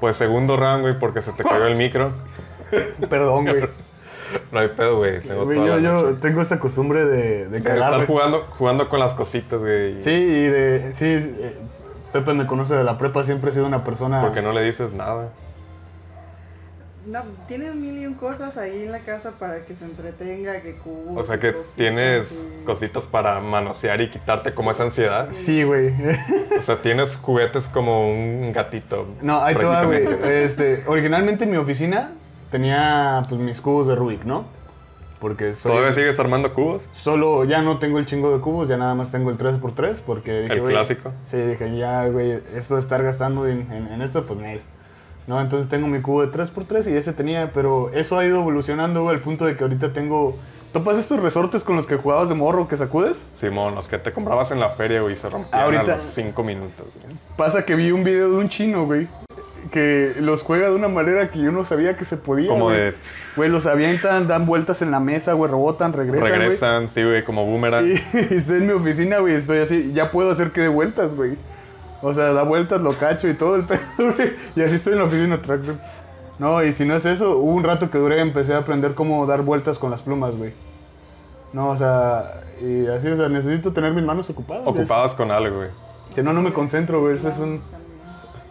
Pues segundo round, güey, porque se te cayó el micro. Perdón, güey. No hay pedo, güey. Tengo Güey, toda yo, la yo tengo esa costumbre de, de De cagar, estar jugando, jugando con las cositas, güey. Sí, y de... Sí, eh, Pepe me conoce de la prepa, siempre he sido una persona... Porque no le dices nada. No, tienen mil y un cosas ahí en la casa para que se entretenga, que cubos. O sea que cositas tienes y- cositas para manosear y quitarte como esa ansiedad. Sí, güey. O sea, tienes juguetes como un gatito. No, ahí te va, güey. Este, originalmente en mi oficina tenía pues mis cubos de Rubik, ¿no? Porque soy... ¿Todavía sigues armando cubos? Solo ya no tengo el chingo de cubos, ya nada más tengo el 3x3 porque dije, El clásico. Sí, dije, ya, güey, esto de estar gastando en, en- en esto, pues no. No, entonces tengo mi cubo de 3x3 y ese tenía, pero eso ha ido evolucionando, güey, al punto de que ahorita tengo... ¿Topas estos resortes con los que jugabas de morro que sacudes? Simón, los que te comprabas en la feria, güey, se rompían Ahorita- a los cinco minutos, güey. Pasa que vi un video de un chino, güey, que los juega de una manera que yo no sabía que se podía. Como güey. de- Güey, los avientan, dan vueltas en la mesa, güey, rebotan, regresan. güey. Regresan, sí, güey, como boomerang. Y, y estoy en mi oficina, güey, estoy así, ya puedo hacer que dé vueltas, güey. O sea, da vueltas, lo cacho y todo el pedo, güey. Y así estoy en la oficina, tractor. No, y si no es eso, hubo un rato que duré, empecé a aprender cómo dar vueltas con las plumas, güey. No, o sea, y así, o sea, necesito tener mis manos ocupadas. Ocupadas con algo, güey. Si no, no me concentro, güey, eso es un...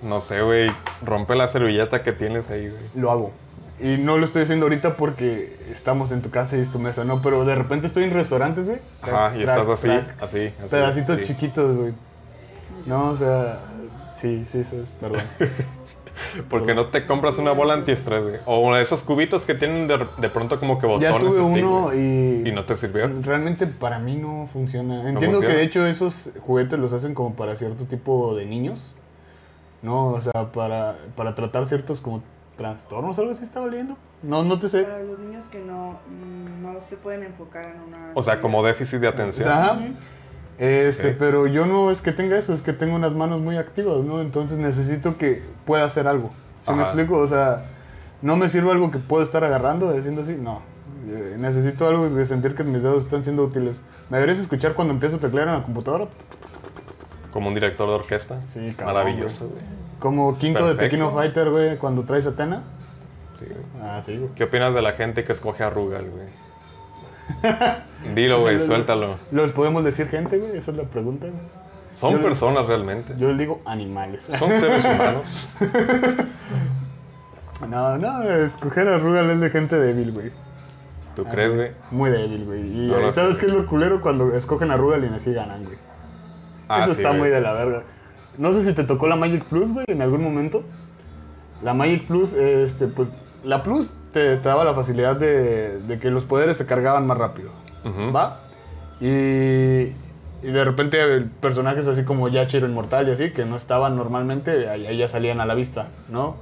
No sé, güey. Rompe la servilleta que tienes ahí, güey. Lo hago. Y no lo estoy haciendo ahorita porque estamos en tu casa y es tu mesa, ¿no? Pero de repente estoy en restaurantes, güey. Ajá, y estás así, track. así, así. Pedacitos sí. chiquitos, güey. No, o sea, sí, sí, sí, perdón. Porque no te compras una bola antiestrés, güey. O uno de esos cubitos que tienen de, de pronto como que botones. ya tuve stick, uno y... ¿Y no te sirvió? Realmente para mí no funciona. Entiendo que funciona? de hecho esos juguetes los hacen como para cierto tipo de niños. ¿No? O sea, para, para tratar ciertos como trastornos, algo así estaba leyendo. No, no te sé. Para los niños que no, mm, no se pueden enfocar en una. O sea, como déficit de O atención. ajá. Este, pero yo no es que tenga eso, es que tengo unas manos muy activas, ¿no? Entonces necesito que pueda hacer algo. ¿Sí me explico? O sea, no me sirve algo que puedo estar agarrando, haciendo así, no. Eh, necesito algo de sentir que mis dedos están siendo útiles. ¿Me deberías escuchar cuando empiezo a teclear en la computadora? Como un director de orquesta. Sí, cabrón, Maravilloso, güey. Como quinto de. Tequino Fighter, güey, cuando traes Atena. Sí, güey. Ah, sí, güey. ¿Qué opinas de la gente que escoge a Rugal, güey? Dilo, güey, suéltalo. ¿Los podemos decir gente, güey? Esa es la pregunta, güey. Son Yo- personas realmente. Yo les digo animales. Son seres humanos. No, no, escoger a Rugal es de gente débil, güey. ¿Tú crees, güey? Muy débil, güey. Y No ¿sabes sé, qué es lo culero cuando escogen a Rugal y así ganan, güey? Ah, Eso sí, está güey. muy de la verga. No sé si te tocó la Magic Plus, güey, en algún momento. La Magic Plus, este, pues, la Plus te, te daba la facilidad de, de que los poderes se cargaban más rápido. Ujú. ¿Va? Y, y de repente personajes así como Yachiro Inmortal y así, que no estaban normalmente, ahí, ahí ya salían a la vista, ¿no?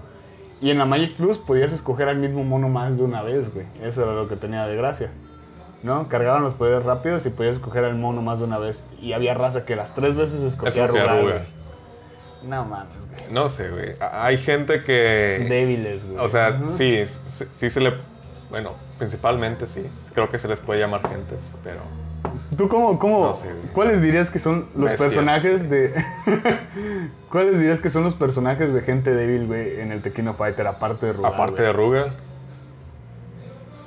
Y en la Magic Plus podías escoger al mismo mono más de una vez, güey. Eso era lo que tenía de gracia. ¿No? Cargaban los poderes rápidos y podías escoger al mono más de una vez. Y había raza que las tres veces escogía a No mames, güey. No sé, güey. Hay gente que... Débiles, güey. O sea, sí, sí, sí se le... Bueno, principalmente sí. Creo que se les puede llamar gentes, pero... ¿Tú cómo, cómo, No sé, güey. cuáles dirías que son los Bestias. personajes de... ¿Cuáles dirías que son los personajes de gente débil, güey, en el Tequino Fighter, aparte de Rugal? Aparte de Rugal.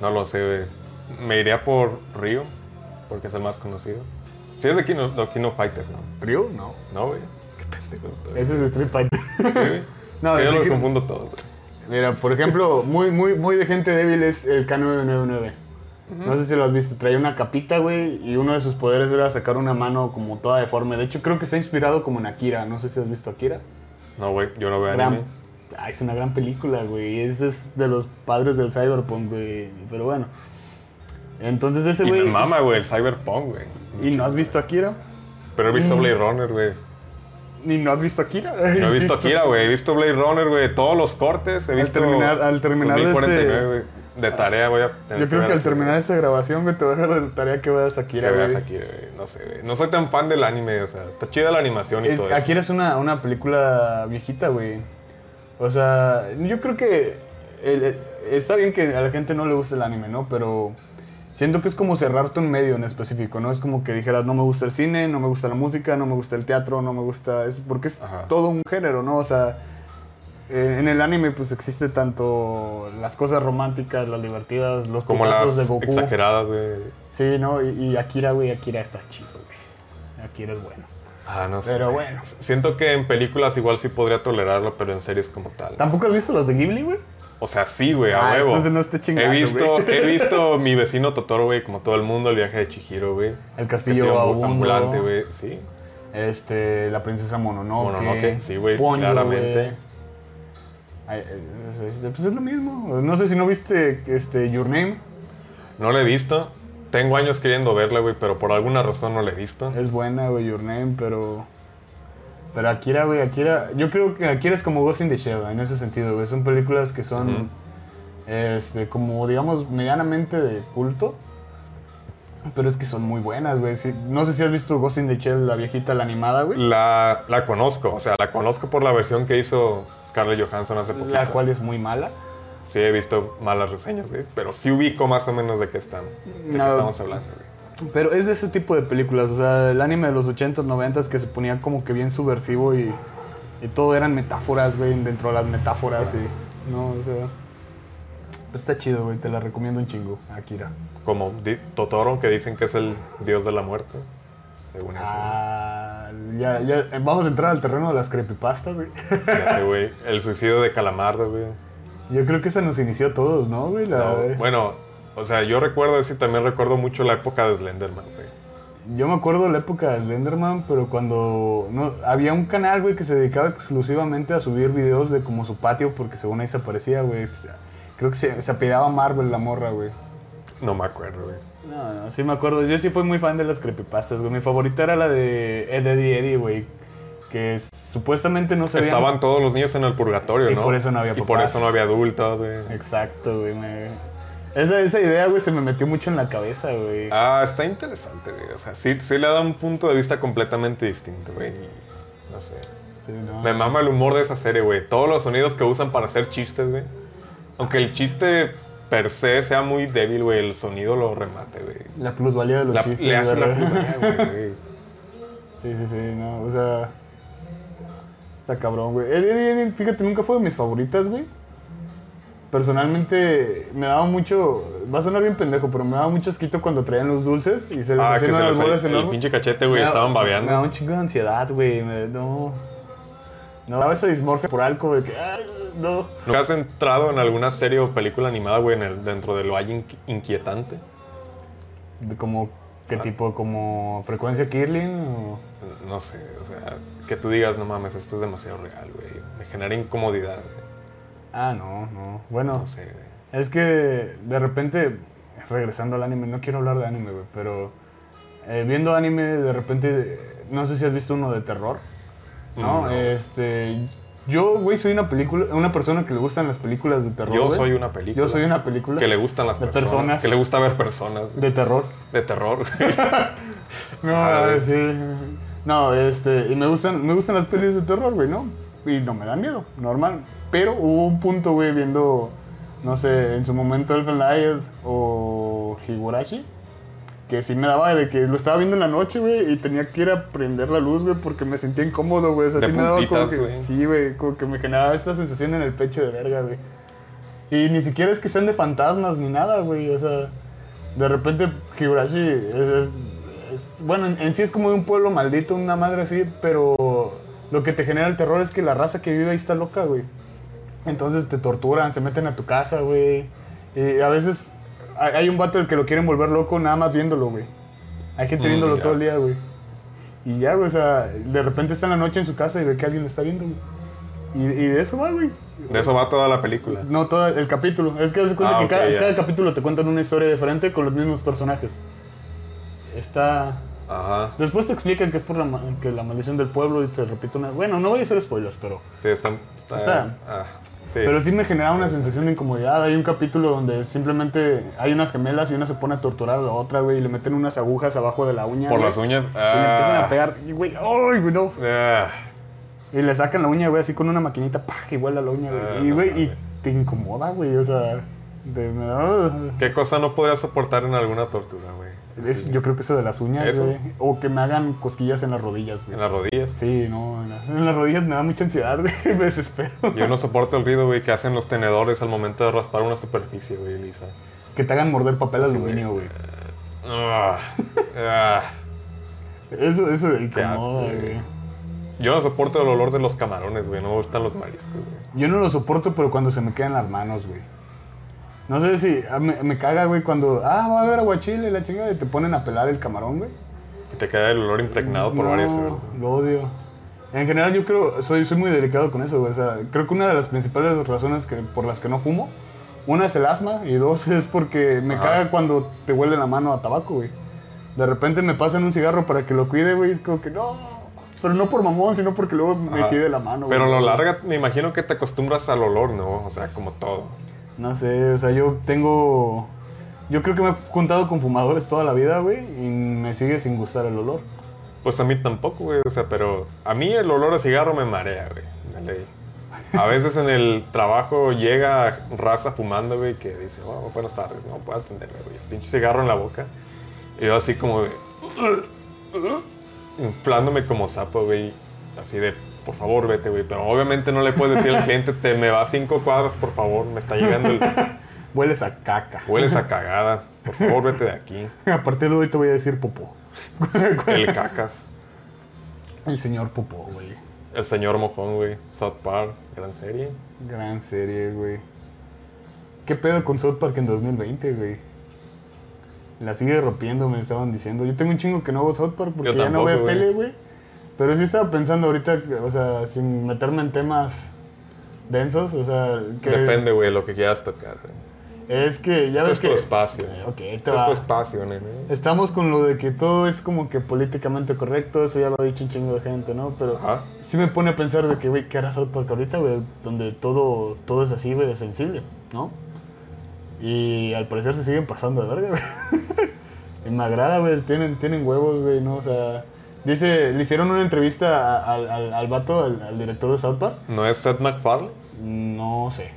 No lo sé, güey. Me iría por Ryu, porque es el más conocido. Sí es de Kino, de Kino Fighter, ¿no? ¿Ryu? No. No, güey. Qué pendejo estoy. Ese es Street Fighter. Sí, güey. No, Es que yo lo Tekken- confundo todo, güey. Mira, por ejemplo, muy, muy, muy de gente débil es el K999. No sé si lo has visto. Traía una capita, güey, y uno de sus poderes era sacar una mano como toda deforme. De hecho, creo que está inspirado como en Akira. No sé si has visto Akira. No, güey, yo no veo Gran- anime. Ah, es una gran película, güey. Ese es de los padres del cyberpunk, güey. Pero bueno. Entonces ese Y güey... me mama, güey, el Cyberpunk, güey. ¿Y no has visto Akira? Pero he visto Mm. Blade Runner, güey. ¿Ni no has visto Akira? Y no he visto. Akira, güey. He visto Blade Runner, güey. Todos los cortes. He Al visto. terminar- al terminar 2049, este- güey. De tarea voy a tener Yo creo que al terminar güey. esta grabación, güey, te voy a dejar de tarea que veas Akira, Que veas güey. Akira, güey. No sé, güey. No soy tan fan del anime, o sea, está chida la animación y Es- todo eso. Akira es una, una película viejita, güey. O sea, yo creo que el- el- está bien que a la gente no le guste el anime, ¿no? Pero siento que es como cerrarte un medio en específico, ¿no? Es como que dijeras, no me gusta el cine, no me gusta la música, no me gusta el teatro, no me gusta eso, porque es Ajá. todo un género, ¿no? O sea, eh, en el anime pues existe tanto las cosas románticas, las divertidas, los Como las de Goku. exageradas de... Sí, ¿no? Y, y Akira, güey, Akira está chido, güey. Akira es bueno. Ah, no sé. Pero bueno. Siento que en películas igual sí podría tolerarlo, pero en series como tal. ¿Tampoco has visto los de Ghibli, güey? O sea, sí, güey, a Ah, huevo. entonces no esté chingando, He visto, he visto mi vecino Totoro, güey, como todo el mundo, el viaje de Chihiro, güey. El castillo vagabundo. ambulante, güey, sí. Este, la princesa Mononoke. Mononoke, sí, güey, claramente. Ay, eh, es- es- Pues es lo mismo. No sé si no viste este, Your Name. No la he visto. Tengo años queriendo verla, güey, pero por alguna razón no la he visto. Es buena, güey, Your Name, pero. Pero Akira, güey, Akira. Yo creo que Akira es como Ghost in the Shell, en ese sentido, güey. Son películas que son. Ujú. Este, como digamos, medianamente de culto. Pero es que son muy buenas, güey. Sí, no sé si has visto Ghost in the Shell, la viejita, la animada, güey. La, la conozco, o sea, la conozco por la versión que hizo Scarlett Johansson hace poquito. La cual es muy mala. Sí, he visto malas reseñas, güey, pero sí ubico más o menos de qué están, de qué No. estamos hablando, güey. Pero es de ese tipo de películas, o sea, el anime de los 80s, 90s que se ponía como que bien subversivo y, y todo eran metáforas, güey, dentro de las metáforas y... No, o sea... Está chido, güey, te la recomiendo un chingo, Akira. Como Totoro, que dicen que es el dios de la muerte, según eso. Ah, ya, ya, eh, vamos a entrar al terreno de las creepypastas, güey. Ya sé, güey. El suicidio de Calamardo, güey. Yo creo que esa nos inició a todos, ¿no, güey? La- No, bueno, o sea, yo recuerdo eso y también recuerdo mucho la época de Slenderman, güey. Yo me acuerdo de la época de Slenderman, pero cuando no, había un canal, güey, que se dedicaba exclusivamente a subir videos de como su patio, porque según ahí se aparecía, güey. Creo que se, se apellidaba Marvel la morra, güey. No me acuerdo, güey. No, no, sí me acuerdo. Yo sí fui muy fan de las creepypastas, güey. Mi favorita era la de Ed, Eddie Eddie, güey. Que supuestamente no se Estaban todos los niños en el purgatorio, Y ¿no? por eso no había Y por papás. eso no había adultos, güey. Exacto, güey. me- Esa, esa idea, güey, se me metió mucho en la cabeza, güey. Ah, está interesante, güey. O sea, sí, sí le da un punto de vista completamente distinto, güey. y No sé. Sí, no. Me mama el humor de esa serie, güey. Todos los sonidos que usan para hacer chistes, güey. Aunque el chiste per se sea muy débil, güey, el sonido lo remate, güey. La plusvalía de los La- chistes. Le hace la güey. plusvalía, güey. Sí, sí, sí, no, o sea. Está cabrón, güey. Fíjate, nunca fue de mis favoritas, güey. Personalmente, me daba mucho. Va a sonar bien pendejo, pero me daba mucho asquito cuando traían los dulces y se les Ah, que hacían se bolas el, enormes. pinche cachete, güey, estaban Me daba babeando. un chingo de ansiedad, güey. No. No daba esa dismorfia por algo de que. Ay, no. ¿Nunca has entrado en alguna serie o película animada, güey, en el- dentro de lo hay inqui- inquietante? Como. ¿Qué Ah. tipo? ¿Como frecuencia Kirling? O... No sé, o sea, que tú digas, no mames, esto es demasiado real, güey. Me genera incomodidad, güey. Ah, no, no. Bueno, No sé, güey. Es que de repente, regresando al anime, no quiero hablar de anime, güey, pero eh, viendo anime, de repente, no sé si has visto uno de terror, ¿no? No. Este, yo, güey, soy una película, una persona que le gustan las películas de terror. Yo güey. soy una película. Yo soy una película Que le gustan las personas, personas. Que le gusta ver personas. de terror. De terror. No, sí. No, este, y me gustan, me gustan las pelis de terror, güey, ¿no? Y no me dan miedo, normal. Pero hubo un punto, güey, viendo, no sé, en su momento Elfen Lied o Higurashi, que sí me daba de que lo estaba viendo en la noche, güey, y tenía que ir a prender la luz, güey, porque me sentía incómodo, güey. O sea, De sí me daba como que, sí, güey, como que me generaba esta sensación en el pecho de verga, güey. Y ni siquiera es que sean de fantasmas ni nada, güey, o sea, de repente Higurashi es, es- es- bueno, en, en sí es como de un pueblo maldito, una madre así, pero lo que te genera el terror es que la raza que vive ahí está loca, güey. Entonces te torturan, se meten a tu casa, güey. Y a veces hay un vato del que lo quieren volver loco nada más viéndolo, güey. Hay gente Mm, viéndolo ya. todo el día, güey. Y ya, güey, o sea, de repente está en la noche en su casa y ve que alguien lo está viendo, güey. Y, y de eso va, güey. De eso va toda la película. No, todo el capítulo. Es que cuenta Ah, que cada, cada capítulo te cuentan una historia diferente con los mismos personajes. Está... Ajá. Después te explican que es por la, que la maldición del pueblo y te repito una... Bueno, no voy a hacer spoilers, pero... Sí, está. está, Está. ah, sí. Pero sí me genera una sensación de incomodidad. Hay un capítulo donde simplemente hay unas gemelas y una se pone a torturar a la otra, güey, y le meten unas agujas abajo de la uña. Por güey, las uñas. Y le empiezan Ah, a pegar. Y, güey, ¡ay, güey, no! ah. Y le sacan la uña, güey, así con una maquinita, ¡pah! Igual a la uña, güey. Ah, y, no güey, y te incomoda, güey, o sea... De, ¿Qué cosa no podrías soportar en alguna tortura, güey? Es- yo creo que eso de las uñas, güey. O que me hagan cosquillas en las rodillas, güey. En las rodillas. Sí, no, en, la- en las rodillas me da mucha ansiedad, güey. Me desespero. Yo no soporto el ruido, güey, que hacen los tenedores al momento de raspar una superficie, güey, lisa. Que te hagan morder papel Sí, aluminio, güey. Ah, ah. Eso, eso me incomoda, güey. Yo no soporto el olor de los camarones, güey. No me gustan los mariscos, güey. Yo no lo soporto, pero cuando se me quedan las manos, güey. No sé si ah, me, me caga, güey, cuando, ah, va a haber aguachile, la chingada, y te ponen a pelar el camarón, güey. Y te queda el olor impregnado por No, varias semanas. Lo odio. En general, yo creo, soy, soy muy delicado con eso, güey. O sea, creo que una de las principales razones que, por las que no fumo, una es el asma y dos es porque me Ajá. caga cuando te huele la mano a tabaco, güey. De repente me pasan un cigarro para que lo cuide, güey. Es como que no. Pero no por mamón, sino porque luego me quede la mano, güey. Pero a lo larga, me imagino que te acostumbras al olor, ¿no? O sea, como todo. No sé, o sea, yo tengo. Yo creo que me he juntado con fumadores toda la vida, güey, y me sigue sin gustar el olor. Pues a mí tampoco, güey. O sea, pero a mí el olor a cigarro me marea, güey. A veces en el trabajo llega raza fumando, güey, que dice, oh, buenas tardes, no puedo atenderme, güey. Pinche cigarro en la boca. Y yo así como de... Inflándome como sapo, güey. Así de, por favor, vete, güey. Pero obviamente no le puedes decir al cliente, te me va cinco cuadras, por favor. Me está llegando el... Hueles a caca. Hueles a cagada. Por favor, vete de aquí. A partir de hoy te voy a decir popó. El cacas. El señor popó, güey. El señor mojón, güey. South Park, gran serie. Gran serie, güey. ¿Qué pedo con South Park en 2020, güey? La sigue rompiendo, me estaban diciendo. Yo tengo un chingo que no hago South Park porque ya no veo tele, güey. Pero sí estaba pensando ahorita, o sea, sin meterme en temas densos, o sea, que Depende, güey, lo que quieras tocar, güey. es que ya Esto ves es que espacio. Eh, Ok, te Esto es tu espacio, nene. Estamos con lo de que todo es como que políticamente correcto, eso ya lo ha dicho un chingo de gente, ¿no? Pero Ajá. sí me pone a pensar de que, güey, ¿qué hará South Park ahorita, güey? Donde todo, todo es así, güey, de sensible, ¿no? Y al parecer se siguen pasando de verga, güey. y me agrada, güey, tienen, tienen huevos, güey, ¿no? O sea, dice, le hicieron una entrevista al, al, al vato, al, al director de South Park. ¿No es Seth MacFarlane? No sé.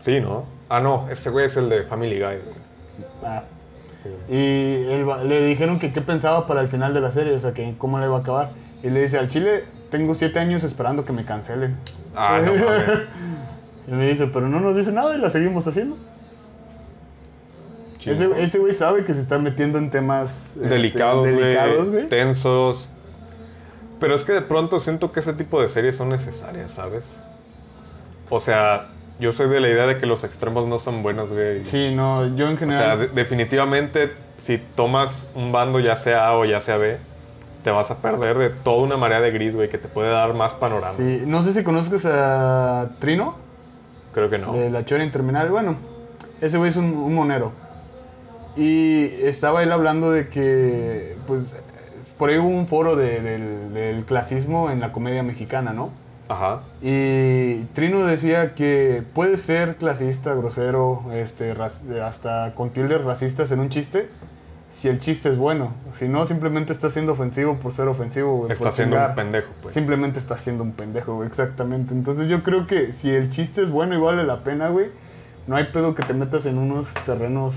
Sí, ¿no? Ah, no, este güey es el de Family Guy. Ah, Sí. Y va- le dijeron que qué pensaba para el final de la serie, o sea, que cómo le iba a acabar. Y le dice, al Chile tengo siete años esperando que me cancelen. Ah, no mames. Y me dice, pero no nos dice nada y la seguimos haciendo. Chingón. Ese ese güey sabe que se está metiendo en temas este, Delicados, delicados, güey. Tensos. Pero es que de pronto siento que ese tipo de series son necesarias, ¿sabes? O sea, yo soy de la idea de que los extremos no son buenos, güey. Sí, no, yo en O sea, general... de- definitivamente, si tomas un bando, ya sea A o ya sea B, te vas a perder de toda una marea de gris, güey, que te puede dar más panorama. sí, no sé si conozcas a Trino, Creo que no. de la Chora Interminal. Bueno, ese güey es un, un monero. Y estaba él hablando de que, pues, por ahí hubo un foro de- del, del clasismo en la comedia mexicana, ¿no? Ajá. Y Trino decía que puede ser clasista, grosero, este, hasta con tildes racistas en un chiste, si el chiste es bueno. Si no, simplemente está siendo ofensivo por ser ofensivo. güey, Está siendo un pendejo, pues. Simplemente está siendo un pendejo, güey, exactamente. Entonces yo creo que si el chiste es bueno y vale la pena, güey, no hay pedo que te metas en unos terrenos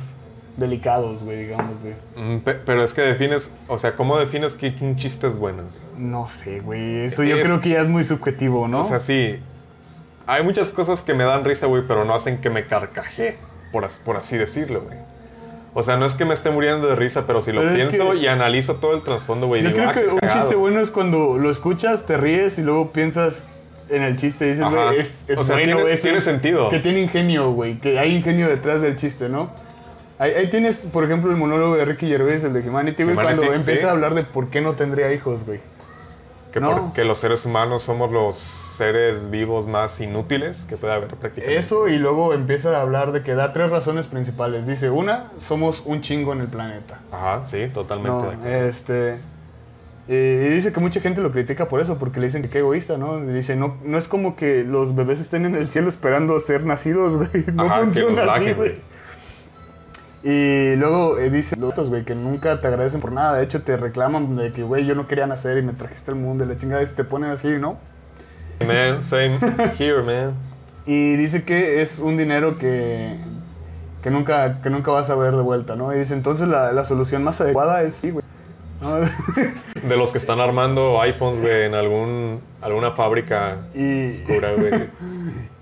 delicados, güey, digamos, güey. Mm, pe- Pero es que defines, o sea, ¿cómo defines que un chiste es bueno? No sé, güey, eso yo Es- creo que ya es muy subjetivo, ¿no? O sea, sí. Hay muchas cosas que me dan risa, güey, pero no hacen que me carcaje, por, as- por así decirlo, güey. O sea, no es que me esté muriendo de risa, pero si lo Pero es pienso que- y analizo todo el trasfondo, güey, Yo digo, creo ah, que un cagado. chiste bueno es cuando lo escuchas, te ríes y luego piensas en el chiste y dices, güey, es, es O sea, bueno, tiene- es- tiene sentido. Que tiene ingenio, güey, que hay ingenio detrás del chiste, ¿no? Ahí, ahí tienes, por ejemplo, el monólogo de Ricky Gervais, el de Humanity, güey, Humanity, cuando empieza sí. a hablar de por qué no tendría hijos, güey. Que No. porque los seres humanos somos los seres vivos más inútiles que puede haber prácticamente. Eso y luego empieza a hablar de que da tres razones principales. Dice, una, somos un chingo en el planeta. Ajá, sí, totalmente. No, de este. Y dice que mucha gente lo critica por eso, porque le dicen que qué egoísta, ¿no? Dice, no, no es como que los bebés estén en el cielo esperando ser nacidos, güey. No Ajá, que funciona los así, güey. Y luego eh, dice los otros, güey, que nunca te agradecen por nada. De hecho, te reclaman de que, güey, yo no quería nacer y me trajiste al mundo y la chingada y te ponen así, ¿no? Man, same here, man. Y dice que es un dinero que, que nunca, que nunca vas a ver de vuelta, ¿no? Y dice, entonces la, la solución más adecuada es sí, güey. De los que están armando iPhones, güey, en algún, alguna fábrica y, oscura, güey.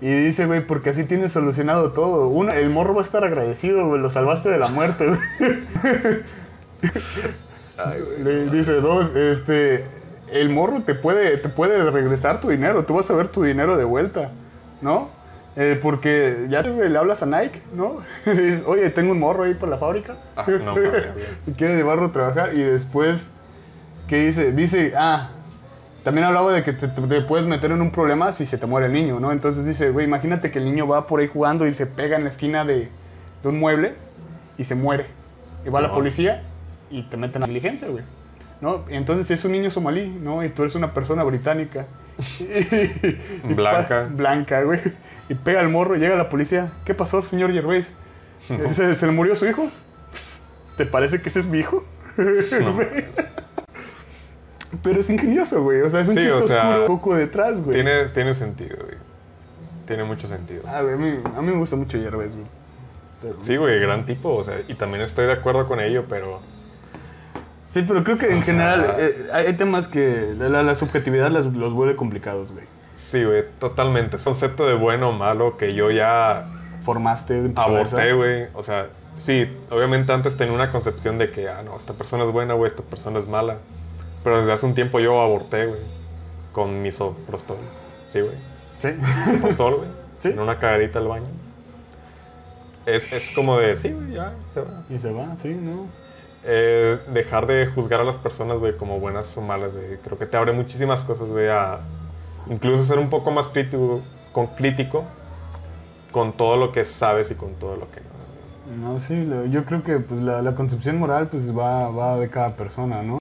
y dice, güey, porque así tienes solucionado todo. Uno, el morro va a estar agradecido, güey, lo salvaste de la muerte, güey. Ay, güey. Le dice, dos, este, el morro te puede, te puede regresar tu dinero, tú vas a ver tu dinero de vuelta, ¿no? Eh, porque ya le hablas a Nike, ¿no? Le dices, Oye, tengo un morro ahí por la fábrica. Ah, no y quiere llevarlo a trabajar y después, ¿qué dice? Dice, ah, también hablaba de que te, puedes meter en un problema si se te muere el niño, ¿no? Entonces dice, güey, imagínate que el niño va por ahí jugando y se pega en la esquina de, de un mueble y se muere. Y va la Simón. policía y te meten a diligencia, güey. ¿No? Entonces es un niño somalí, ¿no? Y tú eres una persona británica. Blanca. Blanca, güey. Y pega al morro, llega la policía. ¿Qué pasó, señor Gervais? ¿Se, se le murió su hijo? ¿Te parece que ese es mi hijo? No. Pero es ingenioso, güey. O sea, es un Sí, chiste o sea, oscuro un poco detrás, güey. Tiene, tiene sentido, güey. Tiene mucho sentido. Ah, güey, a, mí, a mí me gusta mucho Gervais, güey. Pero- Sí, güey, gran tipo, o sea, y también estoy de acuerdo con ello, pero Sí, pero creo que en sea- general eh, hay temas que la, la subjetividad las- los vuelve complicados, güey. Sí, güey, totalmente. Ese concepto de bueno o malo que yo ya Formaste en tu aborté, güey. O sea, sí, obviamente antes tenía una concepción de que, ah, no, esta persona es buena, güey, esta persona es mala. Pero desde hace un tiempo yo aborté, güey, con misoprostol. Sí, güey. Sí. Prostol, güey. Sí. En una cagadita al baño. Es, es como de, sí, güey, ya, se va. y se va, sí, ¿no? Eh, dejar de juzgar a las personas, güey, como buenas o malas, güey. Creo que te abre muchísimas cosas, güey, a incluso ser un poco más crítico con, crítico con todo lo que sabes y con todo lo que no. No, sí, yo creo que pues, la, la concepción moral pues va, va de cada persona, ¿no?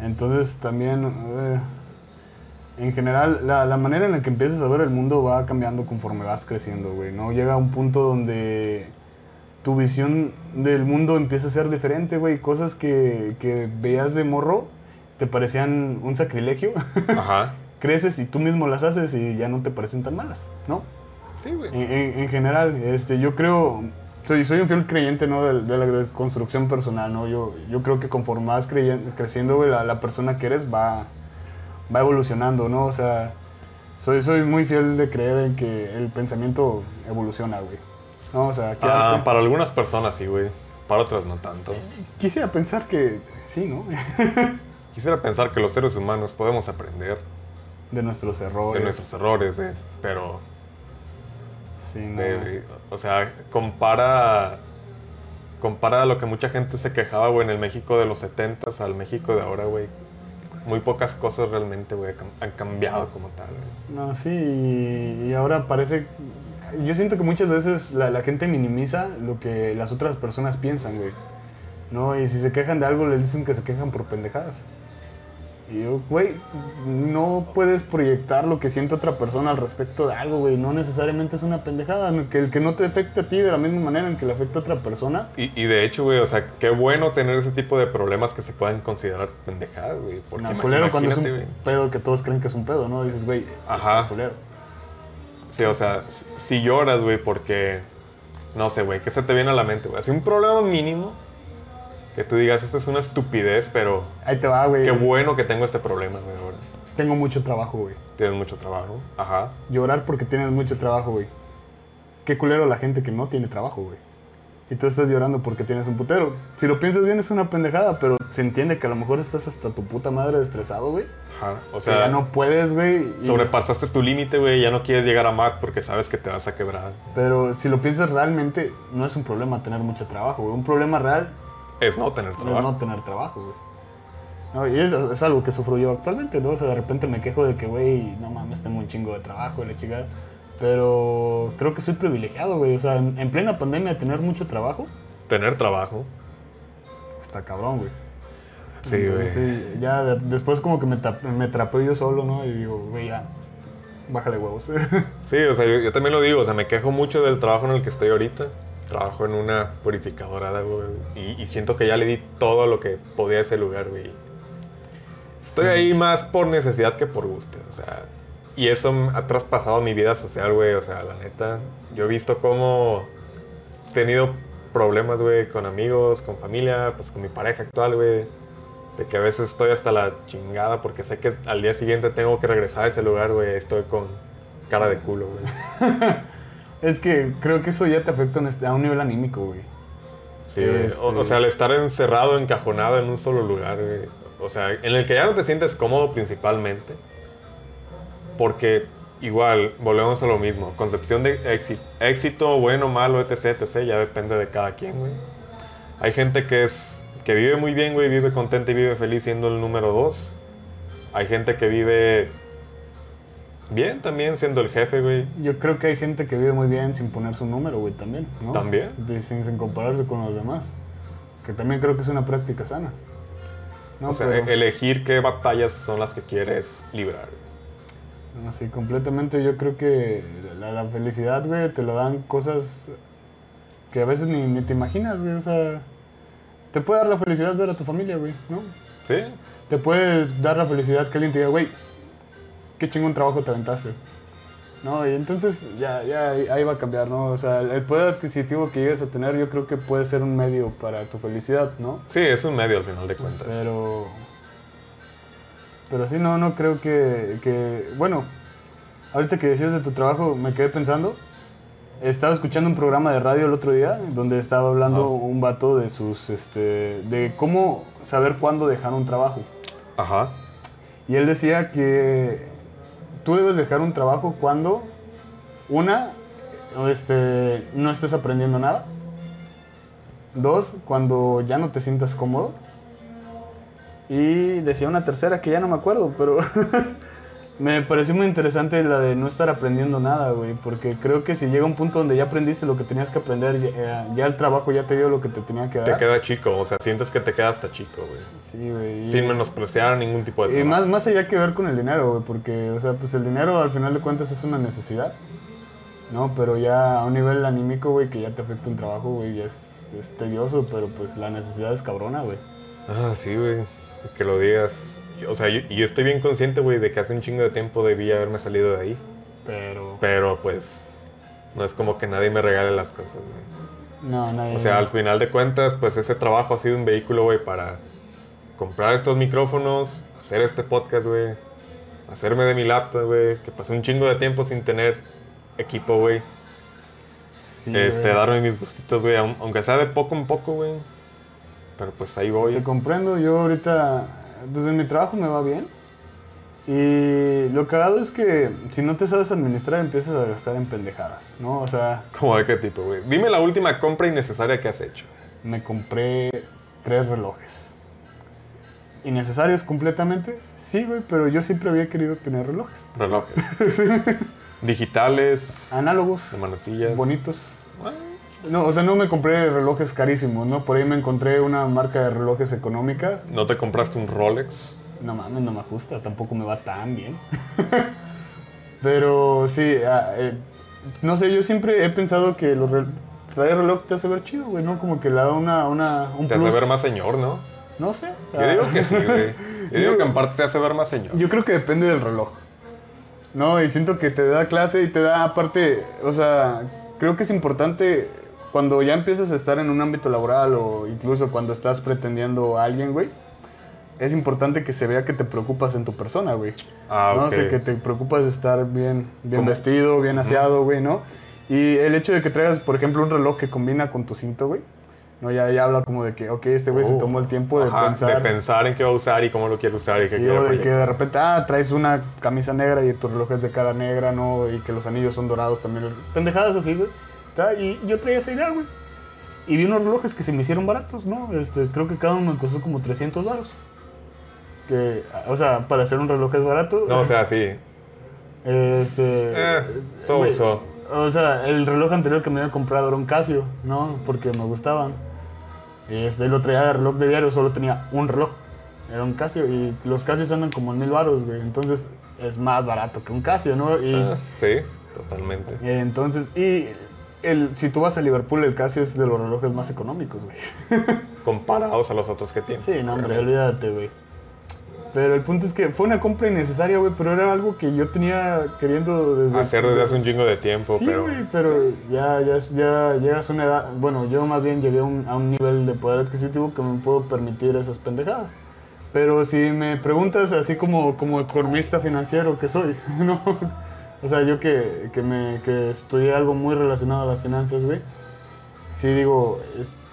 Entonces también, eh, en general, la, la manera en la que empiezas a ver el mundo va cambiando conforme vas creciendo, güey, ¿no? Llega un punto donde tu visión del mundo empieza a ser diferente, güey. Cosas que, que veías de morro te parecían un sacrilegio. Ajá. Creces y tú mismo las haces y ya no te parecen tan malas, ¿no? Sí, güey. En, en- en general, este, yo creo, soy, soy un fiel creyente ¿no? de, de la construcción personal, ¿no? Yo, yo creo que conforme vas creciendo, güey, la, la persona que eres va, va evolucionando, ¿no? O sea, soy, soy muy fiel de creer en que el pensamiento evoluciona, güey. ¿No? O sea, Ah, para algunas personas sí, güey. Para otras no tanto. quisiera pensar que sí, ¿no? Quisiera pensar que los seres humanos podemos aprender de nuestros errores. de nuestros errores, güey. Pero, Sí, no. o sea, compara... Compara lo que mucha gente se quejaba, güey, en el México de los 70s al México de ahora, güey. Muy pocas cosas realmente, güey, han cambiado como tal, güey. No, sí, y, y ahora parece... Yo siento que muchas veces la, la gente minimiza lo que las otras personas piensan, güey. ¿No? Y si se quejan de algo, les dicen que se quejan por pendejadas. Y yo, güey, no puedes proyectar lo que siente otra persona al respecto de algo, güey. No necesariamente es una pendejada. Que el que no te afecte a ti de la misma manera en que le afecta a otra persona. Y, y de hecho, güey, o sea, qué bueno tener ese tipo de problemas que se puedan considerar pendejadas, güey. Porque No, culero cuando es un güey. pedo que todos creen que es un pedo, ¿no? Dices, güey, Ajá. culero. Sí, o sea, si, si lloras, güey, porque. No sé, güey, ¿qué se te viene a la mente, güey? Así un problema mínimo. Que tú digas, esto es una estupidez, pero Ahí te va, güey. qué bueno que tengo este problema, güey, ahora. Tengo mucho trabajo, güey. Tienes mucho trabajo. Ajá. Llorar porque tienes mucho trabajo, güey. Qué culero la gente que no tiene trabajo, güey. Y tú estás llorando porque tienes un putero. Si lo piensas bien es una pendejada, pero se entiende que a lo mejor estás hasta tu puta madre estresado, güey. Ajá. O sea, ya no puedes, güey. y- sobrepasaste tu límite, güey, ya no quieres llegar a más porque sabes que te vas a quebrar. Pero si lo piensas realmente, no es un problema tener mucho trabajo, güey. Un problema real Es no tener es trabajo. no tener trabajo, güey. No, y es, es algo que sufro yo actualmente, ¿no? O sea, de repente me quejo de que, güey, no mames, tengo un chingo de trabajo la chingada. Pero creo que soy privilegiado, güey. O sea, en, en plena pandemia tener mucho trabajo Tener trabajo. está cabrón, güey. Sí, güey. sí, ya de- después como que me, me trapeo yo solo, ¿no? Y digo, güey, ya, bájale huevos. Sí, o sea, yo, yo también lo digo, o sea, me quejo mucho del trabajo en el que estoy ahorita. Trabajo en una purificadora güey. Y, y siento que ya le di todo lo que podía a ese lugar, güey. Estoy Sí. ahí más por necesidad que por gusto, o sea. Y eso ha traspasado mi vida social, güey. O sea, la neta, yo he visto cómo tenido problemas, güey, con amigos, con familia, pues con mi pareja actual, güey. De que a veces estoy hasta la chingada porque sé que al día siguiente tengo que regresar a ese lugar, güey. Estoy con cara de culo, güey. Es que creo que eso ya te afecta en este- a un nivel anímico, güey. Sí. O, Este- o sea, al estar encerrado, encajonado en un solo lugar, güey. O sea, en el que ya no te sientes cómodo principalmente. Porque igual, volvemos a lo mismo. Concepción de éxito, éxito bueno, malo, etc, etc, ya depende de cada quien, güey. Hay gente que es que vive muy bien, güey, vive contenta y vive feliz siendo el número dos. Hay gente que vive bien también siendo el jefe, güey. Yo creo que hay gente que vive muy bien sin poner su número, güey, también, ¿no? También. De- sin, sin compararse con los demás. Que también creo que es una práctica sana. No, o sea, pero- elegir qué batallas son las que quieres librar. güey. No, sí, completamente. Yo creo que la, la felicidad, güey, te lo dan cosas que a veces ni, ni te imaginas, güey. O sea, te puede dar la felicidad ver a tu familia, güey, ¿no? ¿Sí? Te puede dar la felicidad que alguien te diga, güey, qué chingón trabajo te aventaste. ¿No? Y entonces ya, ya ahí va a cambiar, ¿no? O sea, el- el poder adquisitivo que llegues a tener yo creo que puede ser un medio para tu felicidad, ¿no? Sí, es un medio al final de cuentas. Pero. Pero sí, no, no creo que, que. Bueno, ahorita que decías de tu trabajo, me quedé pensando. Estaba escuchando un programa de radio el otro día donde estaba hablando Ah. un vato de sus. este de cómo saber cuándo dejar un trabajo. Ajá. Y él decía que tú debes dejar un trabajo cuando, una, este, no estés aprendiendo nada. Dos, cuando ya no te sientas cómodo. Y decía una tercera que ya no me acuerdo, pero me pareció muy interesante la de no estar aprendiendo nada, güey. Porque creo que si llega un punto donde ya aprendiste lo que tenías que aprender, ya, ya el trabajo ya te dio lo que te tenía que dar. Te queda chico, o sea, sientes que te queda hasta chico, güey. Sí, güey. Sin menospreciar ningún tipo de Y trabajo. más, más allá que ver con el dinero, güey, porque, o sea, pues el dinero al final de cuentas es una necesidad, ¿no? Pero ya a un nivel anímico, güey, que ya te afecta un trabajo, güey, ya es, es tedioso, pero pues la necesidad es cabrona, güey. Ah, sí, güey. Que lo digas. O sea, yo, y yo estoy bien consciente, güey, de que hace un chingo de tiempo debí haberme salido de ahí. Pero, Pero pues, no es como que nadie me regale las cosas, güey. no, nadie... O sea, al final de cuentas, pues ese trabajo ha sido un vehículo, güey, para comprar estos micrófonos, hacer este podcast, güey, hacerme de mi laptop, güey, que pasé un chingo de tiempo sin tener equipo, güey. Sí, este, darme mis gustitos, güey, aun- aunque sea de poco en poco, güey. Pero pues ahí voy. Te comprendo, yo ahorita, pues en mi trabajo me va bien. Y lo cagado es que si no te sabes administrar empiezas a gastar en pendejadas, ¿no? O sea, ¿Cómo de qué tipo, güey? Dime la última compra innecesaria que has hecho. me compré tres relojes. ¿Innecesarios completamente? Sí, güey, pero yo siempre había querido tener relojes. Relojes. Digitales. Análogos, De manecillas. bonitos. Ah, No, o sea, no me compré relojes carísimos, ¿no? Por ahí me encontré una marca de relojes económica. ¿No te compraste un Rolex? No mames, no me ajusta, tampoco me va tan bien. Pero sí, ah, eh, no sé, yo siempre he pensado que los rel- traer reloj te hace ver chido, güey, ¿no? Como que le da una, una, un Te hace ver más señor, ¿no? No sé. Yo digo que sí, güey. Yo digo que en parte te hace ver más señor. Yo creo que depende del reloj. No, y siento que te da clase y te da aparte, o sea, creo que es importante cuando ya empiezas a estar en un ámbito laboral o incluso cuando estás pretendiendo a alguien, güey. Es importante que se vea que te preocupas en tu persona, güey. Ah, ¿no? ok. O sea, que te preocupas de estar bien, bien ¿Cómo? vestido, bien aseado, güey, ¿no? Y el hecho de que traigas, por ejemplo, un reloj que combina con tu cinto, güey. No, ya, ya habla como de que, ok, este güey se Oh. tomó el tiempo de Ajá, pensar. de pensar en qué va a usar y cómo lo quiere usar y qué Sí, quiere o de que de repente, ah, traes una camisa negra y tu reloj es de cara negra, ¿no? Y que los anillos son dorados también. Pendejadas así, güey. Y yo traía esa idea, güey. Y vi unos relojes que se me hicieron baratos, ¿no? Este, creo que cada uno me costó como 300 baros. Que, o sea, para hacer un reloj es barato. No, o sea, sí. Este, Eh, so, so. O sea, el reloj anterior que me había comprado era un Casio, ¿no? Porque me gustaban. Y este, lo traía de reloj de diario, solo tenía un reloj. Era un Casio y los Casios andan como en mil baros, güey. Entonces es más barato que un Casio, ¿no? Y Ah, sí, totalmente. entonces, y el, si tú vas a Liverpool, el Casio es de los relojes más económicos, güey. Comparados a los otros que tienes. Sí, no, hombre, olvídate, güey. Pero el punto es que fue una compra innecesaria, güey, pero era algo que yo tenía queriendo desde... Hacer desde hace un chingo de tiempo, sí, pero... güey, pero ya, ya, ya llegas a una edad... Bueno, yo más bien llegué a un, a un nivel de poder adquisitivo que me puedo permitir esas pendejadas. Pero si me preguntas así como, como economista financiero que soy, ¿no? O sea, yo que, que, me, que estudié algo muy relacionado a las finanzas, güey, sí digo,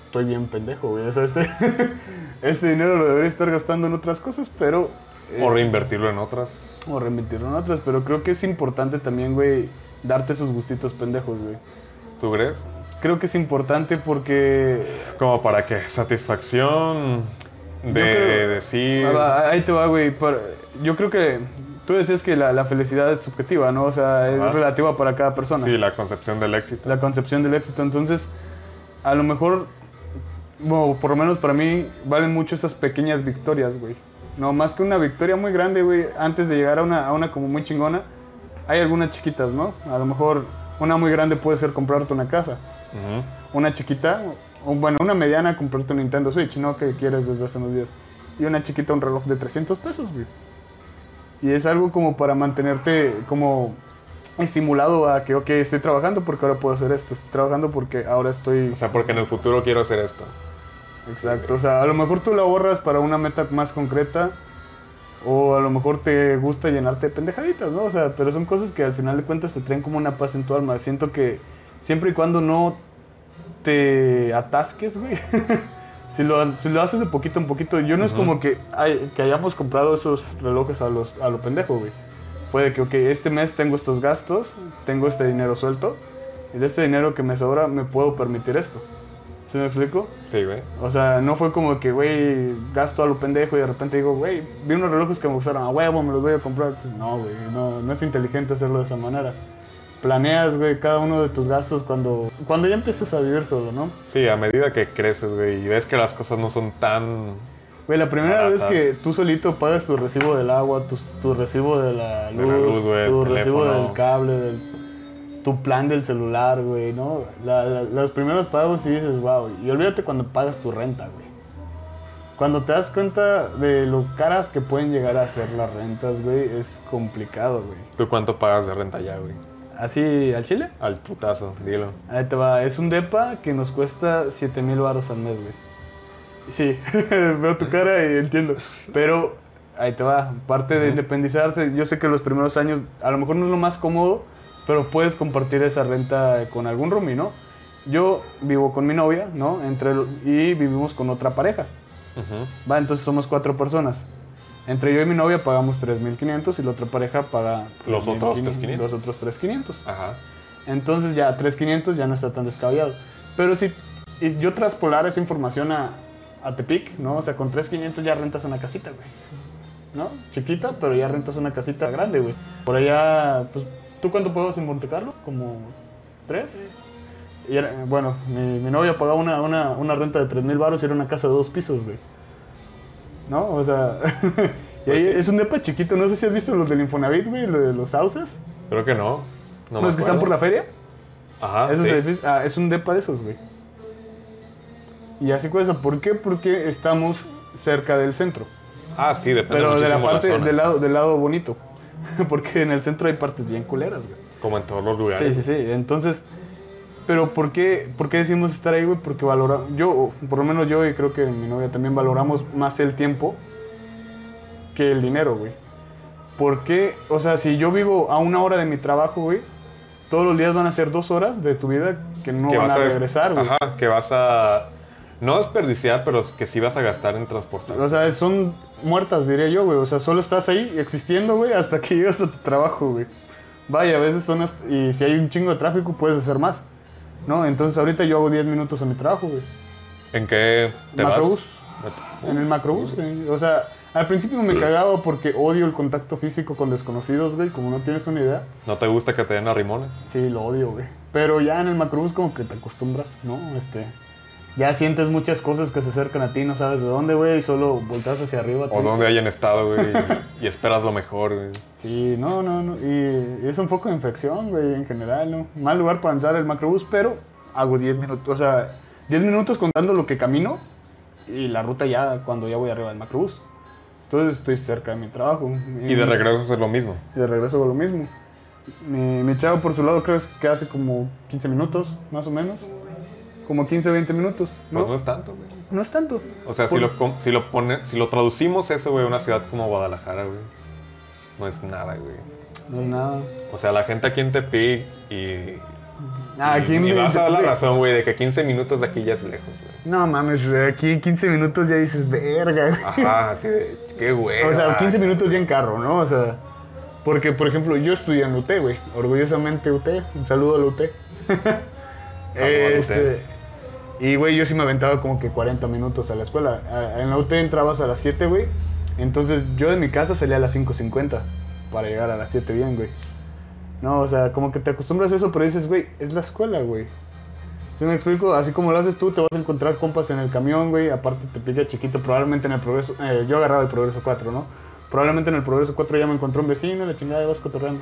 estoy bien pendejo, güey. O sea, este, este dinero lo debería estar gastando en otras cosas, pero... O reinvertirlo en otras. o remitirlo en otras, pero creo que es importante también, güey, darte esos gustitos pendejos, güey. ¿Tú crees? Creo que es importante porque... Como para que satisfacción de creo- decir... Ah, Ahí te va, güey. Yo creo que tú decías que la, la felicidad es subjetiva, ¿no? O sea, es Ajá. relativa para cada persona. Sí, la concepción del éxito. La concepción del éxito. Entonces, a lo mejor, bueno, por lo menos para mí, valen mucho esas pequeñas victorias, güey. No, más que una victoria muy grande, güey, antes de llegar a una, a una como muy chingona, hay algunas chiquitas, ¿no? A lo mejor una muy grande puede ser comprarte una casa. Una chiquita, o bueno, una mediana, comprarte un Nintendo Switch, ¿no? Que quieres desde hace unos días. Y una chiquita, un reloj de 300 pesos, güey. Y es algo como para mantenerte como estimulado a que, ok, estoy trabajando porque ahora puedo hacer esto. Estoy trabajando porque ahora estoy... O sea, porque en el futuro quiero hacer esto. Exacto. O sea, a lo mejor tú la ahorras para una meta más concreta. O a lo mejor te gusta llenarte de pendejaditas, ¿no? O sea, pero son cosas que al final de cuentas te traen como una paz en tu alma. Siento que siempre y cuando no te atasques, güey. si, lo, si lo haces de poquito en poquito, yo no es como que, hay- que hayamos comprado esos relojes a, los, a lo pendejo, güey. Fue de que, ok, este mes tengo estos gastos, tengo este dinero suelto, y de este dinero que me sobra me puedo permitir esto. ¿Sí me explico? Sí, güey. O sea, no fue como que, güey, gasto a lo pendejo y de repente digo, güey, vi unos relojes que me gustaron, a huevo, me los voy a comprar. No, güey, no, no es inteligente hacerlo de esa manera. Planeas, güey, cada uno de tus gastos cuando, cuando ya empiezas a vivir solo, ¿no? Sí, a medida que creces, güey, y ves que las cosas no son tan... Güey, la primera vez que tú solito pagas tu recibo del agua, tu, tu recibo de la De luz, la luz, güey, tu recibo teléfono. del cable, del, tu plan del celular, güey, ¿no? La- la- los primeros pagos sí dices, wow. Y olvídate cuando pagas tu renta, güey. Cuando te das cuenta de lo caras que pueden llegar a ser las rentas, güey, es complicado, güey. ¿Tú cuánto pagas de renta ya, güey? ¿Así al chile? Al putazo, dilo. Ahí te va. Es un depa que nos cuesta 7 mil baros al mes, güey. Sí, veo tu cara y entiendo. Pero ahí te va. Parte de independizarse, yo sé que los primeros años a lo mejor no es lo más cómodo, pero puedes compartir esa renta con algún roomie, ¿no? Yo vivo con mi novia, ¿no? Entre, y vivimos con otra pareja. Ujú. Va, entonces somos cuatro personas. Entre yo y mi novia pagamos 3.500 y la otra pareja paga... Los otros 3.500, 3.500. Los otros 3.500. Ajá. Entonces ya 3.500 ya no está tan descabellado. Pero si yo traspolar esa información a, a Tepic, ¿no? O sea, con 3.500 ya rentas una casita, güey. ¿No? Chiquita, pero ya rentas una casita grande, güey. Por allá, pues, ¿tú cuánto pagas en Monte Carlo? ¿Como tres? Y era- bueno, mi, mi novia pagaba una, una, una renta de 3.000 baros y era una casa de dos pisos, güey. ¿No? O sea... y ahí Pues sí. es un depa chiquito. No sé si has visto los del Infonavit, güey, lo de los sauces. Creo que no. No los que están por la feria. Ajá, Esos sí. edificios- ah, es un depa de esos, güey. Y así cosa. ¿Por qué? Porque estamos cerca del centro. Ah, sí, depende Pero de la parte, zona. del lado, del lado bonito. Porque en el centro hay partes bien culeras, güey. Como en todos los Sí, lugares. sí, sí. Entonces, pero ¿por qué, ¿por qué decimos estar ahí, güey? Porque valora, yo, por lo menos yo y creo que mi novia también valoramos más el tiempo que el dinero, güey. Porque, o sea, si yo vivo a una hora de mi trabajo, güey, todos los días van a ser dos horas de tu vida que no que van vas a regresar, güey. Ajá, que vas a... No desperdiciar, pero que sí vas a gastar en transportar. O sea, son muertas, diría yo, güey. O sea, solo estás ahí existiendo, güey, hasta que llegas a tu trabajo, güey. Vaya, a veces son... hasta- Y si hay un chingo de tráfico, puedes hacer más. ¿No? Entonces ahorita yo hago 10 minutos a mi trabajo, güey. ¿En qué te Macrobús. vas? En el macrobús, güey. O sea, al principio me cagaba porque odio el contacto físico con desconocidos, güey, como no tienes una idea. ¿No te gusta que te den a rimones? Sí, lo odio, güey. Pero ya en el macrobús como que te acostumbras, ¿no? Este... Ya sientes muchas cosas que se acercan a ti, no sabes de dónde, güey, y solo volteas hacia arriba. O donde hayan estado, güey, y, y esperas lo mejor, güey. Sí, no, no, no. Y es un foco de infección, güey, en general, ¿no? Mal lugar para entrar el macrobús, pero hago 10 minutos, o sea, 10 minutos contando lo que camino y la ruta ya cuando ya voy arriba del macrobús. Entonces estoy cerca de mi trabajo. Y de regreso es lo mismo. Y de regreso hago lo mismo. Mi, mi chavo por su lado creo que hace como 15 minutos, más o menos. Como 15, 20 minutos, ¿no? Pues no es tanto, güey. No es tanto. O sea, si lo, com- si lo pone, si lo traducimos eso, güey, a una ciudad como Guadalajara, güey, no es nada, güey. No es nada. O sea, la gente aquí en Tepic y... Ah, y- aquí y en vas a dar la razón, güey, de que 15 minutos de aquí ya es lejos, güey. No mames, de aquí en 15 minutos ya dices, verga. güey". Ajá, así de, qué güey. O sea, 15 minutos ya en carro, ¿no? O sea, porque, por ejemplo, yo estudié en UT, güey. Orgullosamente UT. Un saludo a la UT. Este, y, güey, yo sí me aventaba como que 40 minutos a la escuela. En la UT entrabas a las 7, güey. Entonces, yo de mi casa salía a las 5.50 para llegar a las 7 bien, güey. No, o sea, como que te acostumbras a eso, pero dices, güey, es la escuela, güey. ¿Sí me explico? Así como lo haces tú, te vas a encontrar compas en el camión, güey. Aparte te pica chiquito, probablemente en el progreso. eh, yo agarraba el progreso 4, ¿no? Probablemente en el progreso 4 ya me encontró un vecino, la chingada, y vas cotorreando.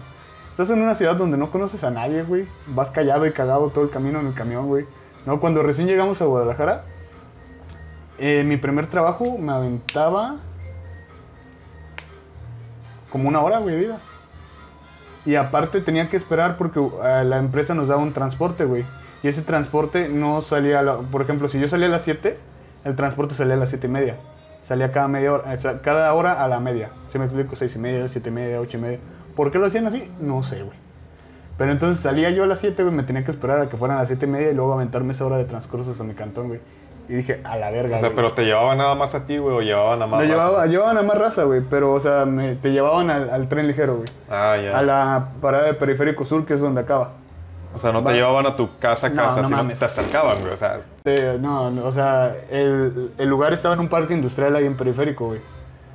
Estás en una ciudad donde no conoces a nadie, güey. Vas callado y cagado todo el camino en el camión, güey. No, cuando recién llegamos a Guadalajara, eh, mi primer trabajo me aventaba como una hora, güey, de ida. Y aparte tenía que esperar porque eh, la empresa nos daba un transporte, güey. Y ese transporte no salía, a la- por ejemplo, si yo salía a las 7, el transporte salía a las 7 y media. Salía cada media hora, cada hora a la media. ¿Se me explico? 6 y media, 7 y media, 8 y media. ¿Por qué lo hacían así? No sé, güey. Pero entonces salía yo a las 7, güey, me tenía que esperar a que fueran a las 7 y media y luego aventarme esa hora de transcurso hasta mi cantón, güey. Y dije, a la verga, O sea, güey. pero te llevaban nada más a ti, güey, o llevaban a más raza? llevaba, llevaban a más raza, güey, pero, o sea, me- te llevaban al, al tren ligero, güey. Ah, ya. A la parada de Periférico Sur, que es donde acaba. O sea, no te Va. llevaban a tu casa a No, casa, no sino mames. te acercaban, güey. O sea, Eh, no, no, o sea, el, el lugar estaba en un parque industrial ahí en Periférico, güey.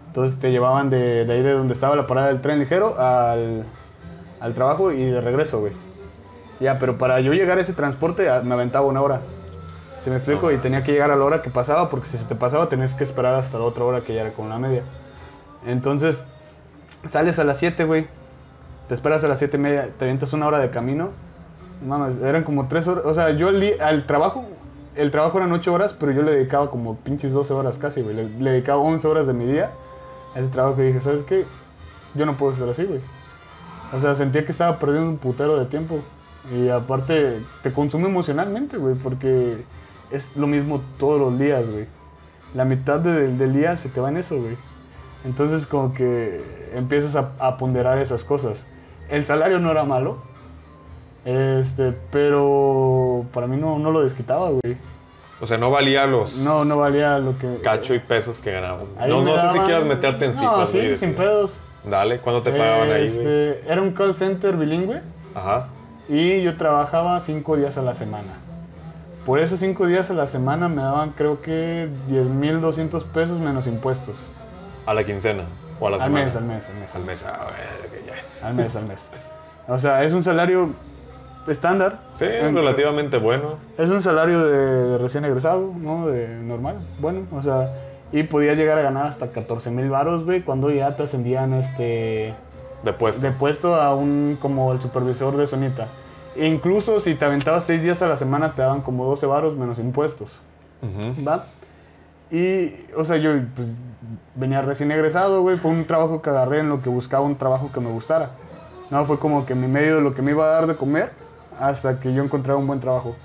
Entonces te llevaban de, de ahí de donde estaba la parada del tren ligero al, al trabajo y de regreso, güey. Ya, pero para yo llegar a ese transporte me aventaba una hora. ¿Se me explico? Y tenía que llegar a la hora que pasaba, porque si se te pasaba tenías que esperar hasta la otra hora que ya era con la media. Entonces, sales a las 7, güey. Te esperas a las 7 y media, te avientas una hora de camino. Mames, eran como 3 horas. O sea, yo al, al trabajo, el trabajo eran 8 horas, pero yo le dedicaba como pinches 12 horas casi, güey. Le, le dedicaba 11 horas de mi día a ese trabajo y dije, ¿sabes qué? Yo no puedo estar así, güey. O sea, sentía que estaba perdiendo un putero de tiempo. Y aparte, te consume emocionalmente, güey, porque es lo mismo todos los días, güey. La mitad de- del día se te va en eso, güey. Entonces, como que empiezas a, a ponderar esas cosas. El salario no era malo, este, pero para mí no, no lo desquitaba, güey. o sea, no valía los No, no valía lo que... cacho y pesos que ganaban. Ahí No, no sé si daban- quieras meterte en No, cifras, sí, güey, sin pedos. Dale, ¿cuándo te pagaban ahí? Este, Era un call center bilingüe Ajá. y yo trabajaba cinco días a la semana. Por esos cinco días a la semana me daban creo que 10.200 pesos menos impuestos. A la quincena. O a la Al semana. mes, al mes, al mes. Al mes, ah, güey, ok, ya. Al mes, al mes. O sea, es un salario estándar. Sí, En- relativamente bueno. Es un salario de, de recién egresado, ¿no? De normal. Bueno, o sea, y podía llegar a ganar hasta 14 mil varos, güey, cuando ya te ascendían este De puesto. de puesto a un como el supervisor de Sonita. E incluso si te aventabas 6 días a la semana te daban como 12 varos menos impuestos. Ujú. ¿Va? Y, o sea, yo pues, venía recién egresado, güey. Fue un trabajo que agarré en lo que buscaba un trabajo que me gustara. No, fue como que mi medio de lo que me iba a dar de comer hasta que yo encontrara un buen trabajo.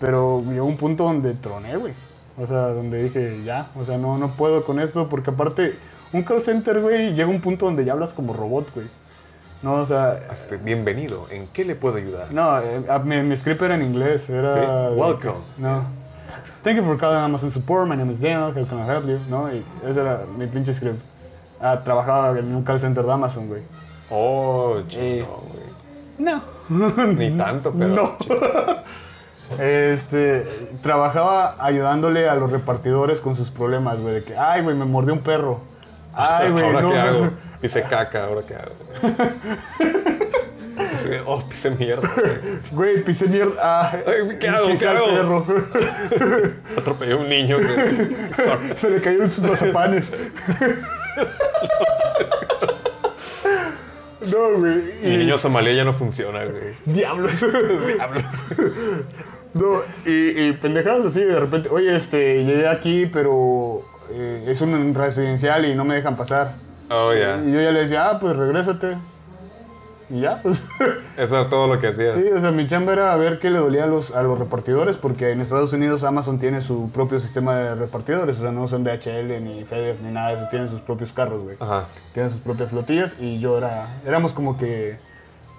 Pero llegó un punto donde troné, güey. O sea, donde dije, ya, o sea, no, no puedo con esto porque aparte, un call center, güey, llega un punto donde ya hablas como robot, güey. No, o sea, Este, bienvenido. ¿En qué le puedo ayudar? no, eh, mi, mi script era en inglés, era... Sí, welcome. No. Thank you for calling Amazon Support, my name is Daniel, how can I help you? No, y ese era mi pinche script. Ah, trabajaba en un call center de Amazon, güey. Oh, Eh. chido, güey. No. Ni tanto, pero. No. Este, trabajaba ayudándole a los repartidores con sus problemas, güey, de que, ay, güey, me mordió un perro. Ay, güey, ¿Ahora no. qué hago? Hice caca, ¿ahora qué hago? Oh, pise mierda. güey. Pisé mierda. Ah, Ay, ¿qué hago? pisé ¿Qué hago? perro. Atropellé a un niño. güey. Se le cayeron sus mazapanes. No, güey. Mi y- niño somalí ya no funciona, güey. Diablos. Diablos. No, y, y pendejadas así, de repente, oye, este, llegué aquí, pero eh, es un residencial y no me dejan pasar. Oh, ya. Y yo ya le decía, ah, pues regrésate. Y ya, pues. Eso era todo lo que hacía. sí, o sea, mi chamba era ver qué le dolía a los, a los repartidores, porque en Estados Unidos Amazon tiene su propio sistema de repartidores, o sea, no son DHL ni FedEx ni nada de eso, tienen sus propios carros, güey. Ajá. Tienen sus propias flotillas y yo era, éramos como que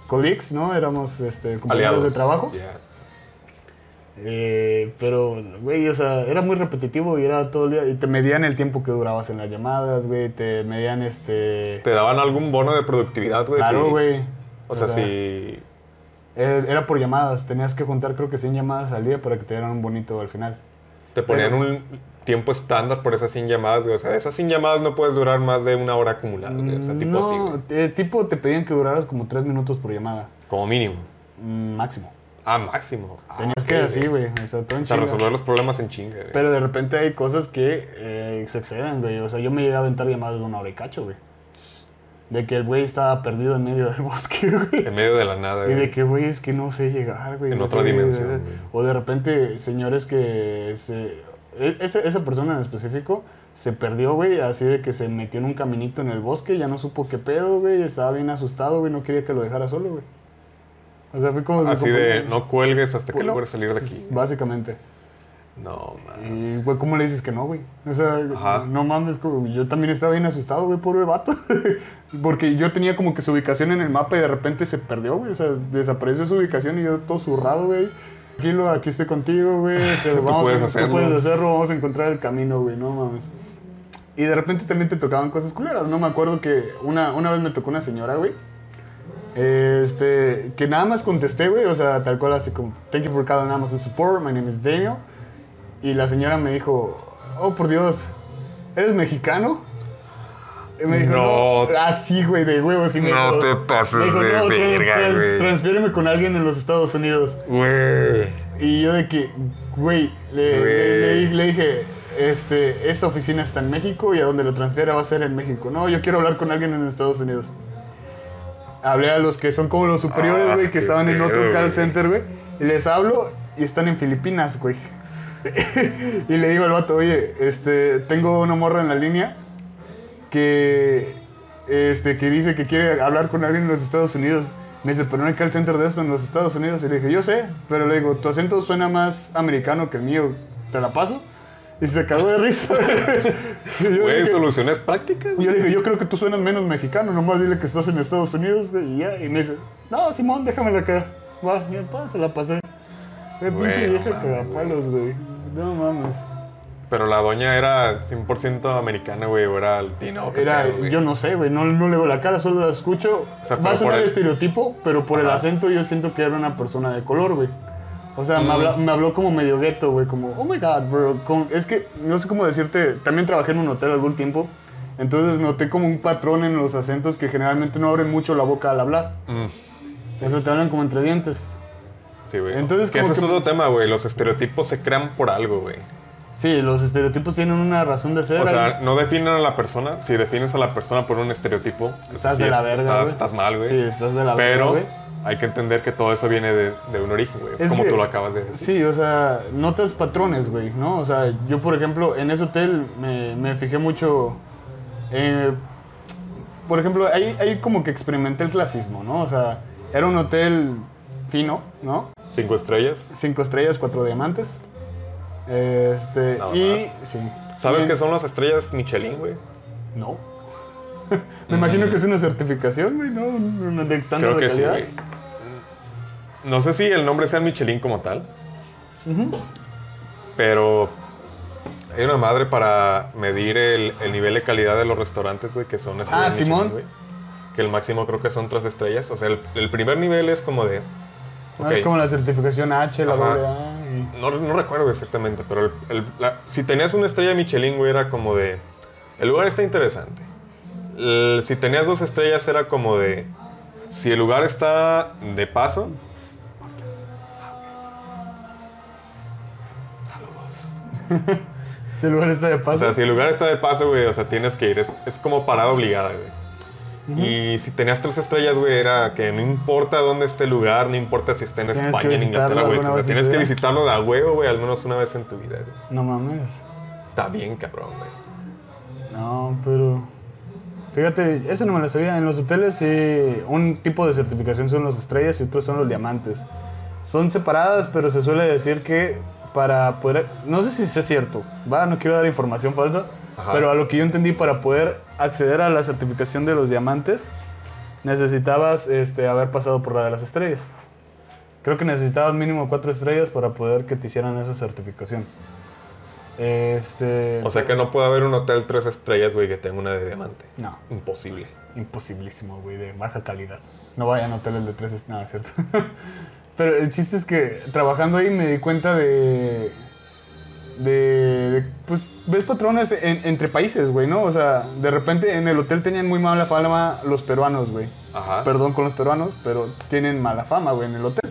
colleagues, ¿no? Éramos este, compañeros Aliados. de trabajo. Eh, pero, güey, o sea, era muy repetitivo y era todo el día. Y te medían el tiempo que durabas en las llamadas, güey. Te medían este. ¿Te daban algún bono de productividad, güey? Claro, güey. O sea, si... Era, era por llamadas. Tenías que juntar, creo que 100 llamadas al día para que te dieran un bonito al final. Te ponían Pero- un tiempo estándar por esas 100 llamadas, güey. O sea, esas 100 llamadas no puedes durar más de una hora acumulada, güey. O sea, tipo no, así, güey. eh, tipo te pedían que duraras como 3 minutos por llamada. Como mínimo. Mm, máximo. Ah, máximo. Ah, Tenías que güey. así, güey. O sea, todo en O sea, resolver los problemas en chinga, güey. Pero de repente hay cosas que eh, se exceden, güey. O sea, yo me llegué a aventar llamadas de una hora y cacho, güey. De que el güey estaba perdido en medio del bosque, güey. En medio de la nada, Y de güey. que, güey, es que no sé llegar, güey. En no otra sé- dimensión, güey. O de repente, señores que se... e- Esa, esa persona en específico se perdió, güey, así de que se metió en un caminito en el bosque, ya no supo qué pedo, güey, estaba bien asustado, güey, no quería que lo dejara solo, güey. O sea, fue como... Así de, compañero. no cuelgues hasta que logres salir de aquí. Básicamente. No, man. Y, güey, ¿cómo le dices que no, güey? O sea, Ajá. no mames, como- yo también estaba bien asustado, güey, pobre vato. Porque yo tenía como que su ubicación en el mapa y de repente se perdió, güey. O sea, desapareció su ubicación y yo todo zurrado, güey. Tranquilo, aquí estoy contigo, güey. Te- Tú vamos puedes hacerlo. Tú puedes hacerlo, vamos a encontrar el camino, güey, no mames. Y de repente también te tocaban cosas culeras. No me acuerdo que una, una vez me tocó una señora, güey. Este, que nada más contesté, güey, o sea, tal cual así como, thank you for calling Amazon Support, my name is Daniel. Y la señora me dijo, oh, por Dios, ¿eres mexicano? Y me dijo, No. no. Así, güey, de huevos. Y me No dijo- te pases dijo, de "No, verga, güey". Transfiéreme con alguien en los Estados Unidos. Güey. Y yo de que, güey, le, Güey. le- le- le dije, este, esta oficina está en México y a donde lo transfiera va a ser en México. No, yo quiero hablar con alguien en Estados Unidos. Hablé a los que son como los superiores, Ah, güey, que estaban en otro call center, güey. Y les hablo y están en Filipinas, güey. y le digo al vato, oye, este, tengo una morra en la línea que, este, que dice que quiere hablar con alguien en los Estados Unidos. Me dice, pero no hay call center de esto en los Estados Unidos. Y le dije, yo sé, pero le digo, tu acento suena más americano que el mío. ¿Te la paso? Y se cagó de risa. Güey, soluciones prácticas. yo dije, yo creo que tú suenas menos mexicano, nomás dile que estás en Estados Unidos, güey, y ya. Y me dice, no, Simón, déjamela acá. Va, ya, pa, se la pasé. Güey, pinche vieja cagapalos, güey. No mames. Pero la doña era 100% americana, güey, o era latina o qué Era, pedo, güey. yo no sé, güey, no, no le veo la cara, solo la escucho. O sea, Va a sonar el- estereotipo, pero por el acento yo siento que era una persona de color, güey. O sea, me, Mm. me habló como medio gueto, güey, como, oh my god, bro. Como- es que no sé cómo decirte, también trabajé en un hotel algún tiempo, entonces noté como un patrón en los acentos que generalmente no abren mucho la boca al hablar. Mm, O sea, te hablan como entre dientes. sí, güey. Entonces, que es otro tema, güey. Los estereotipos se crean por algo, güey. Sí, los estereotipos tienen una razón de ser. O sea, no definen a la persona. Si defines a la persona por un estereotipo, estás sí de la verga, estás, mal, güey. Sí, estás de la verga, Pero. Hay que entender que todo eso viene de, de un origen, güey. Como que- tú lo acabas de decir. Sí, o sea, notas patrones, güey, ¿no? O sea, yo, por ejemplo, en ese hotel me, me fijé mucho. eh, por ejemplo, ahí, ahí como que experimenté el clasismo, ¿no? O sea, era un hotel fino, ¿no? Cinco estrellas. Cinco estrellas, cuatro diamantes. Este, y. Sí. ¿Sabes qué son las estrellas Michelin, güey? No. me imagino que es una certificación, güey, ¿no? Un- De estándar Creo de que sí, calidad. güey. No sé si el nombre sea Michelin como tal. Pero hay una madre para medir el, el nivel de calidad de los restaurantes, güey, que son estrellas Ah, Michelin, Simón. güey. Que el máximo creo que son tres estrellas. O sea, el, el primer nivel es como de... No, ok, Es como la certificación H, la Ajá. doble A. y- No, no recuerdo exactamente, pero el- el- la- si tenías una estrella Michelin, güey, era como de... El lugar está interesante. El- si tenías dos estrellas, era como de... Si el lugar está de paso... Si el lugar está de O paso. sea, si el lugar está de paso, güey, o sea, tienes que ir. Es, es como parada obligada, güey. Y si tenías tres estrellas, güey, era que no importa dónde esté el lugar, no importa si está en Tienes España, en Inglaterra, güey. O sea, tienes que vida. visitarlo de a huevo, güey, al menos una vez en tu vida, güey. No mames. Está bien, cabrón, güey. No, pero. Fíjate, eso no me lo sabía. En los hoteles, sí, un tipo de certificación son las estrellas y otros son los diamantes. Son separadas, pero se suele decir que para poder. No sé si es cierto, va, no quiero dar información falsa, Ajá. pero a lo que yo entendí, para poder acceder a la certificación de los diamantes, necesitabas este, haber pasado por la de las estrellas. Creo que necesitabas mínimo cuatro estrellas para poder que te hicieran esa certificación. Este. O sea que no puede haber un hotel tres estrellas, güey, que tenga una de diamante. No. Imposible. Imposibilísimo, güey, de baja calidad. No vayan a hoteles de tres estrellas, nada, ¿cierto? Pero el chiste es que trabajando ahí me di cuenta de. de. de, pues, ves patrones en- entre países, güey, ¿no? O sea, de repente en el hotel tenían muy mala fama los peruanos, güey. Ajá. Perdón con los peruanos, pero tienen mala fama, güey, en el hotel.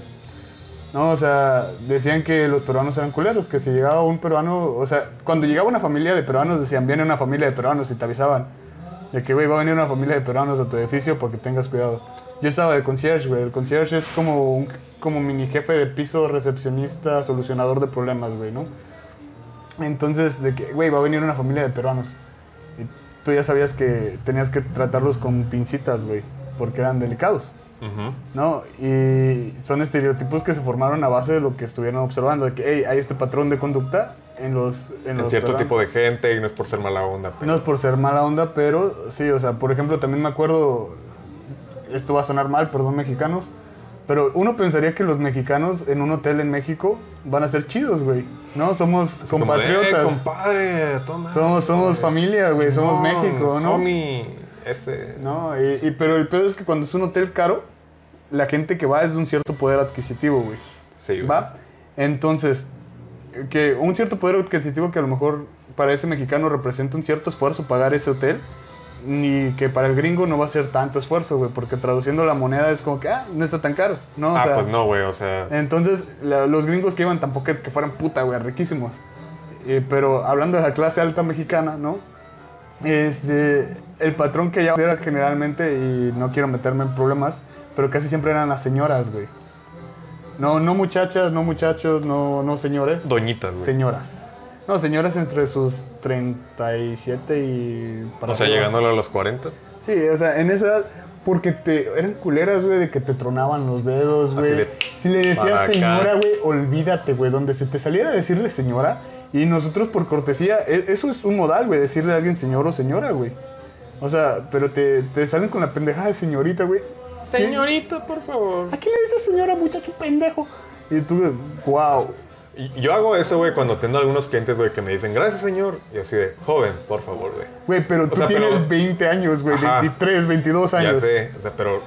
No, o sea, decían que los peruanos eran culeros, que si llegaba un peruano, o sea, cuando llegaba una familia de peruanos decían, viene una familia de peruanos y te avisaban. De que, güey, va a venir una familia de peruanos a tu edificio porque tengas cuidado. Yo estaba de concierge, güey. El concierge es como un como mini jefe de piso, recepcionista, solucionador de problemas, güey, ¿no? Entonces, de que, güey, va a venir una familia de peruanos. Y tú ya sabías que tenías que tratarlos con pincitas, güey, porque eran delicados. ¿No? Y son estereotipos que se formaron a base de lo que estuvieron observando, de que hey, hay este patrón de conducta en los... En, En los cierto tipo de gente y no es por ser mala onda, pero. No es por ser mala onda, pero sí, o sea, por ejemplo, también me acuerdo, esto va a sonar mal, perdón mexicanos, pero uno pensaría que los mexicanos en un hotel en México van a ser chidos, güey, ¿no? Somos Así como de, compatriotas, "Eh, compadre, toma. somos, somos familia, güey, somos No, México, ¿no? Homie, ese. No, y, y- pero el pedo es que cuando es un hotel caro, la gente que va es de un cierto poder adquisitivo, güey. Sí, güey. ¿Va? Entonces, que un cierto poder adquisitivo que a lo mejor para ese mexicano representa un cierto esfuerzo pagar ese hotel, ni que para el gringo no va a ser tanto esfuerzo, güey, porque traduciendo la moneda es como que, ah, no está tan caro, ¿no? O ah, sea, pues no, güey, o sea. Entonces, la- los gringos que iban tampoco que fueran puta, güey, riquísimos. Eh, pero hablando de la clase alta mexicana, ¿no? Este, el patrón que ya era generalmente, y no quiero meterme en problemas, pero casi siempre eran las señoras, güey. No, no muchachas, no muchachos, no, no señores, Doñitas, güey. señoras. No, señoras entre sus 37 y... para o sea, llegándole a los 40. Sí, o sea, en esa edad, porque te, eran culeras, güey, de que te tronaban los dedos, güey. de, Si le decías señora, güey, olvídate, güey, donde se te saliera a decirle señora, y nosotros por cortesía, e- eso es un modal, güey, decirle a alguien señor o señora, güey. O sea, pero te, te salen con la pendejada de señorita, güey. Señorita, por favor. ¿A qué le dices señora, muchacho pendejo? Y tú, wow. Y Yo hago eso, güey, cuando tengo algunos clientes, güey, que me dicen, gracias, señor. Y así de, joven, por favor, güey. Güey, pero tú sea, tienes pero- 20 años, güey, Ajá. 23, 22 Ya años. sé, o sea, pero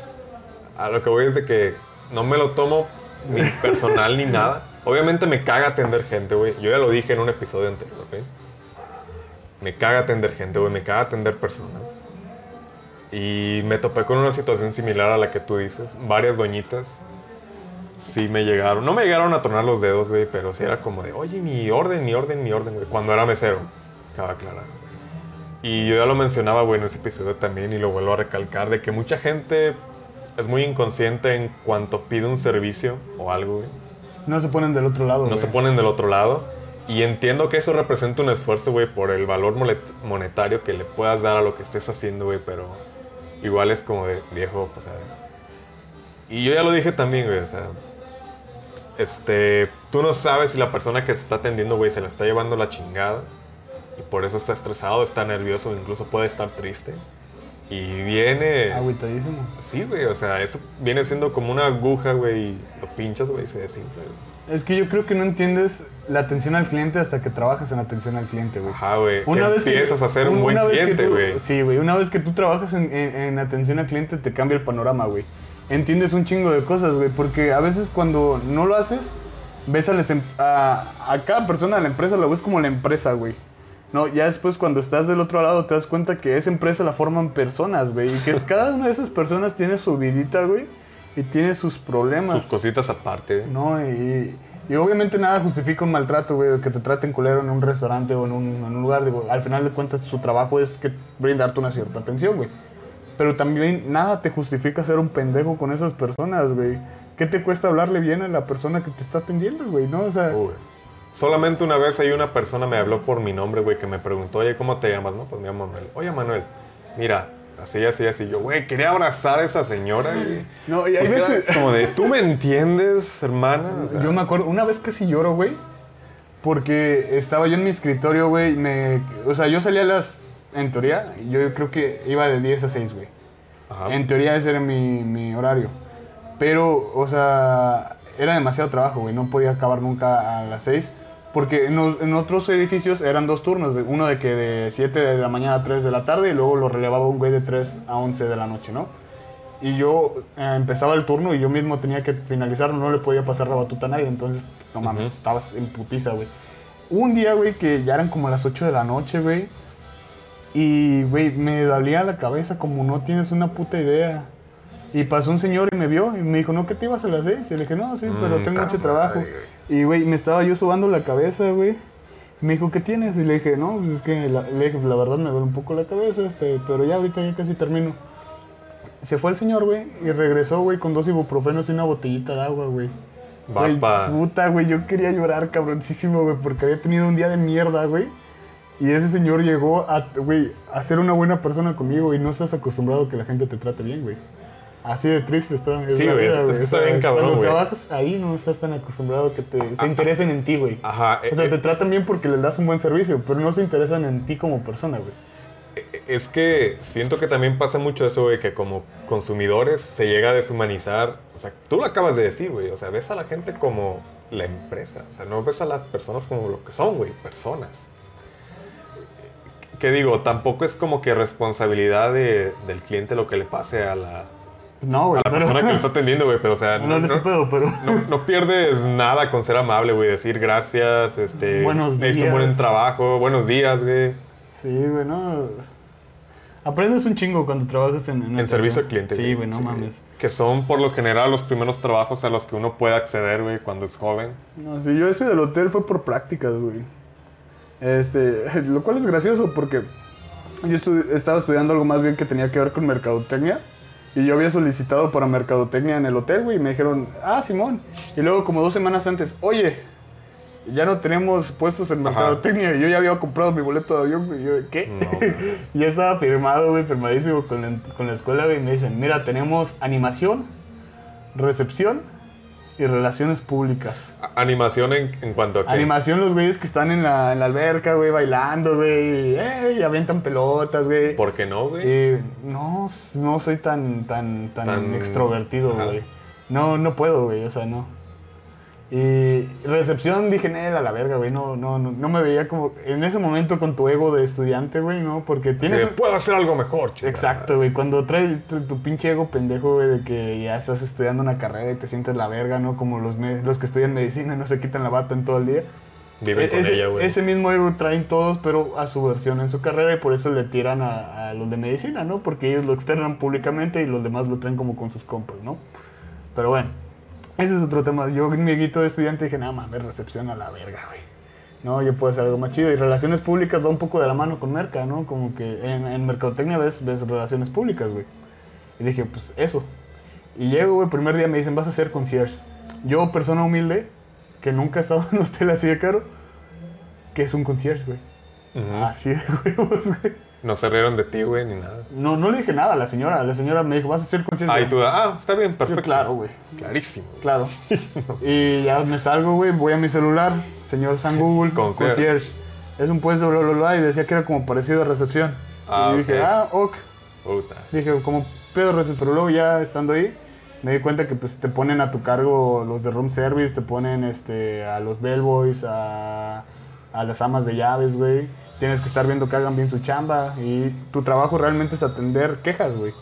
a lo que voy es de que no me lo tomo ni personal ni nada. Obviamente me caga atender gente, güey. Yo ya lo dije en un episodio anterior, güey. Me caga atender gente, güey. Me caga atender personas. Y me topé con una situación similar a la que tú dices. Varias doñitas sí me llegaron. No me llegaron a tronar los dedos, güey, pero sí era como de, oye, mi orden, mi orden, mi orden, güey. Cuando era mesero, cabe aclarar. Y yo ya lo mencionaba, güey, en ese episodio también, y lo vuelvo a recalcar, de que mucha gente es muy inconsciente en cuanto pide un servicio o algo, güey. No se ponen del otro lado, No güey. se ponen del otro lado. Y entiendo que eso representa un esfuerzo, güey, por el valor monetario que le puedas dar a lo que estés haciendo, güey, pero igual es como de viejo, pues, a ver. Y yo ya lo dije también, güey, o sea, este, tú no sabes si la persona que se está atendiendo, güey, se la está llevando la chingada y por eso está estresado, está nervioso, incluso puede estar triste. Y viene... Agüitadísimo. Sí, güey, o sea, eso viene siendo como una aguja, güey, y lo pinchas, güey, y se desinfla, güey. Es que yo creo que no entiendes la atención al cliente hasta que trabajas en atención al cliente, güey. Ajá, güey. Que empiezas a ser un una buen vez que cliente, güey. Sí, güey. Una vez que tú trabajas en, en- en atención al cliente, te cambia el panorama, güey. Entiendes un chingo de cosas, güey. Porque a veces cuando no lo haces, ves a, em- a, a cada persona de la empresa, lo ves como la empresa, güey. No, ya después cuando estás del otro lado te das cuenta que esa empresa la forman personas, güey. Y que cada una de esas personas tiene su vidita, güey. Y tiene sus problemas. Sus cositas aparte. No, y, y obviamente nada justifica un maltrato, güey, que te traten culero en un restaurante o en un, en un lugar. Digo, al final de cuentas, su trabajo es que brindarte una cierta atención, güey. Pero también nada te justifica ser un pendejo con esas personas, güey. ¿Qué te cuesta hablarle bien a la persona que te está atendiendo, güey? ¿No? O sea, Uy. Solamente una vez hay una persona me habló por mi nombre, güey, que me preguntó, oye, ¿cómo te llamas? No, pues me llamo Manuel. Oye, Manuel, mira, así, así, así. Yo, güey, quería abrazar a esa señora, güey. No, y hay Porque veces... Como de, ¿tú me entiendes, hermana? O sea, Yo me acuerdo, una vez casi lloro, güey, porque estaba yo en mi escritorio, güey, me... O sea, yo salía a las... En teoría, yo creo que iba de 10 a 6, güey. ajá. En teoría ese era mi, mi horario. Pero, o sea, era demasiado trabajo, güey. No podía acabar nunca a las 6. Porque en, los- en otros edificios eran dos turnos. Uno de que de 7 de la mañana a 3 de la tarde y luego lo relevaba un güey de 3 a 11 de la noche, ¿no? Y yo eh, empezaba el turno y yo mismo tenía que finalizarlo. No le podía pasar la batuta a nadie. Entonces, no mames, Ujú. estabas en putiza, güey. Un día, güey, que ya eran como las 8 de la noche, güey. Y, güey, me dolía la cabeza como no tienes una puta idea. Y pasó un señor y me vio y me dijo, no, ¿qué te ibas a las seis? Y le dije, no, sí, pero Mm, tengo mucho madre, trabajo. güey. Y, güey, me estaba yo sobando la cabeza, güey. Me dijo, ¿qué tienes? Y le dije, no, pues es que la, le dije, la verdad me duele un poco la cabeza, este, pero ya ahorita ya casi termino. Se fue el señor, güey, y regresó, güey, con dos ibuprofenos y una botellita de agua, güey. Vas pa... Puta, güey, yo quería llorar cabroncísimo, güey, porque había tenido un día de mierda, güey. Y ese señor llegó a, güey, a ser una buena persona conmigo y no estás acostumbrado a que la gente te trate bien, güey. Así de triste está. es Sí, güey, es- es que está bien cabrón, Cuando güey. trabajas ahí no estás tan acostumbrado a que te, se interesen en ti, güey. Ajá, O sea, eh, te tratan bien porque les das un buen servicio, pero no se interesan en ti como persona, güey. Es que siento que también pasa mucho eso, güey, que como consumidores se llega a deshumanizar. O sea, tú lo acabas de decir, güey. O sea, ves a la gente como la empresa. O sea, no ves a las personas como lo que son, güey, personas. Que digo, tampoco es como que responsabilidad de- del cliente lo que le pase a la, No, güey. a la pero- persona que lo está atendiendo, güey. Pero, o sea, No, no, pedo, pero... no, no pierdes nada con ser amable, güey. Decir gracias, este... Buenos necesito un días. buen trabajo, buenos días, güey. Sí, güey, no. Aprendes un chingo cuando trabajas en... En servicio al cliente. Sí, güey, no mames. Que son por lo general los primeros trabajos a los que uno puede acceder, güey, cuando es joven. No, sí, yo ese del hotel fue por prácticas, güey. Este, lo cual es gracioso porque yo estu- estaba estudiando algo más bien que tenía que ver con mercadotecnia. Y yo había solicitado para mercadotecnia en el hotel, güey, y me dijeron, ah, Simón. Y luego, como dos semanas antes, oye, ya no tenemos puestos en mercadotecnia. Y yo ya había comprado mi boleto de avión, güey. Y yo, ¿qué? No, ya estaba firmado, güey, firmadísimo con la, con la escuela, güey. Y me dicen, mira, tenemos animación, recepción y relaciones públicas. Animación en, en cuanto a que... Animación, los güeyes que están en la, en la alberca, güey, bailando, güey. ¡Ey! Y avientan pelotas, güey. ¿Por qué no, güey? Eh, no, no soy tan, tan, tan, Tan- extrovertido, güey. No, no puedo, güey, o sea, no. Y recepción dije, "Nel, a la verga, güey. No, no, no, no me veía como en ese momento con tu ego de estudiante, güey, ¿no? Porque Sí, tienes... puedo hacer algo mejor. Exacto, güey. Cuando traes tu, tu pinche ego pendejo, güey, de que ya estás estudiando una carrera y te sientes la verga, ¿no? Como los, me- los que estudian medicina y no se quitan la bata en todo el día. Viven E- con ese, ella, güey. ese mismo ego traen todos, pero a su versión en su carrera y por eso le tiran a, a los de medicina, ¿no? Porque ellos lo externan públicamente y los demás lo traen como con sus compas, ¿no? Pero bueno, ese es otro tema. Yo en mi guito de estudiante dije, nada mames, recepción a la verga, güey. No, yo puedo hacer algo más chido. Y relaciones públicas va un poco de la mano con merca, ¿no? Como que en, en mercadotecnia ves, ves relaciones públicas, güey. Y dije, pues eso. Y llego, güey, primer día me dicen, vas a ser concierge. Yo, persona humilde, que nunca he estado en un hotel así de caro, que es un concierge, güey. Así de huevos, güey. No se rieron de ti, güey, ni nada. No, no le dije nada a la señora. La señora me dijo, vas a ser concierge. Ah, y tú, ah, está bien, Yo, perfecto. claro, güey. Clarísimo. Claro. y ya me salgo, güey, voy a mi celular, señor San Google, Concierge. concierge. Es un puesto, bla, bla, bla, y decía que era como parecido a recepción. Ah, y dije, ah, ok. Puta. Dije, como pedo recepción, pero luego ya estando ahí, me di cuenta que pues te ponen a tu cargo los de room service, te ponen este, a los bellboys, a, a las amas de llaves, güey. Tienes que estar viendo que hagan bien su chamba y tu trabajo realmente es atender quejas, güey.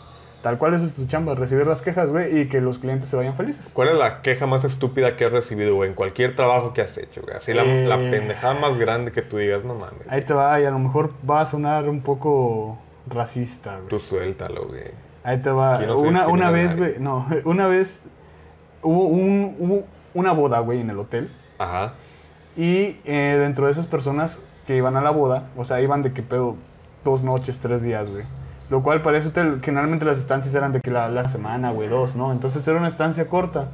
Tal cual esa es tu chamba, recibir las quejas, güey, y que los clientes se vayan felices. ¿Cuál es la queja más estúpida que has recibido, güey, en cualquier trabajo que has hecho, güey? Así la, Eh. la pendejada más grande que tú digas, no mames. Ahí te va, y a lo mejor va a sonar un poco racista, güey. Tú suéltalo, güey. Ahí te va. No una, una vez, güey, no, una vez hubo, un, hubo una boda, güey, en el hotel. Ajá. Y eh, dentro de esas personas que iban a la boda, o sea, iban de que pedo dos noches, tres días, güey. Lo cual para hotel, generalmente las estancias eran de que la, la semana, güey, dos, ¿no? Entonces era una estancia corta.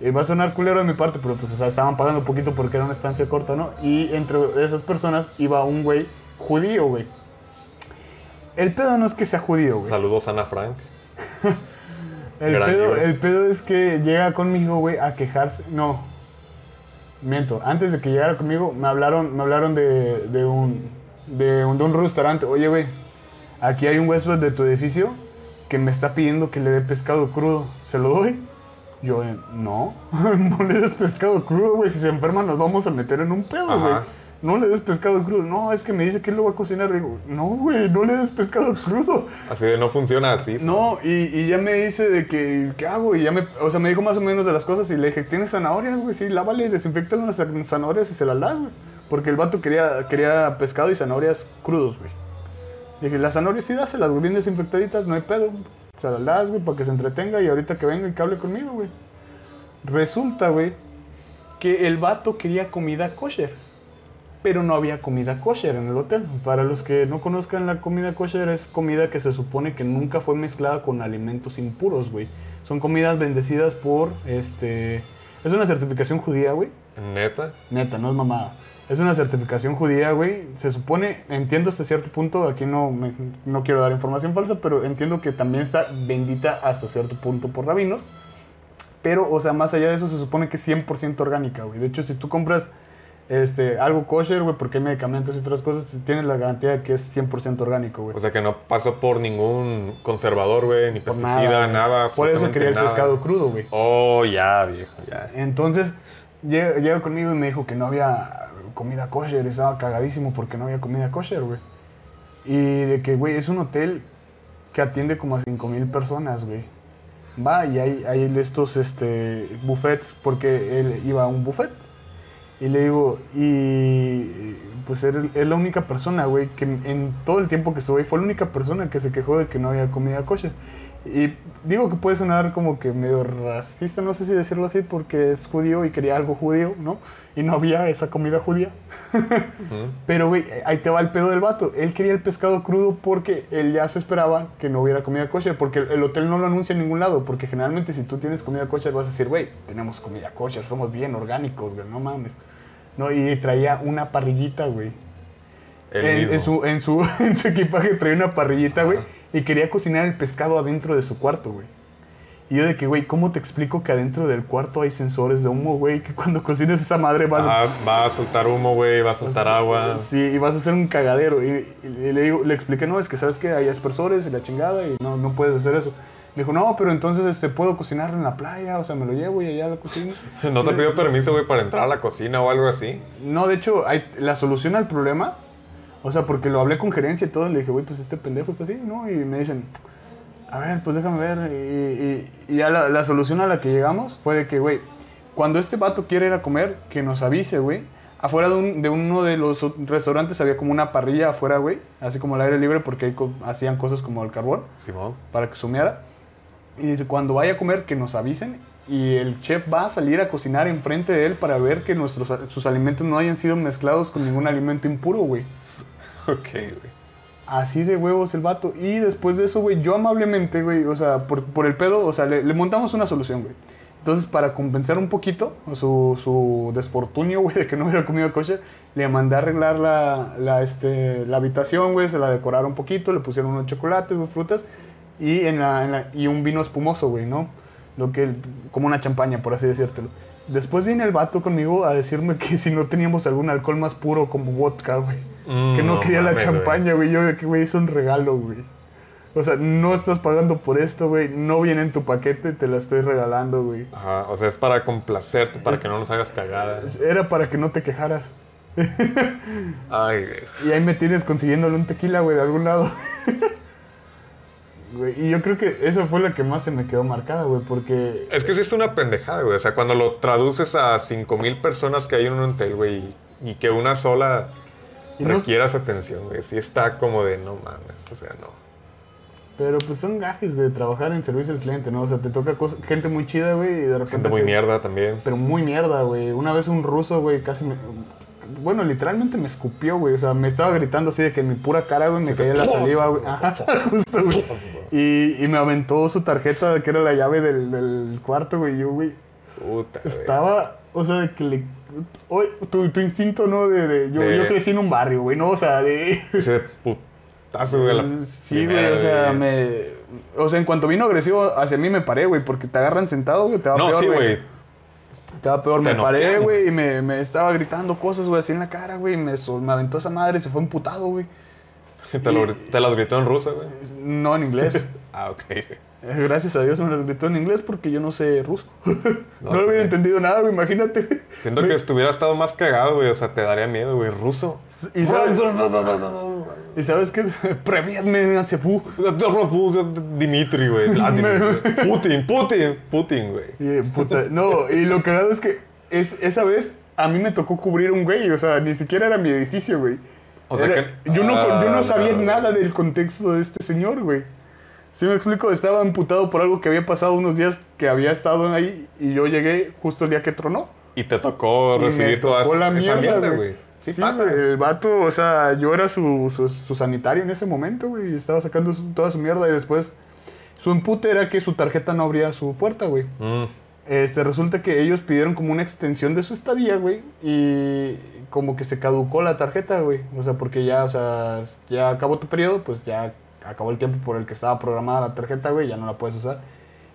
Y va a sonar culero de mi parte, pero pues o sea, estaban pagando un poquito porque era una estancia corta, ¿no? Y entre esas personas iba un güey judío, güey. El pedo no es que sea judío, güey. Saludos Ana Frank. El Gran pedo, libro. el pedo es que llega conmigo, güey, a quejarse. No. Miento. Antes de que llegara conmigo, me hablaron, me hablaron de, de un, de un de un restaurante. Oye, güey, aquí hay un huésped de tu edificio que me está pidiendo que le dé pescado crudo. ¿Se lo doy? Yo, eh, no, no le des pescado crudo, güey. Si se enferma nos vamos a meter en un pedo, güey. No le des pescado crudo. No, es que me dice que él lo va a cocinar. Digo, no, güey, no le des pescado crudo. Así de no funciona así. No, y, y ya me dice de que, ¿qué hago? Y ya me, o sea, me dijo más o menos de las cosas y le dije, ¿tienes zanahorias, güey? Sí, lávale, desinfecta las zanahorias y se las das, güey. Porque el vato quería, quería pescado y zanahorias crudos, güey. Dije, las zanahorias sí dáselas, güey, bien desinfectaditas, no hay pedo. Se las das, güey, para que se entretenga y ahorita que venga y que hable conmigo, güey. Resulta, güey, que el vato quería comida kosher pero no había comida kosher en el hotel. Para los que no conozcan la comida kosher es comida que se supone que nunca fue mezclada con alimentos impuros, güey. Son comidas bendecidas por este es una certificación judía, güey. Neta. Neta, no es mamada. Es una certificación judía, güey. Se supone, entiendo hasta cierto punto, aquí no, me- no quiero dar información falsa, pero entiendo que también está bendita hasta cierto punto por rabinos. Pero, o sea, más allá de eso, se supone que es 100% orgánica, güey. De hecho, si tú compras este, algo kosher, güey, porque hay medicamentos y otras cosas, tienes la garantía de que es 100% orgánico, güey. O sea que no pasó por ningún conservador, güey, ni Por pesticida, güey. nada. Por eso quería el nada. pescado crudo, güey. Oh, ya, viejo, ya. Entonces, llega, llega conmigo y me dijo que no había comida kosher. Estaba cagadísimo porque no había comida kosher, güey. Y de que, güey, es un hotel que atiende como a 5 mil personas, güey. Va y hay, hay estos este, buffets porque él iba a un buffet. Y le digo, y pues él- es la única persona, güey, que en todo el tiempo que estuve ahí fue la única persona que se quejó de que no había comida kosher. Y digo que puede sonar como que medio racista, no sé si decirlo así, porque es judío y quería algo judío, ¿no? Y no había esa comida judía. Pero, güey, ahí te va el pedo del vato. Él quería el pescado crudo porque él ya se esperaba que no hubiera comida kosher, porque el, el hotel no lo anuncia en ningún lado, porque generalmente si tú tienes comida kosher vas a decir, güey, tenemos comida kosher, somos bien orgánicos, güey, no mames. No, y traía una parrillita, güey. El En, mismo. en su, en, su, en su equipaje traía una parrillita, güey, y quería cocinar el pescado adentro de su cuarto, güey. Y yo de que, güey, ¿cómo te explico que adentro del cuarto hay sensores de humo, güey? Que cuando cocines esa madre vas a... Ajá, va a soltar humo, güey, va a soltar agua. Sí, y vas a hacer un cagadero. Y, y le, digo, le expliqué, no, es que sabes que hay aspersores y la chingada y no, no puedes hacer eso. Me dijo, no, pero entonces este, puedo cocinarlo en la playa, o sea, me lo llevo y allá lo cocino. ¿No te Y pidió permiso, güey, para entrar a la cocina o algo así? No, de hecho, hay, la solución al problema, o sea, porque lo hablé con gerencia y todo, le dije, güey, pues este pendejo está así, ¿no? Y me dicen, a ver, pues déjame ver. Y, y- y ya la, la solución a la que llegamos fue de que, güey, cuando este vato quiere ir a comer, que nos avise, güey. Afuera de, un- de uno de los restaurantes había como una parrilla afuera, güey, así como al aire libre, porque ahí hacían cosas como el carbón Simón. para que sumeara. Y dice, cuando vaya a comer, que nos avisen. Y el chef va a salir a cocinar enfrente de él para ver que nuestros, sus alimentos no hayan sido mezclados con ningún alimento impuro, güey. Ok, güey. Así de huevos el vato. Y después de eso, güey, yo amablemente, güey, o sea, por, el pedo, o sea, le, montamos una solución, güey. Entonces, para compensar un poquito su, su desfortunio, güey, de que no hubiera comido kosher, le mandé a arreglar la, este, la habitación, güey, se la decoraron un poquito, le pusieron unos chocolates, unas frutas y, en la, en la- y un vino espumoso, güey, ¿no? Lo que, como una champaña, por así decírtelo. Después viene el vato conmigo a decirme que si no teníamos algún alcohol más puro como vodka, güey. Mm, que no, quería la mames, güey. champaña, güey. Yo de que, güey, es un regalo, güey. O sea, no estás pagando por esto, güey. No viene en tu paquete, te la estoy regalando, güey. Ajá, o sea, es para complacerte, para que no nos hagas cagadas. Era para que no te quejaras. Ay, güey. Y ahí me tienes consiguiéndole un tequila, güey, de algún lado. Güey, y yo creo que esa fue la que más se me quedó marcada, güey, porque... Es que sí es una pendejada, güey. O sea, cuando lo traduces a 5000 personas que hay en un hotel, güey, y, y que una sola Y no- requieras atención, güey, sí está como de no mames, o sea, no. Pero pues son gajes de trabajar en servicio al cliente, ¿no? O sea, te toca cos- gente muy chida, güey, y de repente... Gente muy te- mierda también. Pero muy mierda, güey. Una vez un ruso, güey, casi me... Bueno, literalmente me escupió, güey. O sea, me estaba gritando así de que en mi pura cara, güey, me caía la saliva, güey. Ajá, justo, güey. Y, y me aventó su tarjeta, que era la llave del, del cuarto, güey. Yo, güey, Puta. Estaba, o sea, de que le... Oye, tu, tu instinto, ¿no? De, de- yo, De- yo crecí en un barrio, güey, ¿no? O sea, de... Ese putazo, güey. la Sí, güey, o sea, güey. me... O sea, en cuanto vino agresivo hacia mí me paré, güey, porque te agarran sentado, güey, te va No, peor, sí, güey. Te va peor, Te me paré, güey, y me, me estaba gritando cosas, güey, así en la cara, güey, y me, me aventó esa madre y se fue emputado, güey. Te, lo- te las gritó en ruso, güey. No en inglés. Ah, ok. Eh, Gracias a Dios me las gritó en inglés porque yo no sé ruso. No, No, hubiera entendido nada, güey, imagínate. Siento que estuviera estado más cagado, güey. O sea, te daría miedo, güey. Ruso. Y sabes, y sabes qué? Previadme, Ansepu. Dimitri, güey. Vladimir, güey. Putin, Putin, Putin, güey. No, y lo cagado es que es, esa vez a mí me tocó cubrir un güey, o sea, ni siquiera era mi edificio, güey. O sea Era- que- yo, no, con- yo no Ah, sabía nada del contexto de este señor, güey. Si me explico, estaba imputado por algo que había pasado unos días que había estado ahí y yo llegué justo el día que tronó. Y te tocó recibir toda la esa mierda, güey. Sí, Sí, pasa. el vato, o sea, yo era su, su, su sanitario en ese momento, güey, y estaba sacando su- toda su mierda y después su empute era que su tarjeta no abría su puerta, güey. Mm. Este, resulta que ellos pidieron como una extensión de su estadía, güey, y como que se caducó la tarjeta, güey. O sea, porque ya, o sea, ya acabó tu periodo, pues ya acabó el tiempo por el que estaba programada la tarjeta, güey, ya no la puedes usar.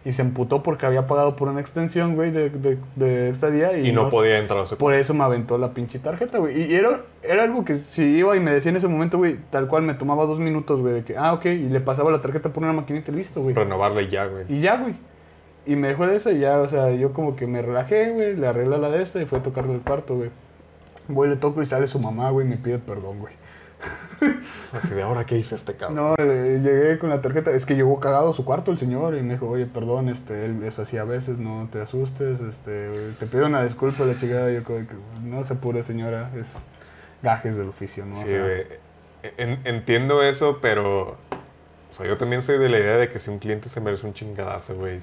Y se emputó porque había pagado por una extensión, güey, de, de, de estadía. Y, Y no podía entrar a su Por eso me aventó la pinche tarjeta, güey. Y era, era algo que si iba y me decía en ese momento, güey, tal cual me tomaba dos minutos, güey, de que, ah, ok, y le pasaba la tarjeta por una maquinita y listo, güey. Renovarle ya, güey. Y ya, güey. Y me dejó de esa y ya, o sea, yo como que me relajé, güey, le arreglé la de esta y fue a tocarle el cuarto, güey. Voy, le toco y sale su mamá, güey, y me pide perdón, güey. Así de ahora, ¿qué hice este cabrón? No, eh, llegué con la tarjeta, es que llegó cagado a su cuarto el señor y me dijo, oye, perdón, este, él es así a veces, no te asustes, este, te pido una disculpa la chingada, yo como que, no se apure señora, es gajes del oficio, ¿no? O Sí, sea, güey. En- entiendo eso, pero. O sea, yo también soy de la idea de que si un cliente se merece un chingadazo, güey.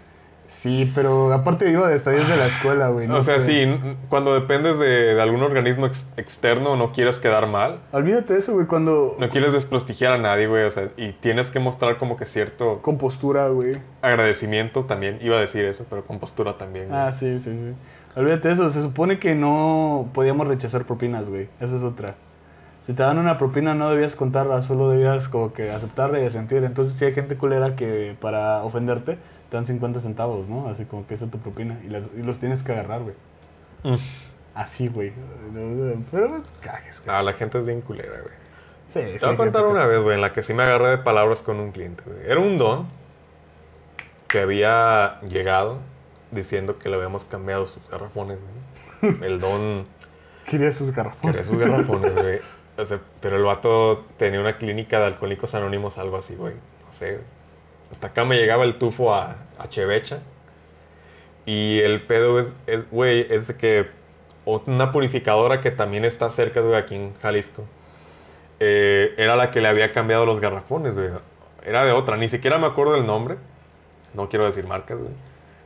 Sí, pero aparte iba de estadías de la escuela, güey. no o sea, sí, cuando dependes de, de algún organismo ex- externo, no quieres quedar mal. Olvídate de eso, güey, cuando... No quieres desprestigiar a nadie, güey. O sea, y tienes que mostrar como que cierto Con postura, güey. agradecimiento también. Iba a decir eso, pero con postura también. güey. Ah, sí, sí, sí. Olvídate de eso. Se supone que no podíamos rechazar propinas, güey. Esa es otra. Si te dan una propina no debías contarla, solo debías como que aceptarla y asentir. Entonces si hay gente culera que para ofenderte te dan 50 centavos, ¿no? Así como que esa es tu propina. Y, las- y los tienes que agarrar, güey. Mm. Así, güey. Pero pues cajes, güey. No, la gente es bien culera, güey. Sí, Te sí, voy a contar una vez, güey, en la que sí me agarré de palabras con un cliente, güey. Era un don que había llegado diciendo que le habíamos cambiado sus garrafones, güey. El don Quería sus garrafones. quería sus garrafones, güey. O sea, pero el vato tenía una clínica de alcohólicos anónimos, algo así, güey. No sé, güey. Hasta acá me llegaba el tufo a, a Chevecha. Y el pedo es, güey, es que una purificadora que también está cerca, güey, aquí en Jalisco. eh, era la que le había cambiado los garrafones, güey. Era de otra, ni siquiera me acuerdo el nombre. No quiero decir marcas, güey.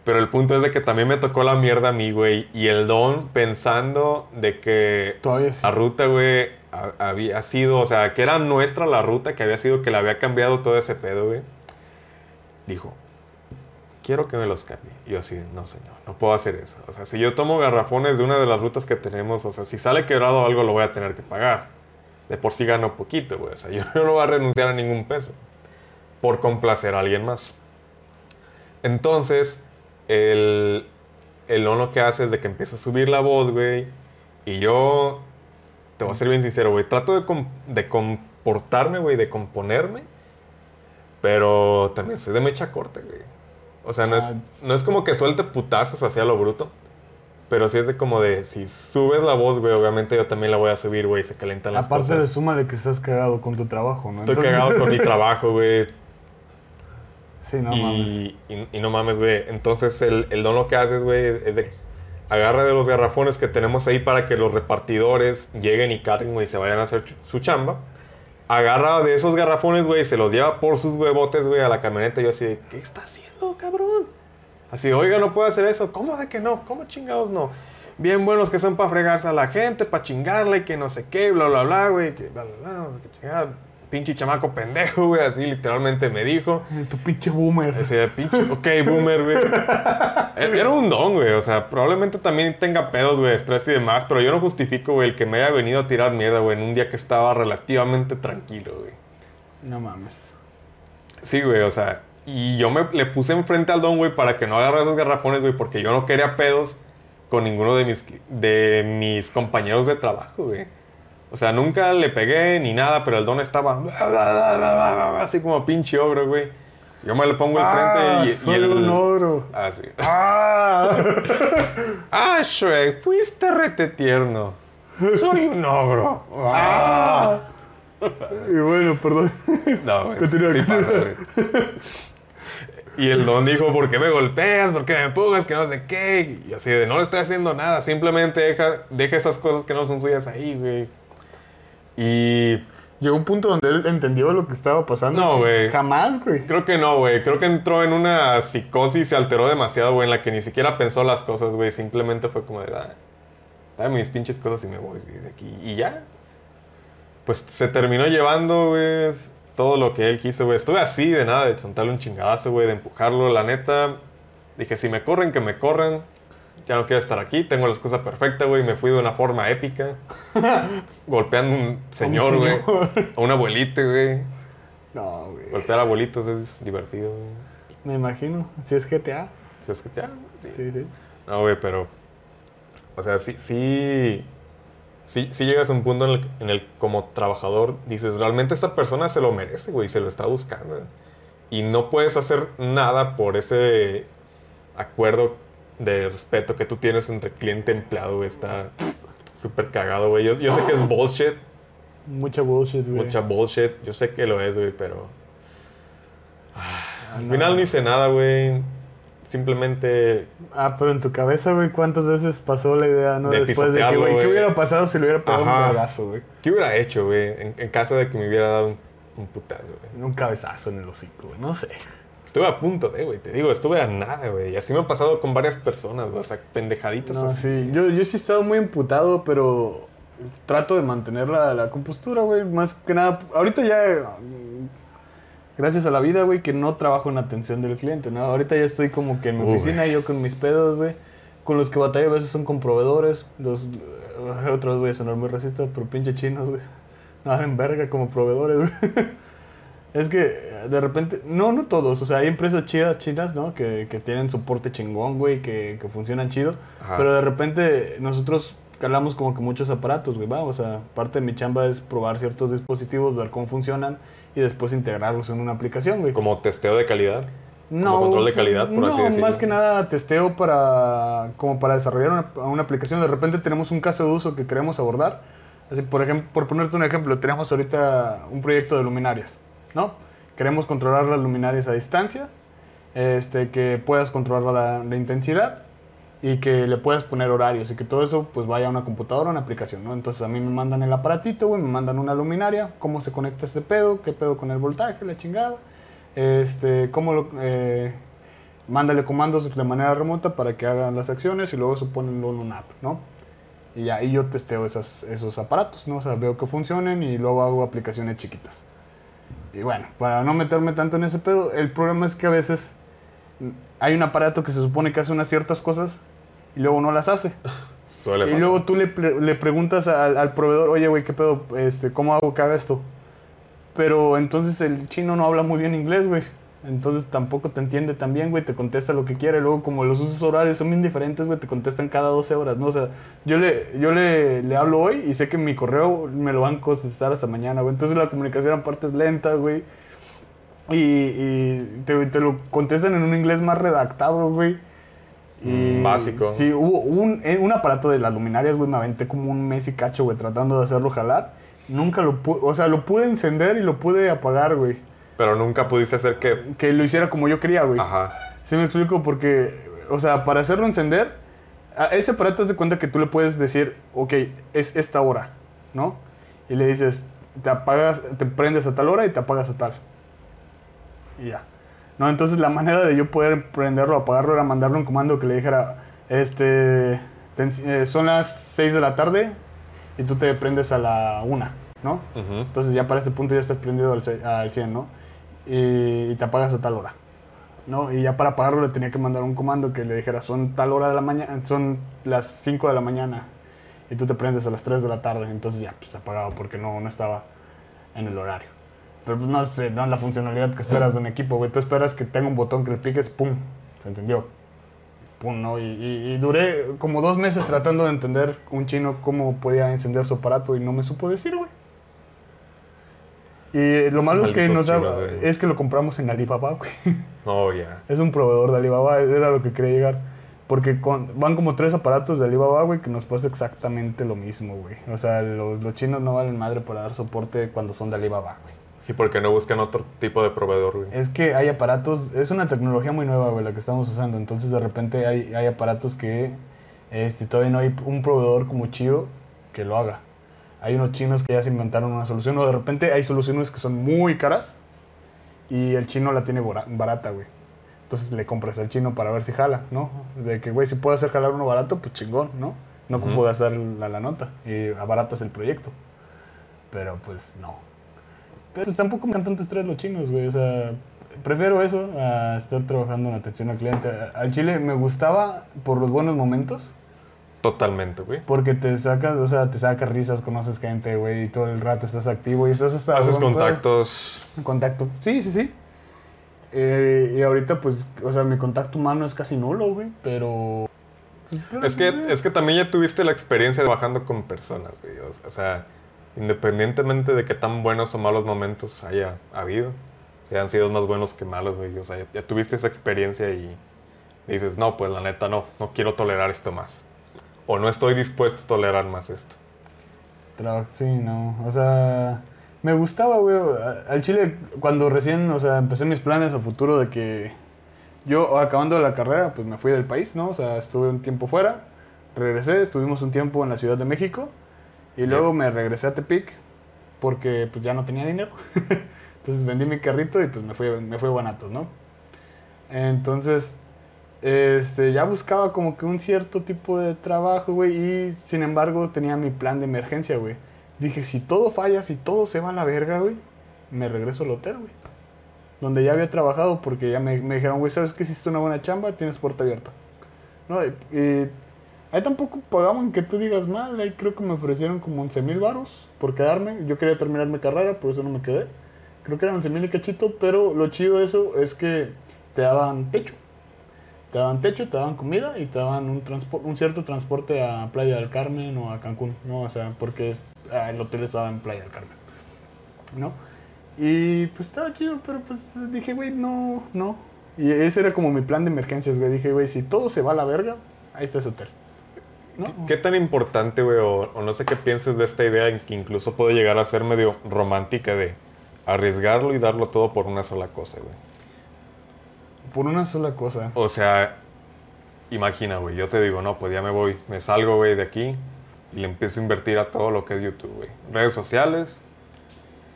Pero el punto es de que también me tocó la mierda a mí, güey. Y el don pensando de que Todavía sí. la ruta, güey, ha- había sido, o sea, que era nuestra la ruta, que había sido que le había cambiado todo ese pedo, güey. Dijo, quiero que me los cambie. Y yo así, no, señor, no puedo hacer eso. O sea, si yo tomo garrafones de una de las rutas que tenemos, o sea, si sale quebrado algo, lo voy a tener que pagar. De por sí gano poquito, güey. O sea, yo no voy a renunciar a ningún peso por complacer a alguien más. Entonces, el, el lo que hace es de que empieza a subir la voz, güey. Y yo, te voy a ser bien sincero, güey. Trato de, com- de comportarme, güey, de componerme. Pero también soy de mecha corta, güey. O sea, no es, Ah, no es como que suelte putazos hacia lo bruto. Pero sí es de como de, si subes la voz, güey, obviamente yo también la voy a subir, güey, y se calientan las Aparte de cosas. suma de que estás cagado con tu trabajo, ¿no? Estoy Entonces- cagado con mi trabajo, güey. Sí, no mames. y, y- y no mames, güey. Entonces el, el don lo que haces, güey, es de agarra de los garrafones que tenemos ahí para que los repartidores lleguen y carguen, güey, y se vayan a hacer su chamba. Agarra de esos garrafones, güey, se los lleva por sus huevotes, güey, a la camioneta. Yo así de, ¿qué está haciendo, cabrón? Así, oiga, no puede hacer eso. ¿Cómo de que no? ¿Cómo chingados no? Bien buenos que son para fregarse a la gente, para chingarla y que no sé qué, bla, bla, bla, güey. Que bla, bla, bla, no sé qué chingada. Pinche chamaco pendejo, güey, así literalmente me dijo. Tu pinche boomer. Decía, pinche, ok, boomer, güey. E- Era un don, güey. O sea, probablemente también tenga pedos, güey, estrés y demás, pero yo no justifico, güey, el que me haya venido a tirar mierda, güey, en un día que estaba relativamente tranquilo, güey. No mames. Sí, güey, o sea, y yo me le puse enfrente al don, güey, para que no agarre esos garrafones, güey, porque yo no quería pedos con ninguno de mis, de mis compañeros de trabajo, güey. O sea, nunca le pegué ni nada, pero el don estaba así como pinche ogro, güey. Yo me le pongo enfrente y, y soy el... un ogro. Ah, sí. Ah. Ah, Shrek, fuiste rete tierno. Soy un ogro. Ah. y bueno, perdón. No, güey. Sí pasa, güey. Y el don dijo, ¿por qué me golpeas? ¿Por qué me empujas? Que no sé qué. Y así de, no le estoy haciendo nada. Simplemente deja, deja esas cosas que no son suyas ahí, güey. Y Llegó un punto donde él entendió lo que estaba pasando. No, güey. Jamás, güey. creo que no, güey. Creo que entró en una psicosis, se alteró demasiado, güey, en la que ni siquiera pensó las cosas, güey. Simplemente fue como de, "Ah, dame mis pinches cosas y me voy, güey, de aquí. Y ya. Pues se terminó llevando, güey, todo lo que él quiso, güey. Estuve así de nada, de chantarle un chingadazo, güey, de empujarlo. La neta, dije, si me corren, que me corran. Ya no quiero estar aquí, tengo las cosas perfectas, güey. Me fui de una forma épica. golpeando a un señor, güey. A un abuelito, güey. No, güey. Golpear a abuelitos es divertido, güey. Me imagino. Si es GTA. Si es te sí. Sí, sí. No, güey, pero. O sea, sí, sí. Sí, sí llegas a un punto en el, en el como trabajador dices, realmente esta persona se lo merece, güey, se lo está buscando. Y no puedes hacer nada por ese acuerdo de respeto que tú tienes entre cliente y empleado, güey. Está súper cagado, güey. Yo, yo sé que es bullshit, Mucha bullshit, güey. mucha bullshit. Yo sé que lo es, güey, pero... Ah, Al no. final no hice nada, güey. Simplemente Ah, pero en tu cabeza, güey, ¿cuántas veces pasó la idea, no? De Después de que, güey, ¿qué hubiera pasado si le hubiera pegado Ajá. un pedazo, güey? ¿Qué hubiera hecho, güey? En, en caso de que me hubiera dado un, un putazo, güey. Un cabezazo en el hocico, güey. No sé. Estuve a punto de, güey. Te digo, estuve a nada, güey. Y así me ha pasado con varias personas, güey. O sea, pendejaditas No, así. sí. Yo, yo sí he estado muy emputado, pero trato de mantener la, la compostura, güey. Más que nada, ahorita ya, gracias a la vida, güey, que no trabajo en atención del cliente, ¿no? Ahorita ya estoy como que en mi Uy. oficina, yo con mis pedos, güey. Con los que batallo a veces son con proveedores. Los otros, voy a sonar muy racista, pero pinche chinos, güey. No en verga como proveedores, güey. Es que eh, de repente, no, no todos, o sea, hay empresas chidas, chinas, ¿no? Que, que tienen soporte chingón, güey, que, que funcionan chido. Ajá. Pero de repente nosotros calamos como que muchos aparatos, güey, va. O sea, parte de mi chamba es probar ciertos dispositivos, ver cómo funcionan y después integrarlos en una aplicación, güey. Como testeo de calidad. como control de calidad, por no, así decirlo. más que nada testeo para como para desarrollar una, una aplicación. De repente tenemos un caso de uso que queremos abordar. Así, por ejemplo, por ponerte un ejemplo, tenemos ahorita un proyecto de luminarias, ¿no? Queremos controlar las luminarias a distancia, este, que puedas controlar la, intensidad y que le puedas poner horarios y que todo eso pues vaya a una computadora, una aplicación, ¿no? Entonces a mí me mandan el aparatito, güey, me mandan una luminaria, cómo se conecta este pedo, qué pedo con el voltaje, la chingada, este, cómo lo, eh, mándale comandos de manera remota para que hagan las acciones y luego se ponen en una app, ¿no? Y ahí yo testeo esos aparatos, ¿no? O sea, veo que funcionen y luego hago aplicaciones chiquitas. Y bueno, para no meterme tanto en ese pedo, el problema es que a veces hay un aparato que se supone que hace unas ciertas cosas y luego no las hace. Y luego tú le, pre- le preguntas al, al proveedor, oye, güey, ¿qué pedo? Este, ¿Cómo hago que haga esto? Pero entonces el chino no habla muy bien inglés, güey. Entonces tampoco te entiende tan bien, güey. Te contesta lo que quiere. Luego, como los usos horarios son bien diferentes, güey, te contestan cada 12 horas, ¿no? O sea, yo le, yo le, le hablo hoy y sé que mi correo me lo van a contestar hasta mañana, güey. Entonces la comunicación aparte es lenta, güey. Y, y te, te lo contestan en un inglés más redactado, güey. Y- Mm, básico. Sí, hubo un, eh, un aparato de las luminarias, güey, me aventé como un mes y cacho, güey, tratando de hacerlo jalar. Nunca lo pude, o sea, lo pude encender y lo pude apagar, güey. Pero nunca pudiste hacer que. Que lo hiciera como yo quería, güey. Ajá. Sí me explico porque, o sea, para hacerlo encender, a ese aparato es de cuenta que tú le puedes decir, ok, es esta hora, ¿no? Y le dices, te apagas, te prendes a tal hora y te apagas a tal. Y ya. No, entonces la manera de yo poder prenderlo apagarlo era mandarle un comando que le dijera, este, te eh, son las 6 de la tarde y tú te prendes a la 1. ¿no? Entonces ya para este punto ya estás prendido al, al 100, ¿no? Y, y te apagas a tal hora, ¿no? Y ya para apagarlo le tenía que mandar un comando que le dijera, son tal hora de la mañana, son las 5 de la mañana, y tú te prendes a las 3 de la tarde, entonces ya, pues apagado porque no, no estaba en el horario. Pero pues no sé, no es la funcionalidad que esperas de un equipo, güey. Tú esperas que tenga un botón que le piques, ¡pum! ¿Se entendió? ¡Pum! ¿no? Y, y- y duré como dos meses tratando de entender un chino cómo podía encender su aparato y no me supo decir, güey. Y lo malo es que, nos da- chinos, güey. es que lo compramos en Alibaba, güey. Oh, ya. Es un proveedor de Alibaba, era lo que quería llegar. Porque con- van como tres aparatos de Alibaba, güey, que nos pasa exactamente lo mismo, güey. O sea, los, los chinos no valen madre para dar soporte cuando son de Alibaba, güey. ¿Y por qué no buscan otro tipo de proveedor, güey? Es que hay aparatos, es una tecnología muy nueva, güey, la que estamos usando. Entonces, de repente hay, hay aparatos que este, todavía no hay un proveedor como chido que lo haga. Hay unos chinos que ya se inventaron una solución, o de repente hay soluciones que son muy caras y el chino la tiene barata, güey. Entonces le compras al chino para ver si jala, ¿no? De que, güey, si puedo hacer jalar uno barato, pues chingón, ¿no? No puedo hacer la, la nota y abaratas el proyecto. Pero pues no. Pero tampoco me dan tanto estrés los chinos, güey. O sea, prefiero eso a estar trabajando en atención al cliente. Al chile me gustaba por los buenos momentos. Totalmente, güey. Porque te sacas, o sea, te sacas risas, conoces gente, güey, y todo el rato estás activo y estás hasta... Haces contactos. Contacto. Sí, sí, sí. Eh, y ahorita, pues, o sea, mi contacto humano es casi nulo, güey, pero... Es que, es que también ya tuviste la experiencia trabajando con personas, güey. O, o sea, independientemente de qué tan buenos o malos momentos haya habido, si han sido más buenos que malos, güey. O sea, ya, ya tuviste esa experiencia y dices, no, pues la neta no, no quiero tolerar esto más. O no estoy dispuesto a tolerar más esto. Sí, no. O sea, me gustaba, güey. Al Chile, cuando recién, o sea, empecé mis planes a futuro de que yo, acabando la carrera, pues me fui del país, ¿no? O sea, estuve un tiempo fuera, regresé, estuvimos un tiempo en la Ciudad de México y luego me regresé a Tepic porque pues ya no tenía dinero. Entonces vendí mi carrito y pues me fui, me fui a Guanatos, ¿no? Entonces, este, ya buscaba como que un cierto tipo de trabajo, güey, y sin embargo tenía mi plan de emergencia, güey. Dije, si todo falla, si todo se va a la verga, güey, me regreso al hotel, güey. Donde ya había trabajado porque ya me, me dijeron, güey, ¿sabes que hiciste una buena chamba? Tienes puerta abierta. No, y, ahí tampoco pagaban que tú digas mal, ahí creo que me ofrecieron como 11 mil varos por quedarme. Yo quería terminar mi carrera, por eso no me quedé. Creo que eran 11 mil y cachito, pero lo chido de eso es que te daban techo. Te daban techo, te daban comida y te daban un, un cierto transporte a Playa del Carmen o a Cancún, ¿no? O sea, porque ah, el hotel estaba en Playa del Carmen, ¿no? Y pues estaba chido, pero pues dije, güey, no, no. Y ese era como mi plan de emergencias, güey. Dije, güey, si todo se va a la verga, ahí está ese hotel. ¿No? ¿Qué tan importante, güey, o, o no sé qué pienses de esta idea en que incluso puede llegar a ser medio romántica de arriesgarlo y darlo todo por una sola cosa, güey? Por una sola cosa. O sea, imagina, güey, yo te digo, no, pues ya me voy, me salgo, güey, de aquí y le empiezo a invertir a todo lo que es YouTube, güey. Redes sociales,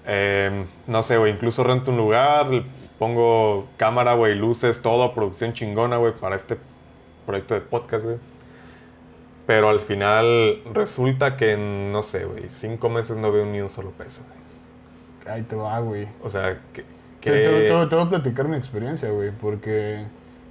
em, no sé, güey, incluso rento un lugar, pongo cámara, güey, luces, todo, producción chingona, güey, para este proyecto de podcast, güey. Pero al final resulta que, en, no sé, güey, cinco meses no veo ni un solo peso, güey. Ahí te va, güey. O sea, que... Te, te- te- te voy a platicar mi experiencia, güey, porque...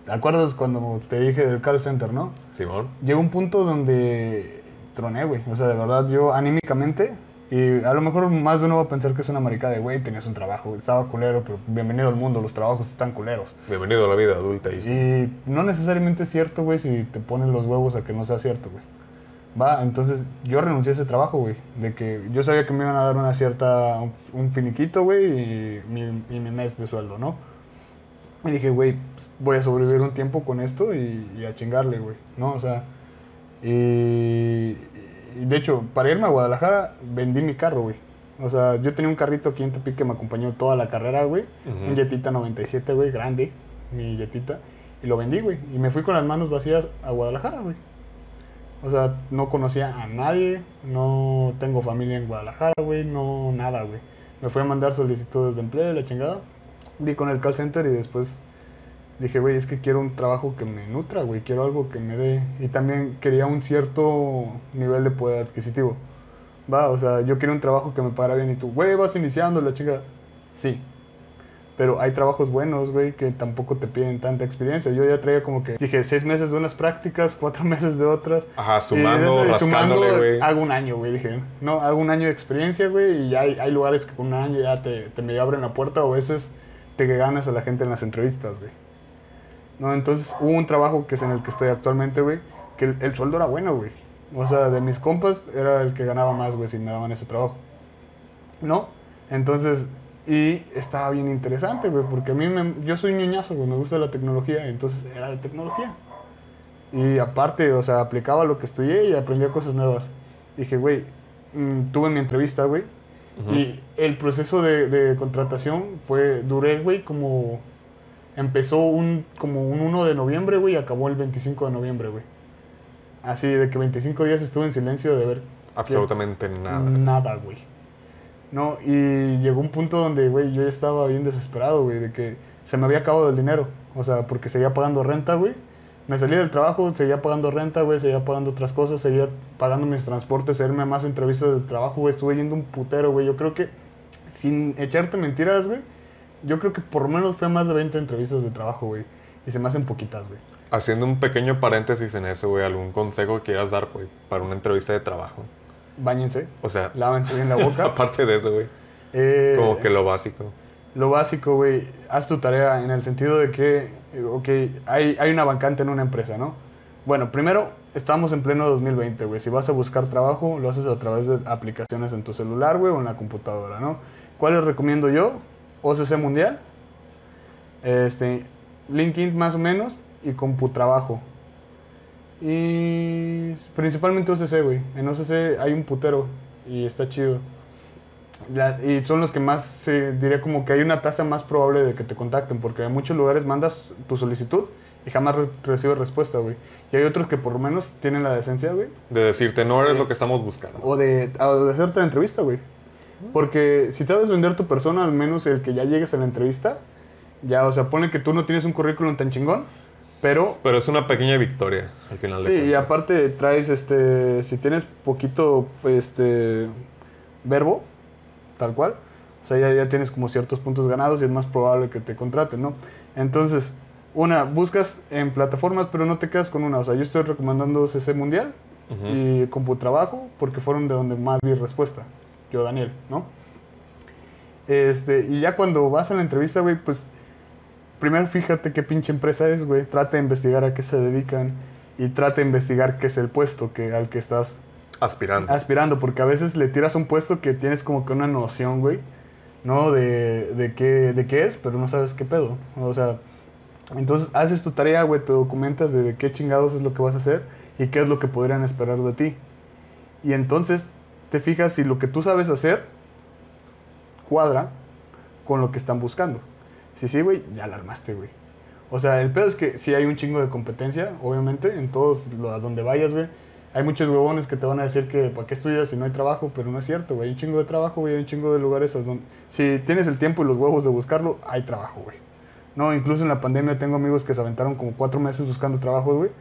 ¿Te acuerdas cuando te dije del call center, no? Simón, Llegó un punto donde troné, güey. O sea, de verdad, yo anímicamente... Y a lo mejor más de uno va a pensar que es una maricada de, güey, tenías un trabajo, estaba culero, pero bienvenido al mundo, los trabajos están culeros. bienvenido a la vida adulta y... Y no necesariamente es cierto, güey, si te ponen los huevos a que no sea cierto, güey. Va, entonces yo renuncié a ese trabajo, güey. De que yo sabía que me iban a dar una cierta, un, finiquito, güey, y mi, y mi mes de sueldo, ¿no? Y dije, güey, pues, voy a sobrevivir un tiempo con esto y, y a chingarle, güey, ¿no? O sea, y, y de hecho, para irme a Guadalajara vendí mi carro, güey. O sea, yo tenía un carrito aquí en Tepic que me acompañó toda la carrera, güey. Ujú. Un Jetita 97, güey, grande, mi Jetita. Y lo vendí, güey. Y me fui con las manos vacías a Guadalajara, güey. O sea, no conocía a nadie, no tengo familia en Guadalajara, güey, no nada, güey. Me fui a mandar solicitudes de empleo y la chingada. Di con el call center y después dije, güey, es que quiero un trabajo que me nutra, güey, quiero algo que me dé. Y también quería un cierto nivel de poder adquisitivo. Va, o sea, yo quiero un trabajo que me pagara bien y tú, güey, vas iniciando la chica. Sí. Pero hay trabajos buenos, güey, que tampoco te piden tanta experiencia. Yo ya traía como que, dije, seis meses de unas prácticas, cuatro meses de otras. Ajá, Y sumando, eso, y rascándole, güey. Hago un año, güey, dije. No, hago un año de experiencia, güey, y ya hay, hay lugares que con un año ya te, te me abren la puerta o a veces te ganas a la gente en las entrevistas, güey. No, entonces hubo un trabajo que es en el que estoy actualmente, güey, que el, el sueldo era bueno, güey. O sea, de mis compas era el que ganaba más, güey, si me daban ese trabajo. ¿No? Entonces, y estaba bien interesante, güey, porque a mí me, yo soy ñoñazo, güey, me gusta la tecnología, entonces era de tecnología. Y aparte, o sea, aplicaba lo que estudié y aprendía cosas nuevas. Dije, güey, mm, tuve mi entrevista, güey, y el proceso de, de contratación fue, duré, güey, como, empezó un, como un 1 de noviembre, güey, y acabó el 25 de noviembre, güey. Así, de que 25 días estuve en silencio de ver Absolutamente nada. Nada, güey. No, y llegó un punto donde, güey, yo estaba bien desesperado, güey, de que se me había acabado el dinero. O sea, porque seguía pagando renta, güey. Me salí del trabajo, seguía pagando renta, güey, seguía pagando otras cosas, seguía pagando mis transportes, irme más entrevistas de trabajo, güey. Estuve yendo un putero, güey. Yo creo que, sin echarte mentiras, güey, yo creo que por lo menos fue más de 20 entrevistas de trabajo, güey. Y se me hacen poquitas, güey. Haciendo un pequeño paréntesis en eso, güey, algún consejo que quieras dar, güey, para una entrevista de trabajo. Báñense, O sea, lávense bien la boca. aparte de eso, güey, Eh, como que lo básico. Lo básico, güey, haz tu tarea en el sentido de que, ok, hay, hay una vacante en una empresa, ¿no? Bueno, primero, estamos en pleno 2020, güey. Si vas a buscar trabajo, lo haces a través de aplicaciones en tu celular, güey, o en la computadora, ¿no? ¿Cuáles recomiendo yo? OCC Mundial, este, LinkedIn más o menos, y CompuTrabajo. Y principalmente OCC, güey. En OCC hay un putero y está chido. La- y son los que más, se diría como que hay una tasa más probable de que te contacten, porque en muchos lugares mandas tu solicitud y jamás re- recibes respuesta, güey. Y hay otros que por lo menos tienen la decencia, güey, De decirte, no eres lo que estamos buscando. o de, o de hacerte la entrevista, güey. Porque si sabes vender tu persona, al menos el que ya llegues a la entrevista, ya, o sea, pone que tú no tienes un currículum tan chingón, pero Pero es una pequeña victoria, al final de Sí, y cuentas. aparte traes, este, si tienes poquito, este, verbo, tal cual, o sea, ya, ya tienes como ciertos puntos ganados y es más probable que te contraten, ¿no? Entonces, una, buscas en plataformas, pero no te quedas con una, o sea, yo estoy recomendando CC Mundial Ujú. y CompuTrabajo porque fueron de donde más vi respuesta, yo, Daniel, ¿no? Este, y ya cuando vas a la entrevista, güey, pues primero fíjate qué pinche empresa es, güey. Trata de investigar a qué se dedican y trata de investigar qué es el puesto que, al que estás Aspirante. aspirando, porque a veces le tiras un puesto que tienes como que una noción, güey, ¿no? De, de, qué, de qué es, pero no sabes qué pedo. O sea, entonces haces tu tarea, güey, te documentas de, de qué chingados es lo que vas a hacer y qué es lo que podrían esperar de ti. Y entonces te fijas si lo que tú sabes hacer cuadra con lo que están buscando. Si sí, güey, ya la armaste, güey. O sea, el pedo es que si hay un chingo de competencia, obviamente, en todos los a donde vayas, güey. Hay muchos huevones que te van a decir que para qué estudias si no hay trabajo, pero no es cierto, güey. Hay un chingo de trabajo, güey. Hay un chingo de lugares donde... Si tienes el tiempo y los huevos de buscarlo, hay trabajo, güey. No, incluso en la pandemia tengo amigos que se aventaron como cuatro meses buscando trabajo, güey.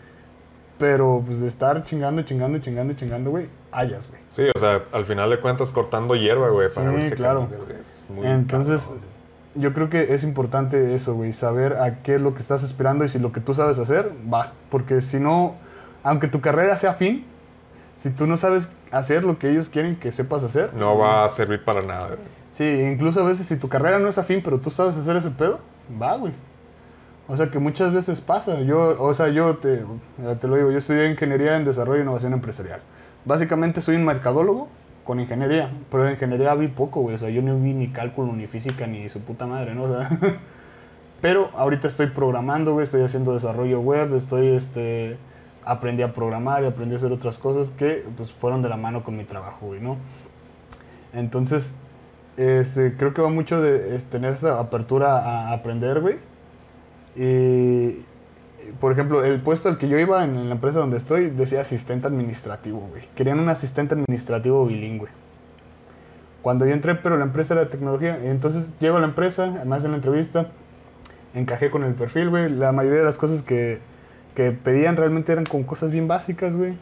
Pero, pues, de estar chingando, chingando, chingando, chingando, güey, hayas, güey. Sí, o sea, al final de cuentas cortando hierba, güey, para Sí, verse claro. Es muy Entonces, cabrón. Yo creo que es importante eso, güey, saber a qué es lo que estás esperando y si lo que tú sabes hacer, va. Porque si no, aunque tu carrera sea fin, si tú no sabes hacer lo que ellos quieren que sepas hacer, no va a servir para nada, güey. Sí, incluso a veces si tu carrera no es afín, pero tú sabes hacer ese pedo, va, güey. O sea que muchas veces pasa. Yo, o sea, yo te, te lo digo, yo estudié ingeniería en desarrollo e innovación empresarial. Básicamente soy un mercadólogo con ingeniería, pero de ingeniería vi poco, güey. O sea, yo no vi ni cálculo, ni física, ni su puta madre, ¿no? O sea, pero ahorita estoy programando, güey, estoy haciendo desarrollo web, estoy, este, aprendí a programar y aprendí a hacer otras cosas que, pues, fueron de la mano con mi trabajo, güey, ¿no? Entonces, este, creo que va mucho de tener esa apertura a aprender, güey. Y, por ejemplo, el puesto al que yo iba en, la empresa donde estoy decía asistente administrativo, güey. Querían un asistente administrativo bilingüe. Cuando yo entré, pero la empresa era de tecnología. Entonces llego a la empresa, además en la entrevista, encajé con el perfil, güey. La mayoría de las cosas que, que pedían realmente eran con cosas bien básicas, güey.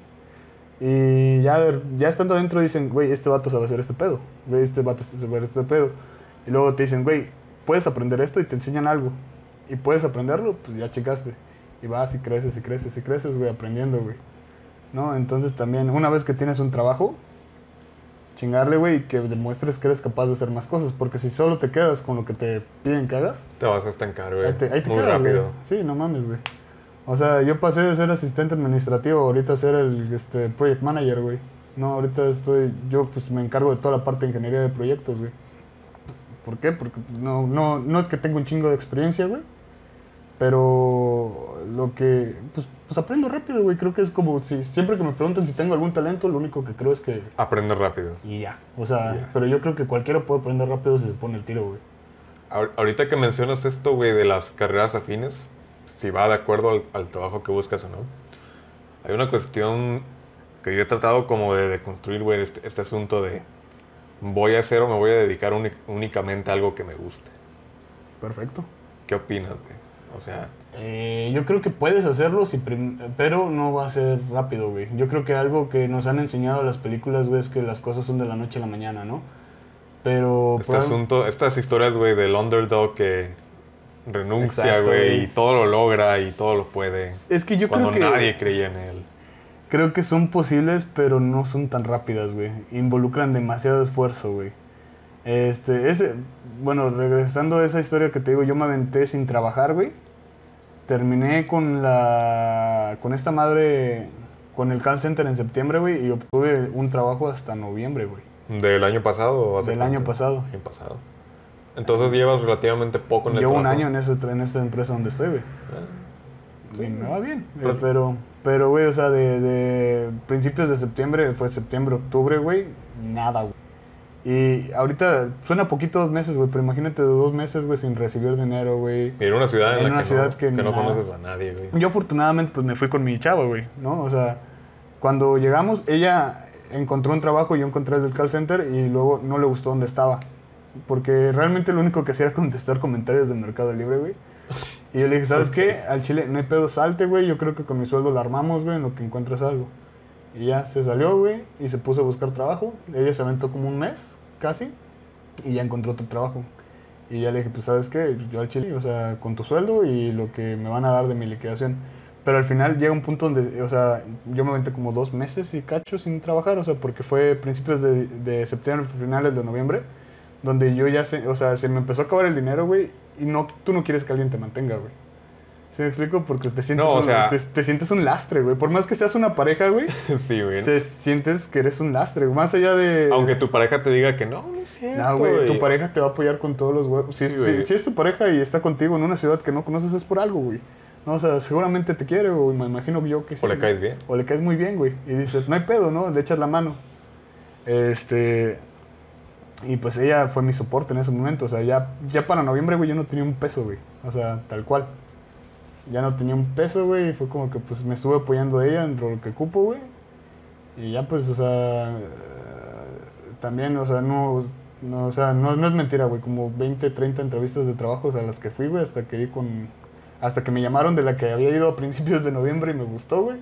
Y ya, ya estando adentro dicen, güey, este vato sabe hacer este pedo. Güey, este vato sabe hacer este pedo. Y luego te dicen, güey, puedes aprender esto y te enseñan algo. Y puedes aprenderlo, pues ya checaste. Y vas y creces y creces y creces, güey, aprendiendo, güey. ¿No? Entonces también, una vez que tienes un trabajo, chingarle, güey, y que demuestres que eres capaz de hacer más cosas. Porque si solo te quedas con lo que te piden que hagas, Te vas a estancar, güey. ahí te, ahí te Muy quedas, rápido. Sí, no mames, güey. O sea, yo pasé de ser asistente administrativo ahorita a ser el este, project manager, güey. No, ahorita estoy, yo pues me encargo de toda la parte de ingeniería de proyectos, güey. ¿Por qué? Porque pues, no, no, no es que tengo un chingo de experiencia, güey. Pero lo que, pues, pues aprendo rápido, güey. Creo que es como, si siempre que me preguntan si tengo algún talento, lo único que creo es que... Aprender rápido. Y ya. O sea, pero yo creo que cualquiera puede aprender rápido si se pone el tiro, güey. Ahor- Ahorita que mencionas esto, güey, de las carreras afines, si va de acuerdo al, al trabajo que buscas o no, hay una cuestión que yo he tratado como de, de construir, güey, este, este asunto de voy a hacer o me voy a dedicar únicamente a algo que me guste. Perfecto. ¿Qué opinas, güey? O sea, Eh, yo creo que puedes hacerlo, si prim- pero no va a ser rápido, güey. Yo creo que algo que nos han enseñado las películas, güey, es que las cosas son de la noche a la mañana, ¿no? Pero... este puede- asunto, estas historias, güey, del underdog que renuncia, Exacto, güey, güey. y todo lo logra y todo lo puede. Es que yo cuando creo que... nadie creía en él. Creo que son posibles, pero no son tan rápidas, güey. Involucran demasiado esfuerzo, güey. Este, ese, bueno, regresando a esa historia que te digo, yo me aventé sin trabajar, güey. Terminé con la, con esta madre, con el call center en septiembre, güey, y obtuve un trabajo hasta noviembre, güey. ¿Del año pasado o hace Del cuánto? año pasado. Año pasado. Entonces llevas relativamente poco en el Llevo un trabajo. año en, ese, en esta empresa donde estoy, güey. Ah, Y me va bien. eh, Pero- Pero, pero, güey, o sea, de, de principios de septiembre, fue septiembre, octubre, güey, nada, güey. Y ahorita suena poquito dos meses, güey, pero imagínate de dos meses, güey, sin recibir dinero, güey. Y en una ciudad en, En la una que, ciudad no, que que no conoces a nadie, güey. Yo afortunadamente, pues me fui con mi chava, güey, ¿no? O sea, cuando llegamos, ella encontró un trabajo, yo encontré el del call center y luego no le gustó donde estaba. Porque realmente lo único que hacía era contestar comentarios de Mercado Libre, güey. Y yo le dije, ¿sabes qué? Al chile no hay pedo, salte, güey. Yo creo que con mi sueldo la armamos, güey, en lo que encuentras algo. Y ya se salió, güey, y se puso a buscar trabajo. Ella se aventó como un mes, casi, y ya encontró otro trabajo. Y ya le dije, pues, ¿sabes qué? Yo al chile, o sea, con tu sueldo y lo que me van a dar de mi liquidación. Pero al final llega un punto donde, o sea, yo me aventé como dos meses y cacho sin trabajar, o sea, porque fue principios de, de septiembre, finales de noviembre, donde yo ya, se, o sea, se me empezó a acabar el dinero, güey, y no, tú no quieres que alguien te mantenga, güey. ¿Sí me explico? Porque te sientes, No, o un, sea- te, te sientes un lastre, güey. Por más que seas una pareja, güey, sí, güey. se sientes que eres un lastre, güey. Más allá de... Aunque tu pareja te diga que no, no es cierto. No, güey, tu pareja te va a apoyar con todos los huevos. Si, Sí, si- si es tu pareja y está contigo en una ciudad que no conoces es por algo, güey. No, o sea, seguramente te quiere, güey. Me imagino yo que sí. O le caes bien. O le caes muy bien, güey. Y dices, no hay pedo, ¿no? Le echas la mano. Este... Y pues ella fue mi soporte en ese momento. O sea, ya, ya para noviembre, güey, yo no tenía un peso, güey. O sea, tal cual. Ya no tenía un peso, güey. Y fue como que pues me estuve apoyando de ella dentro de lo que cupo, güey. Y ya pues, o sea, eh, también, o sea, no, no, o sea, no, es mentira, güey, como 20, 30 entrevistas de trabajos a las que fui, güey, hasta que di con, hasta que me llamaron de la que había ido a principios de noviembre y me gustó, güey.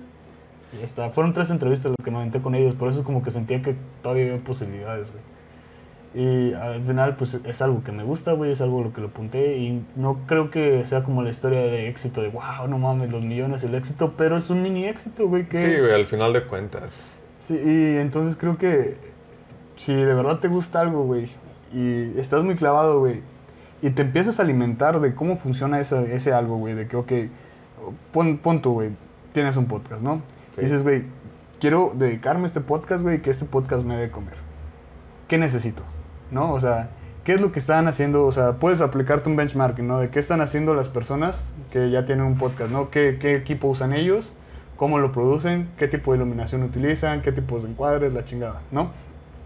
Y hasta, fueron tres entrevistas las que me aventé con ellos, por eso como que sentía que todavía había posibilidades, güey. Y al final, pues es algo que me gusta, güey, es algo a lo que lo apunté. Y no creo que sea como la historia de éxito de wow, no mames, los millones, el éxito, pero es un mini éxito, güey. Que, Sí, güey, al final de cuentas. Sí, y entonces creo que si de verdad te gusta algo, güey, y estás muy clavado, güey, y te empiezas a alimentar de cómo funciona ese, ese algo, güey, de que, ok, pon, pon tú, güey, tienes un podcast, ¿no? Sí. Y dices, güey, quiero dedicarme a este podcast, güey, y que este podcast me dé comer. ¿Qué necesito? ¿No? O sea, ¿qué es lo que están haciendo? O sea, puedes aplicarte un benchmarking, ¿no? De qué están haciendo las personas que ya tienen un podcast, ¿no? ¿Qué, qué equipo usan ellos? ¿Cómo lo producen? ¿Qué tipo de iluminación utilizan? ¿Qué tipos de encuadres? La chingada, ¿no?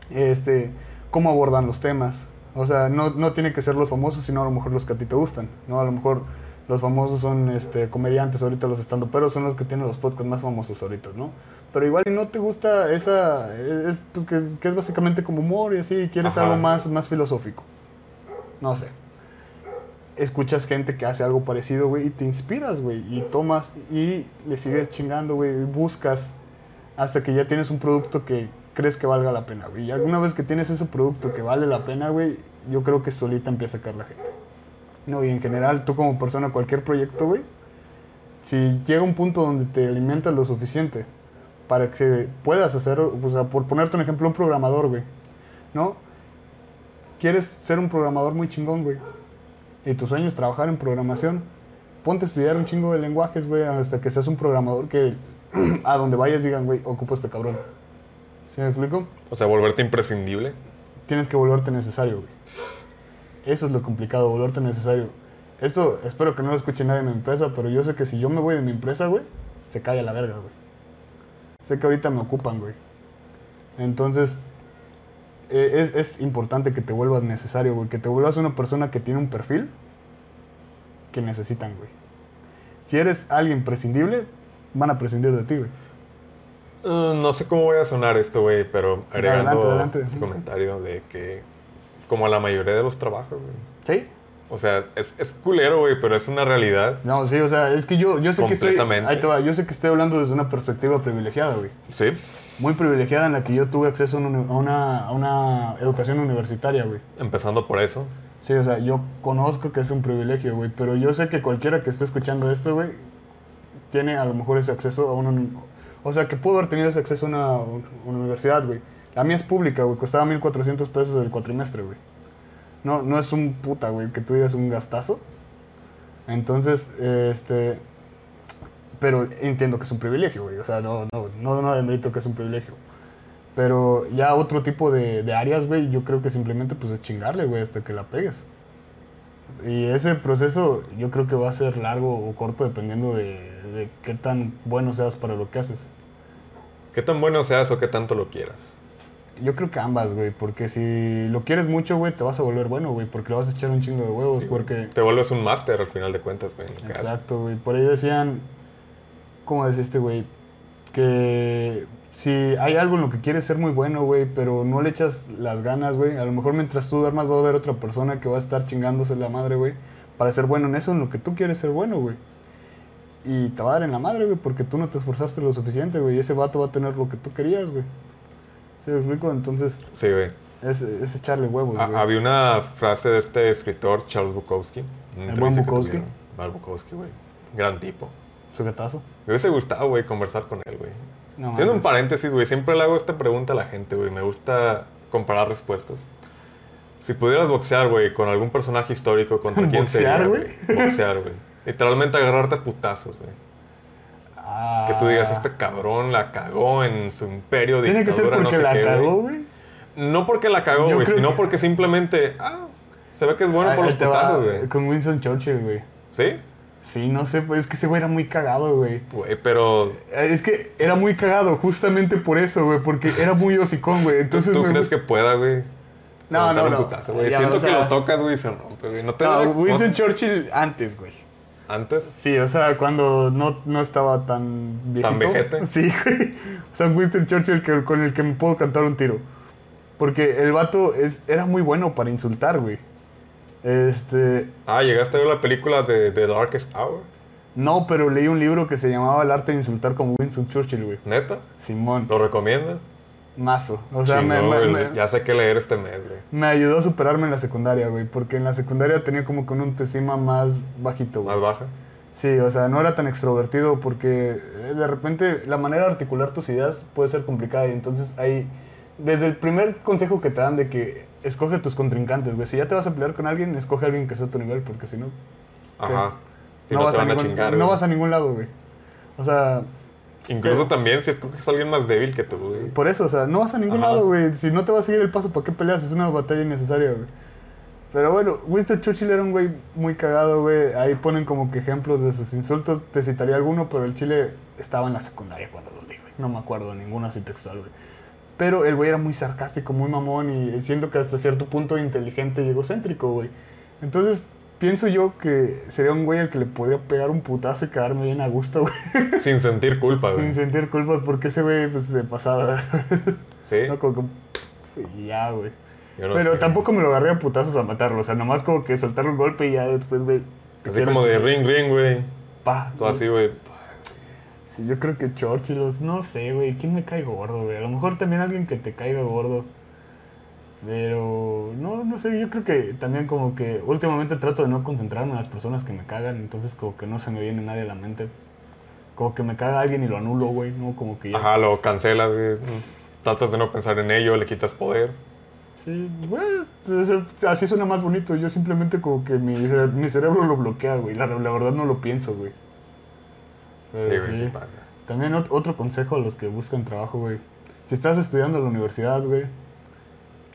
Este, ¿cómo abordan los temas? O sea, no, no que ser los famosos, sino a lo mejor los que a ti te gustan, ¿no? A lo mejor los famosos son este, comediantes, ahorita los estando, pero son los que tienen los podcasts más famosos ahorita, ¿no? Pero igual y no te gusta esa, es, pues, que, que es básicamente como humor y así, y quieres Ajá. algo más, más filosófico. No sé. Escuchas gente que hace algo parecido, güey, y te inspiras, güey, y tomas y le sigues chingando, güey, y buscas hasta que ya tienes un producto que crees que valga la pena, güey. Y alguna vez que tienes ese producto que vale la pena, güey, yo creo que solita empieza a caer la gente. No, y en general, tú como persona, cualquier proyecto, güey, si llega un punto donde te alimentas lo suficiente para que puedas hacer, o sea, por ponerte un ejemplo, un programador, güey, ¿no? Quieres ser un programador muy chingón, güey, y tu sueño es trabajar en programación, ponte a estudiar un chingo de lenguajes, güey, hasta que seas un programador que a donde vayas digan, güey, ocupo este cabrón. ¿Sí me explico? O sea, volverte imprescindible. Tienes que volverte necesario, güey. Eso es lo complicado, volverte necesario. Esto espero que no lo escuche nadie en mi empresa, pero yo sé que si yo me voy de mi empresa, güey, se cae a la verga, güey. Sé que ahorita me ocupan, güey. Entonces, eh, es, es importante que te vuelvas necesario, güey. Que te vuelvas una persona que tiene un perfil que necesitan, güey. Si eres alguien prescindible, van a prescindir de ti, güey. Uh, no sé cómo voy a sonar esto, güey, pero agregando Adelante, adelante. ese comentario de que, como la mayoría de los trabajos, güey. ¿Sí? O sea, es, es culero, güey, pero es una realidad. No, sí, o sea, es que yo, yo sé que estoy... Completamente. Ahí te va, yo sé que estoy hablando desde una perspectiva privilegiada, güey. Sí. Muy privilegiada en la que yo tuve acceso a una, a una, educación universitaria, güey. Empezando por eso. Sí, o sea, yo conozco que es un privilegio, güey, pero yo sé que cualquiera que esté escuchando esto, güey, tiene a lo mejor ese acceso a una... O sea, que pudo haber tenido ese acceso a una, una universidad, güey. La mía es pública, güey, costaba 1.400 pesos el cuatrimestre, güey. No, no es un puta, güey, que tú digas un gastazo. Entonces, este... Pero entiendo que es un privilegio, güey. O sea, no, no, no, no demerito que es un privilegio. Pero ya otro tipo de, áreas, güey, yo creo que simplemente pues es chingarle, güey, hasta que la pegues. Y ese proceso yo creo que va a ser largo o corto dependiendo de, de qué tan bueno seas para lo que haces. ¿Qué tan bueno seas o qué tanto lo quieras? Yo creo que ambas, güey, porque si lo quieres mucho, güey, te vas a volver bueno, güey, porque le vas a echar un chingo de huevos, Sí, porque... Te vuelves un máster al final de cuentas, güey. Exacto, güey. Por ahí decían, ¿cómo decía este güey? Que si hay algo en lo que quieres ser muy bueno, güey, pero no le echas las ganas, güey, a lo mejor mientras tú duermas va a haber otra persona que va a estar chingándose la madre, güey, para ser bueno en eso, en lo que tú quieres ser bueno, güey. Y te va a dar en la madre, güey, porque tú no te esforzaste lo suficiente, güey, y ese vato va a tener lo que tú querías, güey. ¿Sí me explico? Entonces, Sí, güey. es, es echarle huevos, Ha- güey. Había una frase de este escritor, Charles Bukowski. una El buen Bukowski. tuvieron. Al Bukowski, güey. Gran tipo. Sujetazo. Me hubiese gustado, güey, conversar con él, güey. No, Haciendo un paréntesis, güey, siempre le hago esta pregunta a la gente, güey. Me gusta comparar respuestas. Si pudieras boxear, güey, con algún personaje histórico, ¿contra quién ¿Boxear, sería, güey? Boxear, güey. Literalmente agarrarte a putazos, güey. Que tú digas, Ah. este cabrón la cagó en su imperio de Tiene que ser porque no sé la qué, cagó, güey. No porque la cagó, güey, sino que- porque simplemente, ah, se ve que es bueno Ahí- por los putazos, güey. Con Winston Churchill, güey. ¿Sí? Sí, no sé, pues es que ese güey era muy cagado, güey. Güey, pero Eh, Es que era muy cagado justamente por eso, güey, porque era muy hocicón, güey. ¿tú, Entonces, tú me- crees que pueda, güey? No, no, no. putazo. Ya, Siento o sea- que lo tocas, güey, y se rompe, güey. No te No, duele? Winston No- Churchill antes, güey. Antes. Sí, o sea, cuando no, no estaba tan viejito. ¿Tan vejete? Sí, güey. O sea, Winston Churchill que, con el que me puedo cantar un tiro. Porque el vato es, era muy bueno para insultar, güey. Este... Ah, llegaste a ver la película de The Darkest Hour. No, pero leí un libro que se llamaba El arte de insultar como Winston Churchill, güey. ¿Neta? Simón. ¿Lo recomiendas? Mazo. O sea, me, Chingón, me- güey. me- Ya sé qué leer este mes, güey. me ayudó a superarme en la secundaria, güey. Porque en la secundaria tenía como que un autoestima más bajito, güey. Más baja. Sí, o sea, no era tan extrovertido porque eh, de repente la manera de articular tus ideas puede ser complicada y entonces ahí, desde el primer consejo que te dan de que escoge tus contrincantes, güey, si ya te vas a pelear con alguien, escoge a alguien que sea a tu nivel porque si no, Ajá. Si no, te vas, a van a ningún, chingar, no güey. vas a ningún lado, güey. O sea, Incluso pero- también si escoges a alguien más débil que tú, güey. por eso, o sea, no vas a ningún Ajá. lado, güey. Si no te vas a seguir el paso, ¿para qué peleas? Es una batalla innecesaria, güey. Pero bueno, Winston Churchill era un güey muy cagado, güey. Ahí ponen como que ejemplos de sus insultos. Te citaría alguno, pero el chile estaba en la secundaria cuando lo leí, güey. No me acuerdo de ninguno así textual, güey. Pero el güey era muy sarcástico, muy mamón y siento que hasta cierto punto inteligente y egocéntrico, güey. Entonces, pienso yo que sería un güey al que le podría pegar un putazo y quedarme bien a gusto, güey. Sin sentir culpa, güey. Sin sentir culpa porque ese güey pues, se pasaba. Sí. no, como y ya, güey. Yo no Pero sé. tampoco me lo agarré a putazos a matarlo. O sea, nomás como que soltar un golpe y ya después, güey. Así como de ring, ring, güey. Pa. Todo así, güey. Sí, yo creo que Churchill, los- no sé, güey. ¿Quién me cae gordo, güey? A lo mejor también alguien que te caiga gordo. Pero, no, no sé, yo creo que también como que últimamente trato de no concentrarme en las personas que me cagan, entonces como que no se me viene nadie a la mente. Como que me caga alguien y lo anulo, güey, ¿no? Como que ya... Ajá, lo cancelas, güey. Tratas de no pensar en ello, le quitas poder. Sí, güey, así suena más bonito. Yo simplemente como que mi, mi cerebro lo bloquea, güey. La, la verdad no lo pienso, güey. Pero Sí. También ot- otro consejo a los que buscan trabajo, güey. Si estás estudiando en la universidad, güey,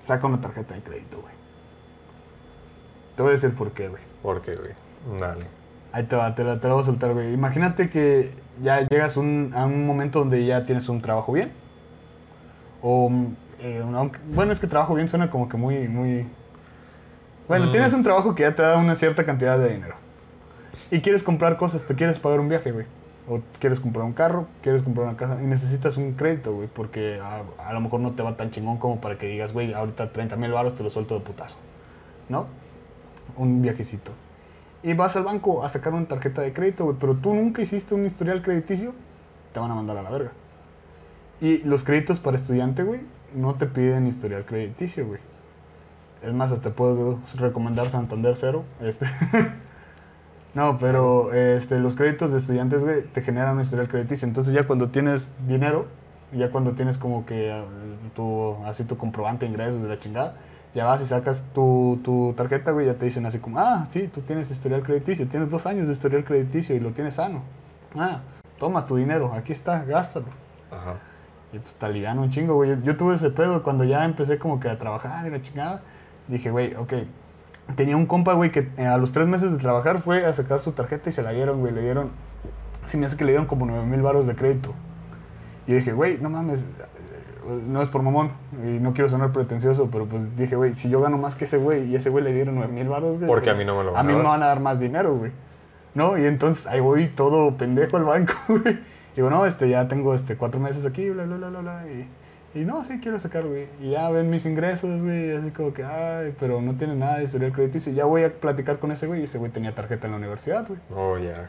saca una tarjeta de crédito, güey. Te voy a decir por qué, güey. Porque, güey, dale. Ahí te va, te la, te la voy a soltar, güey. Imagínate que ya llegas un- a un momento donde ya tienes un trabajo bien. O, eh, aunque- bueno, es que trabajo bien suena como que muy, muy... Bueno, Mm. tienes un trabajo que ya te da una cierta cantidad de dinero. Y quieres comprar cosas, te quieres pagar un viaje, güey. O quieres comprar un carro, quieres comprar una casa y necesitas un crédito, güey, porque a, lo mejor no te va tan chingón como para que digas, güey, ahorita 30 mil baros te lo suelto de putazo. ¿No? Un viajecito. Y vas al banco a sacar una tarjeta de crédito, güey, pero tú nunca hiciste un historial crediticio, te van a mandar a la verga. Y los créditos para estudiante, güey, no te piden historial crediticio, güey. Es más, hasta puedo recomendar Santander Cero. Este. no, pero este, los créditos de estudiantes, güey, te generan un historial crediticio. Entonces ya cuando tienes dinero, ya cuando tienes como que eh, tu, así tu comprobante de ingresos de la chingada, ya vas y sacas tu, tu tarjeta, güey, ya te dicen así como, ah, sí, tú tienes historial crediticio, tienes dos años de historial crediticio y lo tienes sano. Ah, toma tu dinero, aquí está, gástalo. Ajá. Y pues te alivian un chingo, güey. Yo tuve ese pedo cuando ya empecé como que a trabajar y la chingada. Dije, güey, ok. Tenía un compa, güey, que eh, a los tres meses de trabajar fue a sacar su tarjeta y se la dieron, güey. Le dieron, se me hace que le dieron como 9 mil baros de crédito. Y yo dije, güey, no mames, eh, no es por mamón y no quiero sonar pretencioso, pero pues dije, güey, si yo gano más que ese güey y ese güey le dieron 9 mil baros, güey. Porque pues, a mí no me lo A van a mí me van a dar más dinero, güey. ¿No? Y entonces ahí voy todo pendejo al banco, güey. Y digo, no, este, ya tengo este, cuatro meses aquí, bla, bla, bla, bla, bla. Y, y no, sí, quiero sacar, güey. Y ya ven mis ingresos, güey. y Así como que, ay, pero no tiene nada de historial crediticio. Y ya voy a platicar con ese güey. Y ese güey tenía tarjeta en la universidad, güey. Oh, ya.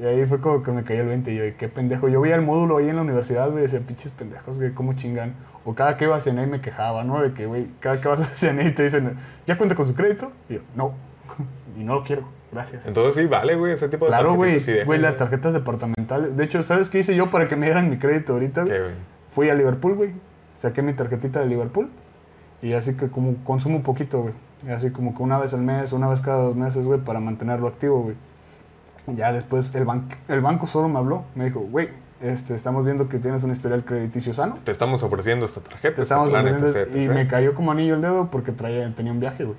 Y ahí fue como que me cayó el 20 y yo, qué pendejo. Yo veía el módulo ahí en la universidad, güey, decía, pinches pendejos, güey, cómo chingan. O cada que iba a CNA me quejaba, ¿no? De que, güey, cada que vas a CNA y te dicen, ¿ya cuenta con su crédito? Y yo, no. y no lo quiero, gracias. Entonces sí, vale, güey, ese tipo de Claro, güey, sí dejan, güey, las tarjetas departamentales. De hecho, ¿sabes qué hice yo para que me dieran mi crédito ahorita? güey? ¿Qué, güey? Fui a Liverpool, güey. Saqué mi tarjetita de Liverpool. Y así que como consumo poquito, güey. Y así como que una vez al mes, una vez cada dos meses, güey, para mantenerlo activo, güey. Ya después el, banco el banco solo me habló. Me dijo, güey, este, estamos viendo que tienes un historial crediticio sano. Te estamos ofreciendo esta tarjeta, Te este estamos plan, ofreciendo- etc, y me cayó como anillo el dedo porque traía, tenía un viaje, güey.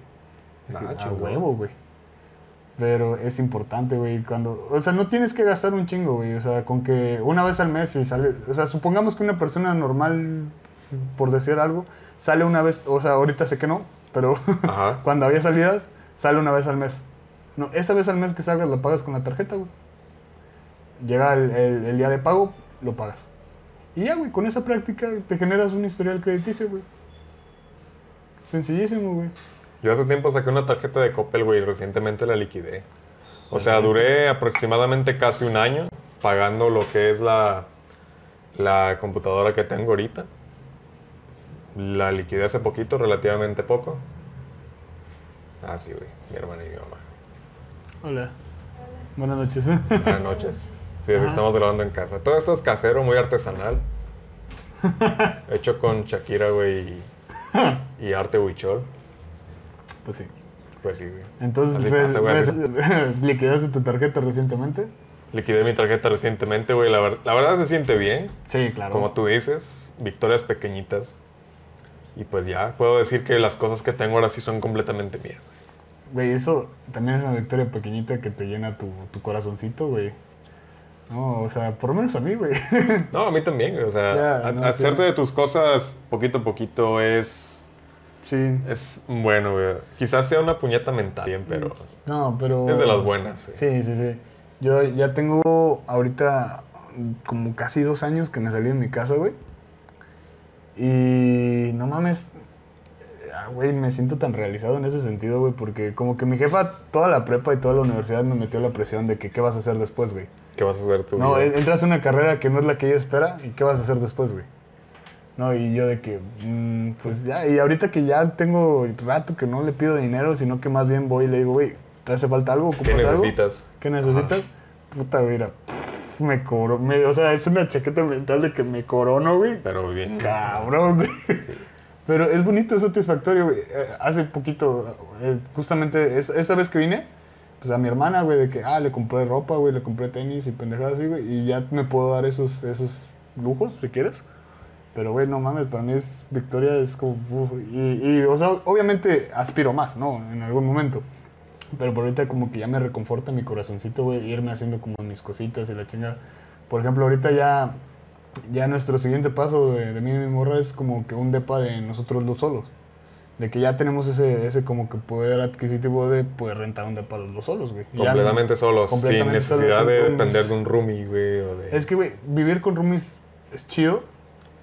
Ah, a chingón. huevo, güey. Pero es importante, güey, cuando... O sea, no tienes que gastar un chingo, güey. O sea, con que una vez al mes si sale... O sea, supongamos que una persona normal, por decir algo, sale una vez... O sea, ahorita sé que no, pero cuando había salidas, sale una vez al mes. No, esa vez al mes que salgas la pagas con la tarjeta, güey. Llega el, el- el día de pago, lo pagas. Y ya, güey, con esa práctica te generas un historial crediticio, güey. Sencillísimo, güey. Yo hace tiempo saqué una tarjeta de Coppel, güey, y recientemente la liquidé. O sea, duré aproximadamente casi un año pagando lo que es la, la computadora que tengo ahorita. La liquidé hace poquito, relativamente poco. Ah, sí, güey, mi hermana y mi mamá. Hola. Buenas noches. Buenas noches. Sí, estamos grabando en casa. Todo esto es casero, muy artesanal. Hecho con Shakira, güey, y, y arte huichol. pues sí. Pues sí, güey. Entonces, Así pasa, güey, así- ¿liquidaste tu tarjeta recientemente? Liquidé mi tarjeta recientemente, güey. La, ver- la verdad se siente bien. Sí, claro. Como tú dices, victorias pequeñitas. Y pues ya, puedo decir que las cosas que tengo ahora sí son completamente mías. Güey, eso también es una victoria pequeñita que te llena tu, tu corazoncito, güey. No, o sea, por lo menos a mí, güey. No, a mí también, güey. O sea, no, hacerte sí. de tus cosas poquito a poquito es, sí. es bueno, güey. Quizás sea una puñeta mental, bien, pero No, pero... es de las buenas, güey. Sí, sí, sí. Yo ya tengo ahorita como casi dos años que me salí de mi casa, güey. Y no mames, ah, güey, me siento tan realizado en ese sentido, güey, porque como que mi jefa toda la prepa y toda la universidad me metió la presión de que qué vas a hacer después, güey. ¿Qué vas a hacer tú? No, vida? entras a una carrera que no es la que ella espera y ¿qué vas a hacer después, güey? No, y yo de que, mm, pues ya, y ahorita que ya tengo rato que no le pido dinero, sino que más bien voy y le digo, güey, ¿te hace falta algo? ¿Qué necesitas? ¿Qué necesitas? Puta, mira, pff, me cobró, me- o sea, es una chaqueta mental de que me corono, güey. Pero bien. Cabrón, güey. Pero es bonito, es satisfactorio, güey. Eh, Hace poquito, eh, justamente es- esta vez que vine, pues a mi hermana, güey, de que, ah, le compré ropa, güey, le compré tenis y pendejadas así, güey, y ya me puedo dar esos, esos lujos, si quieres. Pero, güey, no mames, para mí es victoria, es como, uf, y, y, o sea, obviamente aspiro más, ¿no? En algún momento. Pero por ahorita como que ya me reconforta mi corazoncito, güey, irme haciendo como mis cositas y la chingada. Por ejemplo, ahorita ya, ya nuestro siguiente paso de, de mí y mi morra es como que un depa de nosotros dos solos. De que ya tenemos ese, ese como que poder adquisitivo de poder rentar un depa los dos solos, güey. Completamente solos, completamente sin necesidad de depender de un roomie, güey. O de... Es que, güey, vivir con roomies es chido,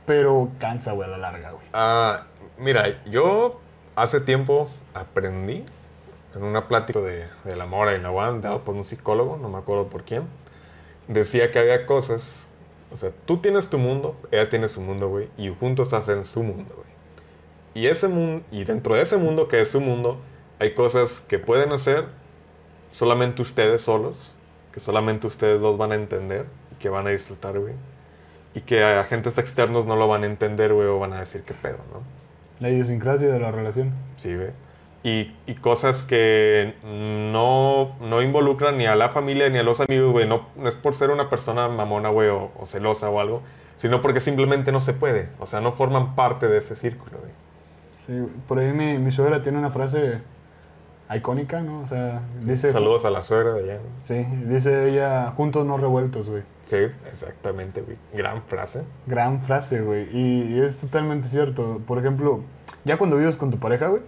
pero cansa, güey, a la larga, güey. Ah, mira, yo hace tiempo aprendí en una plática de, del amor en la UAM, dado por un psicólogo, no me acuerdo por quién, decía que había cosas, o sea, tú tienes tu mundo, ella tiene su mundo, güey, y juntos hacen su mundo, güey. Y ese mundo, y dentro de ese mundo que es su mundo, hay cosas que pueden hacer solamente ustedes solos, que solamente ustedes dos van a entender y que van a disfrutar, güey. Y que agentes externos no lo van a entender, güey, o van a decir qué pedo, ¿no? La idiosincrasia de la relación. Sí, güey. Y, y cosas que no, no involucran ni a la familia ni a los amigos, güey. No, no es por ser una persona mamona, güey, o, o celosa o algo, sino porque simplemente no se puede. O sea, no forman parte de ese círculo, güey. Sí, por ahí mi, mi suegra tiene una frase icónica, ¿no? O sea, dice... Saludos a la suegra de allá. güey. Sí, dice ella, juntos no revueltos, güey. Sí, exactamente, güey. Gran frase. Gran frase, güey. Y, y es totalmente cierto. Por ejemplo, ya cuando vives con tu pareja, güey.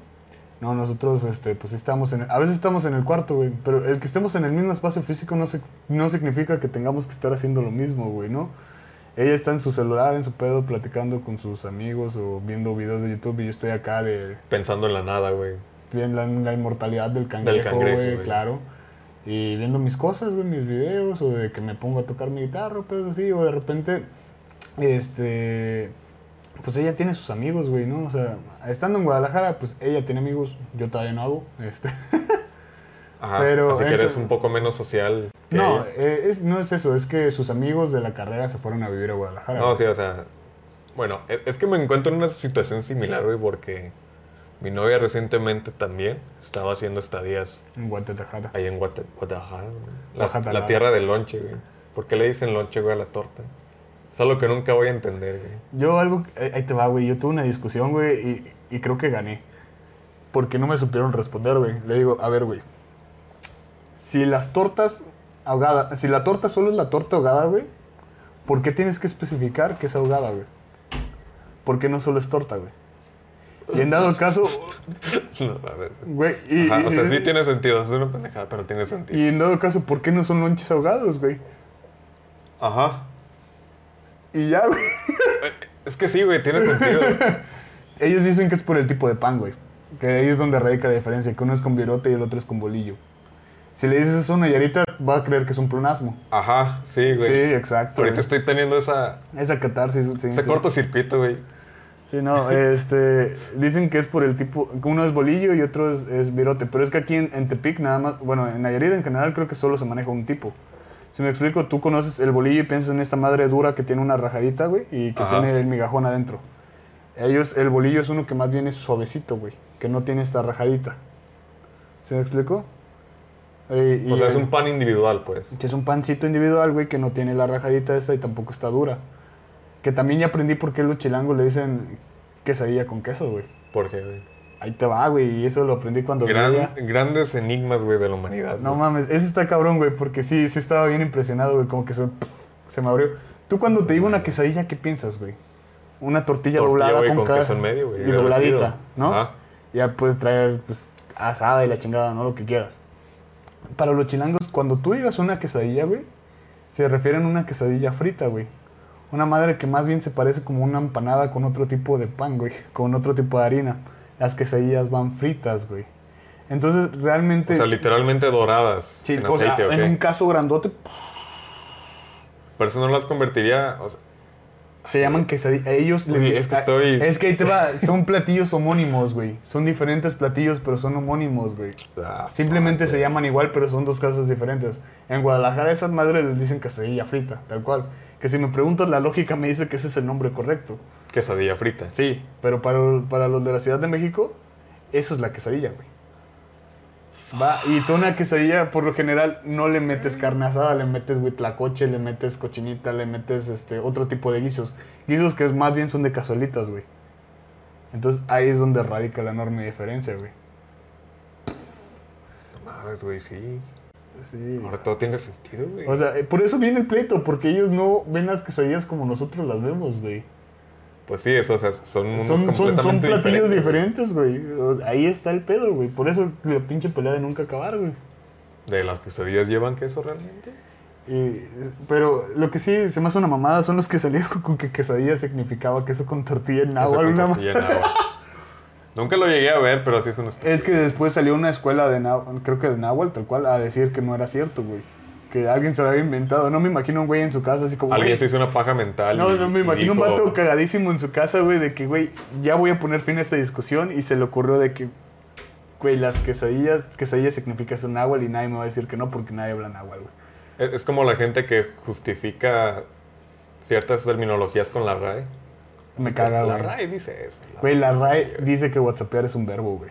No, nosotros, este, pues estamos en... A veces estamos en el cuarto, güey. Pero el que estemos en el mismo espacio físico no, se, no significa que tengamos que estar haciendo lo mismo, güey, ¿no? Ella está en su celular, en su pedo, platicando con sus amigos o viendo videos de YouTube y yo estoy acá de... Pensando en la nada, güey. Viendo la, la inmortalidad del cangrejo, güey, claro. Y viendo mis cosas, güey, mis videos, o de que me pongo a tocar mi guitarra, pues así, o de repente, este, pues ella tiene sus amigos, güey, ¿no? O sea, estando en Guadalajara, pues ella tiene amigos, yo todavía no hago, este. Ajá. Pero Así que eres entonces- un poco menos social. que no, eh, es, no es eso, es que sus amigos de la carrera se fueron a vivir a Guadalajara. No, güey. sí, o sea. Bueno, es, es que me encuentro en una situación similar, güey, porque mi novia recientemente también estaba haciendo estadías En Guadalajara. ahí en Guate- Guadalajara. La, la tierra del lonche, güey. ¿Por qué le dicen lonche, güey, a la torta? Es algo que nunca voy a entender, güey. Yo algo, ahí ahí te va, güey. Yo tuve una discusión, güey, y, y creo que gané. Porque no me supieron responder, güey. Le digo, a ver, güey. Si las tortas ahogadas, si la torta solo es la torta ahogada, güey, ¿por qué tienes que especificar que es ahogada, güey? ¿Por qué no solo es torta, güey? Y en dado caso, No, güey, y, Ajá, o sea, y- sí tiene sentido, es una pendejada, pero tiene sentido. y en dado caso, ¿por qué no son lonches ahogados, güey? Ajá. Y ya, güey. Es que sí, güey, tiene sentido. Ellos dicen que es por el tipo de pan, güey. Que ahí es donde radica la diferencia, que uno es con virote y el otro es con bolillo. Si le dices eso a una Yarita, va a creer que es un plonasmo. Ajá, sí, güey. Sí, exacto. Ahorita güey. estoy teniendo esa, Esa catarsis. Sí, ese sí. cortocircuito, güey. Sí, no, este, dicen que es por el tipo, que uno es bolillo y otro es, es virote, pero es que aquí en, en Tepic nada más, bueno, en Nayarit en general creo que solo se maneja un tipo. Si me explico, tú conoces el bolillo y piensas en esta madre dura que tiene una rajadita, güey, y que Ajá. tiene el migajón adentro. Ellos, el bolillo es uno que más bien es suavecito, güey, que no tiene esta rajadita. ¿Se me explico? Eh, y O sea, es el- un pan individual, pues. es un pancito individual, güey, que no tiene la rajadita esta y tampoco está dura. Que también ya aprendí por qué los chilangos le dicen quesadilla con queso, güey. Porque, güey. Ahí te va, güey, y eso lo aprendí cuando Gran- vivía. grandes enigmas, güey, de la humanidad. No güey. mames, ese está cabrón, güey, porque sí, sí estaba bien impresionado, güey, como que se, se me abrió. Tú cuando te digo una quesadilla, ¿qué piensas, güey? Una tortilla, Tortilla, doblada güey, con, con queso en medio, güey, Y dobladita. ¿no? Ajá. Ya puedes traer, pues, asada y la chingada, ¿no? Lo que quieras. Para los chilangos, cuando tú digas una quesadilla, güey, se refieren a una quesadilla frita, güey. Una madre que más bien se parece como una empanada con otro tipo de pan, güey, con otro tipo de harina. Las quesadillas van fritas, güey. Entonces, realmente... O sea, literalmente doradas Sí, en o sea, aceite, ¿o en un caso grandote, Pero eso no las convertiría. O sea, Se llaman quesadillas. A ellos Uy, les es que estoy- Es que ahí te va. Son platillos homónimos, güey. Son diferentes platillos, pero son homónimos, güey. ah, Simplemente fuck, se güey. llaman igual, pero son dos cosas diferentes. En Guadalajara esas madres les dicen quesadilla frita, tal cual. Que si me preguntas la lógica me dice que ese es el nombre correcto. Quesadilla frita. Sí, pero para, para los de la Ciudad de México, eso es la quesadilla, güey. Va, y tú una quesadilla, por lo general, no le metes carne asada, le metes huitlacoche, le metes cochinita, le metes este otro tipo de guisos. Guisos que más bien son de cazuelitas, güey. Entonces ahí es donde radica la enorme diferencia, güey. No mames, güey, sí. Sí. Ahora todo tiene sentido, güey. O sea, eh, por eso viene el pleito, porque ellos no ven las quesadillas como nosotros las vemos, güey. Pues sí, eso, o sea, son mundos Son, son, son completamente platillos diferentes. güey. Ahí está el pedo, güey. Por eso la pinche pelea de nunca acabar, güey. ¿De las quesadillas llevan queso realmente? Y, pero lo que sí se me hace una mamada son los que salieron con que quesadilla significaba queso con tortilla en agua. con tortilla en agua. Nunca lo llegué a ver, pero sí es una... Es que después salió una escuela de Nahuatl, creo que de Nahuatl, tal cual, a decir que no era cierto, güey. Que alguien se lo había inventado. No me imagino un güey en su casa así como... Alguien "Güey, se hizo una paja mental. No, y- no me imagino un vato cagadísimo en su casa, güey, de que, güey, ya voy a poner fin a esta discusión y se le ocurrió de que, güey, las quesadillas, quesadillas significa eso náhuatl y nadie me va a decir que no porque nadie habla náhuatl, güey. Es, como la gente que justifica ciertas terminologías con la RAE. Me Así caga, que La güey. RAE dice eso. Güey, la RAE güey. dice que whatsappear es un verbo, güey.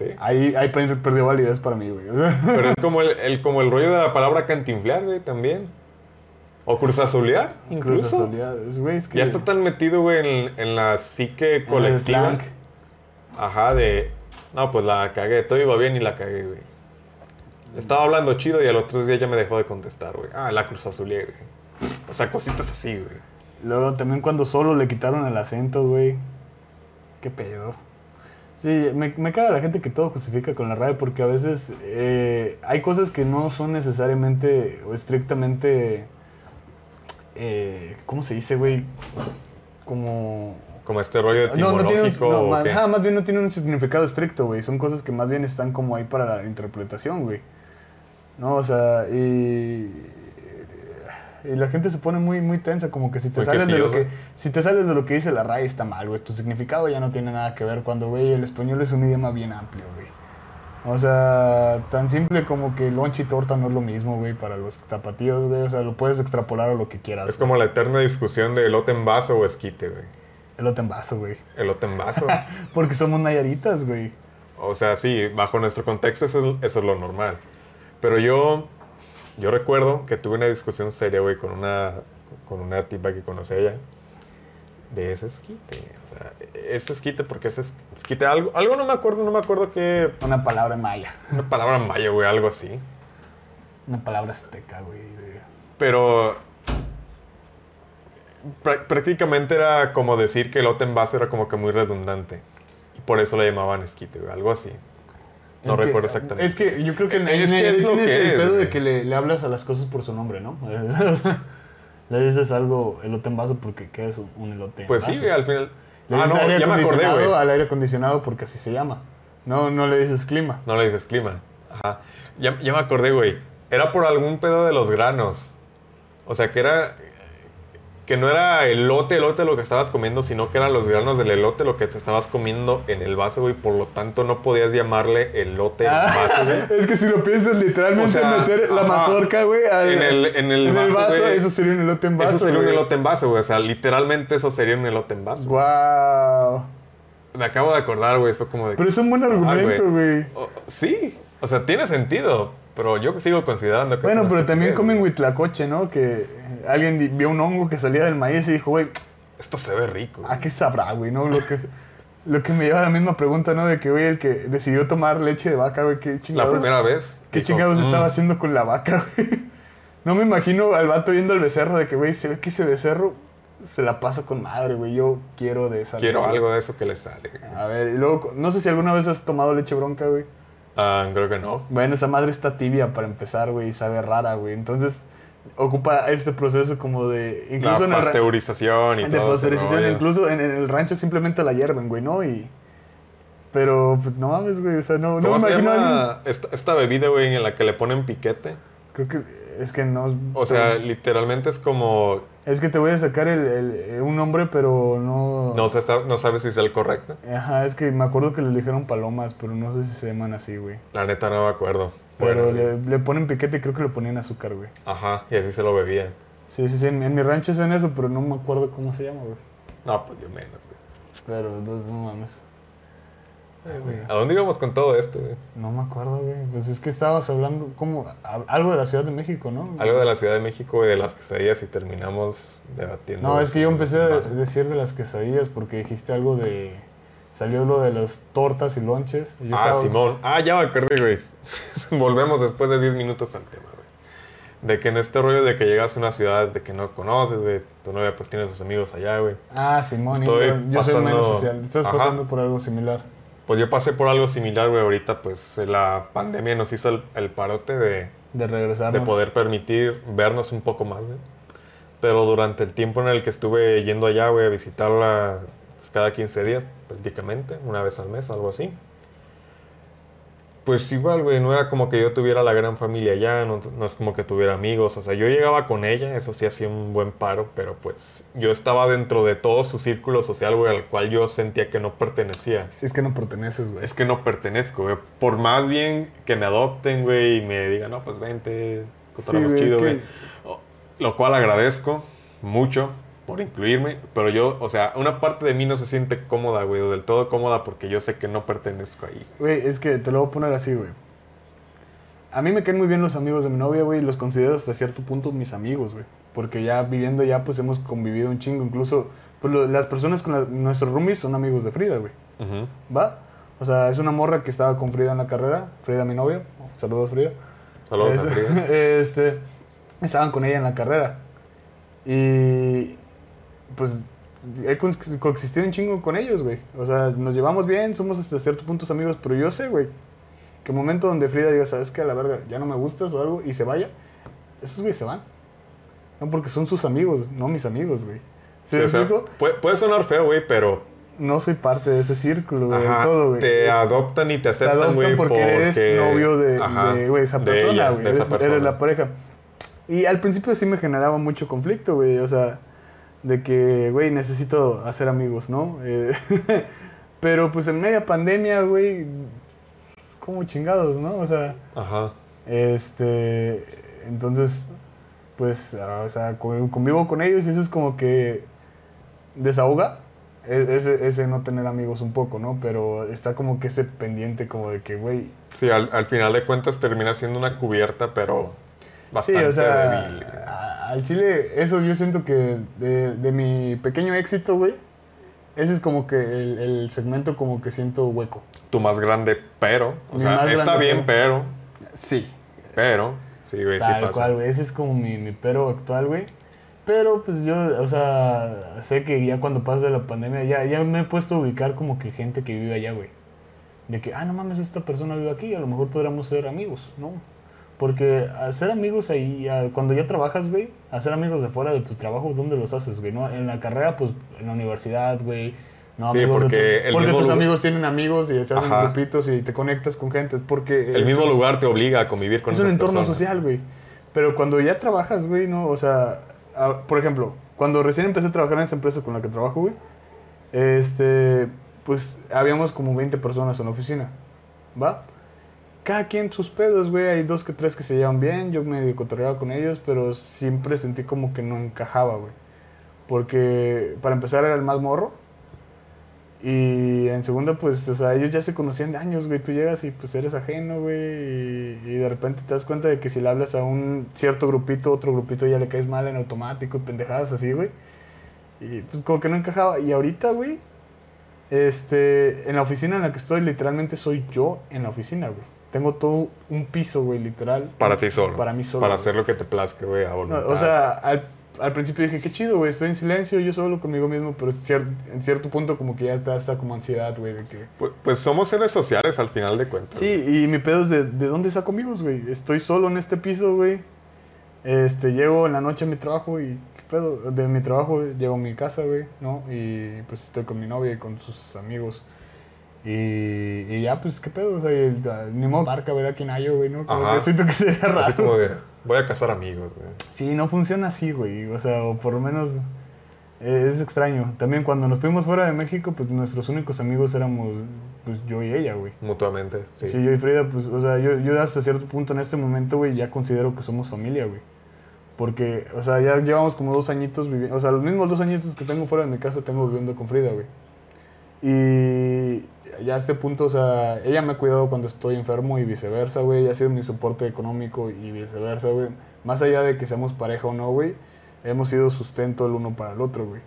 Sí. Ahí, ahí per- perdió validez para mí, güey. Pero es como el, el- como el rollo de la palabra cantinflear, güey, también. O cruzazulear, incluso. Güey, es que... Ya está tan metido, güey, en, en la psique colectiva. Ajá, de... No, pues la cagué. Todo iba bien y la cagué, güey. Estaba hablando chido y al otro día ya me dejó de contestar, güey. Ah, la cruzazuleé, güey. O sea, cositas así, güey. Luego también cuando solo le quitaron el acento, güey. Qué pedo. Sí, me, me caga la gente que todo justifica con la RAE porque a veces eh, hay cosas que no son necesariamente o estrictamente... eh, ¿Cómo se dice, güey? Como... Como este rollo No, no tiene un, etimológico. no, ¿o más, más bien no tiene un significado estricto, güey. Son cosas que más bien están como ahí para la interpretación, güey. No, o sea, y, y la gente se pone muy, muy tensa, como que si te Muy sales de lo que, si te sales de lo que dice la RAE está mal, güey. Tu significado ya no tiene nada que ver cuando, güey, el español es un idioma bien amplio, güey. O sea, tan simple como que lonche y torta no es lo mismo, güey, para los tapatíos, güey. O sea, lo puedes extrapolar a lo que quieras. Es güey. como la eterna discusión de elote en vaso o esquite, güey. Elote en vaso, güey. Elote en vaso. Porque somos nayaritas, güey. O sea, sí, bajo nuestro contexto eso es, eso es lo normal. Pero yo, yo recuerdo que tuve una discusión seria, güey, con una, con una tipa que conocí ella. De ese esquite. O sea, ese esquite, porque ese es- esquite, algo, algo no me acuerdo, no me acuerdo qué. Una palabra maya. Una palabra maya, güey, algo así. Una palabra azteca, güey. Pero prá- prácticamente era como decir que elote en vaso era como que muy redundante. Y por eso le llamaban esquite, güey, algo así. No Es que- recuerdo exactamente. Es que yo creo que en Es en- que es lo que el es, pedo de que le, le hablas a las cosas por su nombre, ¿no? le dices algo elote en vaso porque ¿qué es un- elote en Pues vaso? sí, al final. Le Ah, dices no, aire ya me acordé, acondicionado güey. al aire acondicionado porque así se llama. No, no le dices clima. No le dices clima. Ajá. Ya, ya me acordé, güey. Era por algún pedo de los granos. O sea, que era. Que no era elote, elote lo que estabas comiendo, sino que eran los granos del elote lo que te estabas comiendo en el vaso, güey. Por lo tanto, no podías llamarle elote en el vaso, güey. Ah, es que si lo piensas literalmente O sea, meter la mazorca, güey, al- En el- en el vaso, güey. eso sería un elote en vaso. Eso sería un elote en vaso, güey. O sea, literalmente eso sería un elote en vaso. Wow. Me acabo de acordar, güey. Fue como de. Pero es un buen Ah, argumento, güey. Sí. O sea, tiene sentido. Pero yo sigo considerando que. Bueno, pero también comen huitlacoche, ¿no? Que eh, alguien vio un hongo que salía del maíz y dijo, güey, Esto se ve rico. ¿a qué sabrá, güey? ¿No? Lo que, lo que me lleva a la misma pregunta, ¿no? De que, güey, el que decidió tomar leche de vaca, güey, qué La chingados. primera vez. ¿Qué dijo, chingados "Mm, estaba haciendo con la vaca, güey? No me imagino al vato viendo al becerro de que, güey, se ve que ese becerro se la pasa con madre, güey. Yo quiero de esa Quiero leche". algo de eso que le sale. güey. A ver, y luego, no sé si alguna vez has tomado leche bronca, güey. Ah, creo que no. Bueno, esa madre está tibia para empezar, güey, y sabe rara, güey. Entonces, ocupa este proceso como de... La Incluso en el ra- pasteurización y de todo. pasteurización, incluso en, en el rancho simplemente la hierven, güey, ¿no? Y... Pero, pues, no mames, güey, o sea, no, no ¿Cómo me se imagino llama esta, esta bebida, güey, en la que le ponen piquete? Creo que Es que no. O sea, literalmente es como. Es que te voy a sacar el, el- un nombre, pero no. No, se sa- no sabes si es el correcto. Ajá, es que me acuerdo que les dijeron palomas, pero no sé si se llaman así, güey. La neta no me acuerdo. Pero Bueno, le, le ponen piquete y creo que le ponían azúcar, güey. Ajá, y así se lo bebían. Sí, sí, sí. En, en mi rancho hacen eso, pero no me acuerdo cómo se llama, güey. No, pues yo menos, güey. Pero entonces no mames. Ay. ¿A dónde íbamos con todo esto, güey? No me acuerdo, güey. Pues es que estabas hablando como a- algo de la Ciudad de México, ¿no? Algo de la Ciudad de México y de las quesadillas y terminamos debatiendo. No, es que yo empecé a decir de las quesadillas porque dijiste algo de... Salió lo de las tortas y lonches. y yo Ah, estaba- Simón. Ah, ya me acordé, güey. Volvemos después de 10 minutos al tema, güey. De que en este rollo de que llegas a una ciudad de que no conoces, güey. Tu novia pues tiene sus amigos allá, güey. Ah, Simón. Estoy yo, yo soy menos pasando- social. Estás Ajá. pasando por algo similar. Pues yo pasé por algo similar, güey. Ahorita pues la pandemia nos hizo el, el parote de, De regresar. de poder permitir vernos un poco más, güey. Pero durante el tiempo en el que estuve yendo allá, güey, a visitarla pues, cada 15 días, prácticamente, una vez al mes, algo así. Pues igual, güey, no era como que yo tuviera la gran familia allá, no, no es como que tuviera amigos, o sea, yo llegaba con ella, eso sí hacía un buen paro, pero pues yo estaba dentro de todo su círculo social, güey, al cual yo sentía que no pertenecía. Sí, es que no perteneces, güey. Es que no pertenezco, güey. Por más bien que me adopten, güey, y me digan, no, pues vente, es chido, güey. Lo cual agradezco mucho por incluirme, pero yo, o sea, una parte de mí no se siente cómoda, güey, o del todo cómoda porque yo sé que no pertenezco ahí. Güey, es que te lo voy a poner así, güey. A mí me caen muy bien los amigos de mi novia, güey, los considero hasta cierto punto mis amigos, güey. Porque ya viviendo ya, pues hemos convivido un chingo. Incluso, pues lo- las personas con la- nuestros roomies son amigos de Frida, güey. Ujú. ¿Va? O sea, es una morra que estaba con Frida en la carrera. Frida, mi novia. Saludos, Frida. Saludos Es- a Frida. Este, estaban con ella en la carrera. Y pues he co- coexistido un chingo con ellos, güey. O sea, nos llevamos bien, somos hasta cierto punto amigos, pero yo sé, güey, que el momento donde Frida diga, ¿sabes qué? A la verga, ya no me gustas o algo, y se vaya, esos güey se van. No, porque son sus amigos, no mis amigos, güey. ¿Sí Sí, o sea, puede, puede sonar feo, güey, pero No soy parte de ese círculo, güey, ajá, todo, güey. te Es- adoptan y te te aceptan, adoptan güey, porque, eres novio de, ajá, de, güey, esa persona, güey. Eres, la pareja. Y al principio sí me generaba mucho conflicto, güey. O sea, de que, güey, necesito hacer amigos, ¿no? Eh, pero pues en media pandemia, güey, como chingados, ¿no? O sea, Ajá. este, entonces, pues, ah, o sea, con- convivo con ellos y eso es como que desahoga e- ese, ese no tener amigos un poco, ¿no? Pero está como que ese pendiente como de que, güey, Sí, al, al final de cuentas termina siendo una cubierta, pero sí, bastante o sea, débil. Al chile, eso yo siento que de, de mi pequeño éxito, güey, ese es como que el, el segmento como que siento hueco. Tu más grande, pero. O Mi sea, está bien, pero. Sí. Pero. Sí, güey, sí Tal pasa. cual, güey. Ese es como mi, mi pero actual, güey. Pero pues yo, o sea, sé que ya cuando pase la pandemia, ya, ya me he puesto a ubicar como que gente que vive allá, güey. De que, ah, no mames, esta persona vive aquí, a lo mejor podríamos ser amigos, ¿no? Porque hacer amigos ahí, cuando ya trabajas, güey, hacer amigos de fuera de tu trabajo, ¿dónde los haces, güey? ¿No? En la carrera, pues, en la universidad, güey. No, Sí, porque tu- el porque mismo tus lugar- amigos tienen amigos y se hacen Ajá. grupitos y te conectas con gente. Porque... El mismo lugar te obliga a convivir con es un entorno personas. social, güey. Pero cuando ya trabajas, güey, ¿no? O sea, a- por ejemplo, cuando recién empecé a trabajar en esta empresa con la que trabajo, güey, este, pues habíamos como 20 personas en la oficina, ¿va? Cada quien sus pedos, güey. Hay dos que tres que se llevan bien. Yo medio cotorreaba con ellos, pero siempre sentí como que no encajaba, güey. Porque para empezar era el más morro. Y en segunda, pues, o sea, ellos ya se conocían de años, güey. Tú llegas y pues eres ajeno, güey. Y, y de repente te das cuenta de que si le hablas a un cierto grupito, otro grupito ya le caes mal en automático y pendejadas así, güey. Y pues como que no encajaba. Y ahorita, güey, este, en la oficina en la que estoy, literalmente soy yo en la oficina, güey. Tengo todo un piso, güey, literal. Para ti solo. Para mí solo. Para güey. hacer lo que te plazca, güey, a No, voluntad. o sea, al, al principio dije, qué chido, güey, estoy en silencio, yo solo conmigo mismo, pero cier- en cierto punto como que ya está, está como ansiedad, güey, de que... Pues, pues somos seres sociales al final de cuentas. Sí, y mi pedo es de, ¿de dónde saco amigos, güey? Estoy solo en este piso, güey. Este, llego en la noche a mi trabajo y, ¿qué pedo? De mi trabajo llego a mi casa, güey, ¿no? Y pues estoy con mi novia y con sus amigos. Y, y ya, pues, ¿qué pedo? O sea, el- ni modo, marca, ver a quién hay yo, güey, ¿no? Como Ajá. que siento que sería raro. Así como de, Voy a cazar amigos, güey. Sí, no funciona así, güey. O sea, o por lo menos eh, es extraño. También cuando nos fuimos fuera de México, pues nuestros únicos amigos éramos pues yo y ella, güey. Mutuamente, sí. Sí. yo y Frida, pues, o sea, yo, yo hasta cierto punto en este momento, güey, ya considero que somos familia, güey. Porque, o sea, ya llevamos como dos añitos viviendo, o sea, los mismos dos añitos que tengo fuera de mi casa tengo viviendo con Frida, güey. Y ya a este punto, o sea, ella me ha cuidado cuando estoy enfermo y viceversa, güey. Ella ha sido mi soporte económico y viceversa, güey. Más allá de que seamos pareja o no, güey, hemos sido sustento el uno para el otro, güey.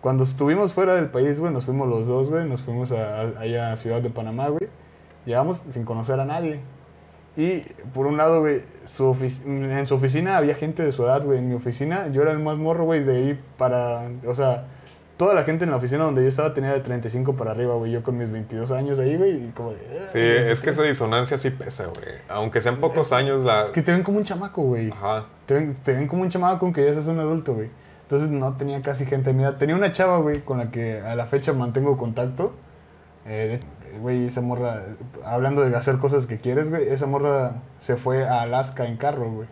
Cuando estuvimos fuera del país, güey, nos fuimos los dos, güey. Nos fuimos a, a- allá a Ciudad de Panamá, güey. Llegamos sin conocer a nadie. Y por un lado, güey, en su oficina había gente de su edad, güey. En mi oficina yo era el más morro, güey, de ir para... O sea, toda la gente en la oficina donde yo estaba tenía de 35 para arriba, güey. Yo con mis 22 años ahí, güey, y como de... Sí, es que esa disonancia sí pesa, güey. Aunque sean pocos años, la... Que te ven como un chamaco, güey. Ajá. Te ven, te ven como un chamaco aunque ya seas un adulto, güey. Entonces no tenía casi gente de mi edad. Tenía una chava, güey, con la que a la fecha mantengo contacto. Eh, Güey, esa morra, hablando de hacer cosas que quieres, güey, esa morra se fue a Alaska en carro, güey.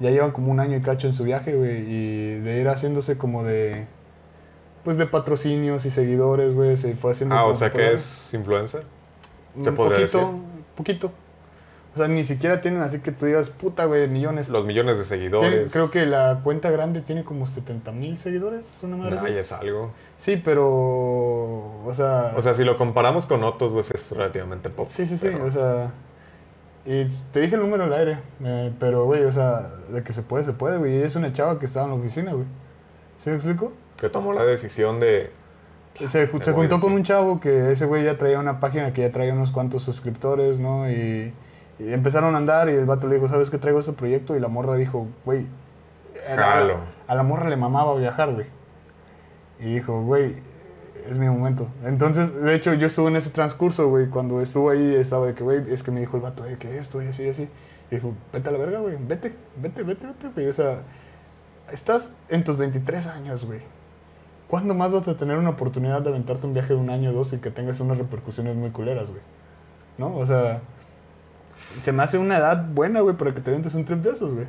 Ya llevan como un año y cacho en su viaje, güey, y de ir haciéndose como de, pues de patrocinios y seguidores, güey, se fue haciendo... Ah, o sea que es influencer. se Un podría poquito, decir. poquito. O sea, ni siquiera tienen así que tú digas, puta, güey, millones. Los millones de seguidores. creo que la cuenta grande tiene como 70 mil seguidores, una madre. Ay, es algo. Sí, pero. O sea. O sea, si lo comparamos con otros, pues es relativamente poco. sí, sí, sí. O sea. Y te dije el número al aire. eh, pero, güey, o sea, de que se puede, se puede, güey. Es una chava que estaba en la oficina, güey. ¿Sí me explico? Que tomó la decisión de... Se, juntó con un chavo que ese güey ya traía una página que ya traía unos cuantos suscriptores, ¿no? Y, y empezaron a andar y el vato le dijo, ¿sabes qué traigo este proyecto? Y la morra dijo, güey, a a la morra le mamaba viajar, güey. Y dijo, güey, es mi momento. Entonces, de hecho, yo estuve en ese transcurso, güey. Cuando estuve ahí, estaba de que, güey, es que me dijo el vato, eh, que esto y así y así. Y dijo, vete a la verga, güey, vete, vete, vete, vete, güey. O sea, estás en tus 23 años, güey. ¿Cuándo más vas a tener una oportunidad de aventarte un viaje de un año o dos y que tengas unas repercusiones muy culeras, güey? ¿No? O sea, se me hace una edad buena, güey, para que te ventes un trip de esos, güey.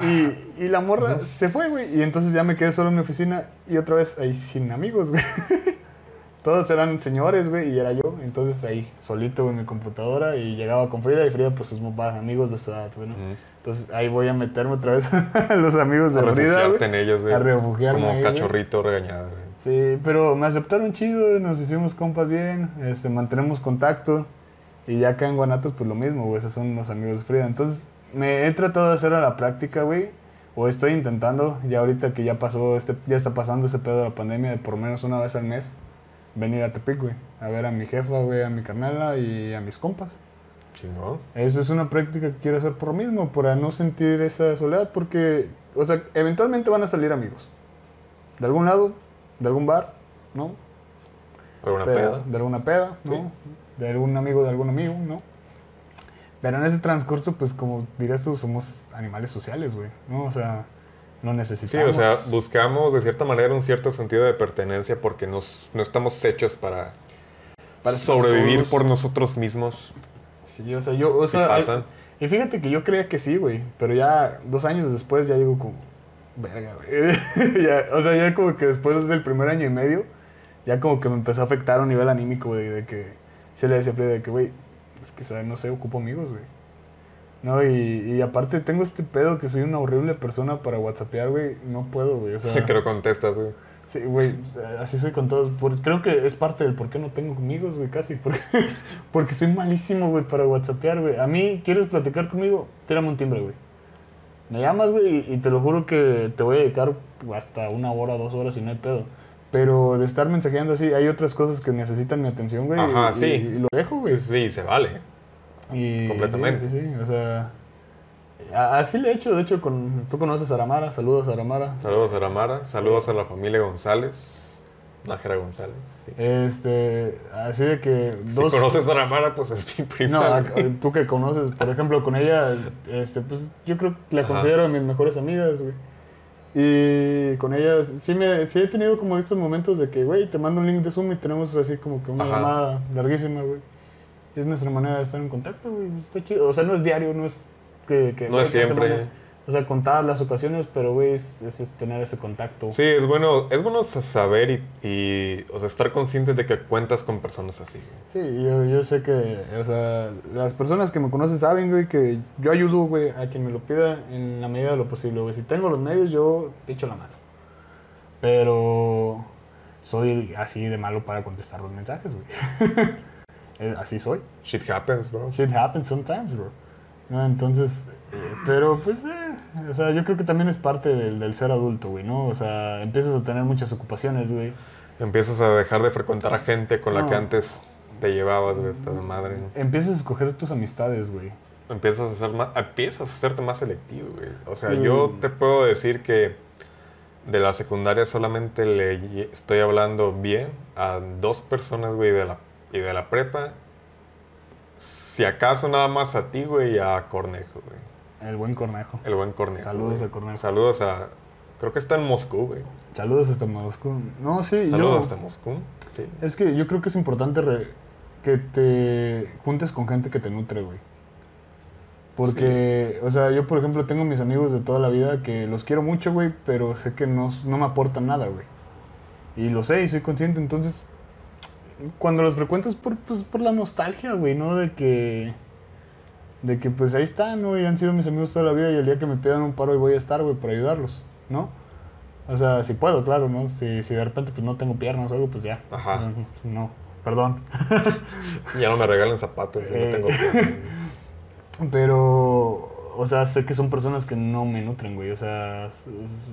Y, y la morra se fue, güey. Y entonces ya me quedé solo en mi oficina y otra vez ahí sin amigos, güey. Todos eran señores, güey, y era yo. Entonces ahí solito en mi computadora y llegaba con Frida y Frida, pues sus papás, amigos de su edad, güey, ¿no? Ujú. Entonces ahí voy a meterme otra vez a los amigos de A Frida, refugiarte en ellos, güey. A refugiarme Como cachorrito regañado, güey. Sí, pero me aceptaron chido, nos hicimos compas bien, este, mantenemos contacto. Y ya acá en Guanatos, pues lo mismo, güey, esos son los amigos de Frida. Entonces, me he tratado de hacer a la práctica, güey. O estoy intentando, ya ahorita que ya pasó, este, ya está pasando ese pedo de la pandemia, de por menos una vez al mes, venir a Tepic, güey. A ver a mi jefa, güey, a mi carnala y a mis compas. Chingón. Eso es una práctica que quiero hacer por lo mismo, para no sentir esa soledad, porque, o sea, eventualmente van a salir amigos. De algún lado, de algún bar, ¿no? Alguna Pero- peda. De alguna peda, ¿no? Sí. De algún amigo de algún amigo, ¿no? Pero en ese transcurso, pues como dirías tú, somos animales sociales, güey, ¿no? O sea, no Sí, necesitamos... o sea, buscamos de cierta manera un cierto sentido de pertenencia porque nos, no estamos hechos para, sobrevivir por nosotros mismos. Sí, o sea, yo, o sea... pasan. Y fíjate que yo creía que sí, güey, pero ya dos años después ya digo como, verga, güey. Ya, o sea, ya como que después del primer año y medio, ya como que me empezó a afectar a un nivel anímico, güey, de que se le decía de que, güey, es que, no sé, ocupo amigos, güey. No, y, y aparte tengo este pedo que soy una horrible persona para whatsappear, güey, no puedo, güey, o sea... que contestas, güey. Sí, güey, así soy con todos. Por- creo que es parte del por qué no tengo amigos, güey, casi. Porque, porque soy malísimo, güey, para whatsappear, güey. A mí, ¿quieres platicar conmigo? Tírame un timbre, güey. Me llamas, güey, y, y te lo juro que te voy a dedicar hasta una hora, dos horas y no hay pedo. Pero de estar mensajeando así, hay otras cosas que necesitan mi atención, güey. Ajá, y, sí. Y, y lo dejo, güey. Sí, sí, se vale. Y- completamente. Sí, sí, sí, o sea... Así le he hecho, de hecho, con, tú conoces a Aramara, saludos a Aramara. Saludos a Aramara, saludos a la familia González, Nájera González. Sí. Este, así de que Si conoces a Aramara, pues es mi prima. No, tú que conoces, por ejemplo, con ella, este, pues yo creo que la Ajá. considero de mis mejores amigas, güey. Y con ella sí, me, sí he tenido como estos momentos de que, güey, te mando un link de Zoom y tenemos así como que una Ajá. llamada larguísima, güey. Es nuestra manera de estar en contacto, güey. Está chido. O sea, no es diario, no es que... que No güey, es siempre. O sea, contadas las ocasiones, pero, güey, es, es- tener ese contacto. Sí, es bueno, es bueno sa- saber y, y, o sea, estar consciente de que cuentas con personas así. güey. Sí, yo, yo sé que, o sea, las personas que me conocen saben, güey, que yo ayudo, güey, a quien me lo pida en la medida de lo posible, güey. Si tengo los medios, yo te echo la mano. Pero soy así de malo para contestar los mensajes, güey. Así soy. Shit happens, bro. Shit happens sometimes, bro. ¿No? Entonces, eh, pero pues, eh, o sea, yo creo que también es parte del, del ser adulto, güey, ¿no? O sea, empiezas a tener muchas ocupaciones, güey. Empiezas a dejar de frecuentar a gente con la que No. antes te llevabas, güey, puta madre. Empiezas a escoger tus amistades, güey. Empiezas a ser más, empiezas a hacerte más selectivo, güey. O sea, Sí. yo te puedo decir que de la secundaria solamente le estoy hablando bien a dos personas, güey, de la, y de la prepa. Si acaso nada más a ti, güey, y a Cornejo, güey. El buen cornejo. El buen Cornejo. Saludos güey. a Cornejo. Saludos a... Creo que está en Moscú, güey. Saludos hasta Moscú. No, sí, Saludos yo... hasta Moscú. Sí. Es que yo creo que es importante re- que te juntes con gente que te nutre, güey. Porque, o sea, yo por ejemplo tengo mis amigos de toda la vida que los quiero mucho, güey, pero sé que no, no me aportan nada, güey. Y lo sé y soy consciente, entonces cuando los frecuento es por, pues, por la nostalgia, güey, ¿no? De que, de que pues ahí están, ¿no? Y han sido mis amigos toda la vida y el día que me pidan un paro ahí voy a estar, güey, para ayudarlos, ¿no? O sea, si puedo, claro, ¿no? Si, si de repente pues no tengo piernas o algo, pues ya. Ajá. No, pues, No, perdón. Ya no me regalen zapatos, Eh. no tengo piernas. Pero, o sea, sé que son personas que no me nutren, güey. O sea,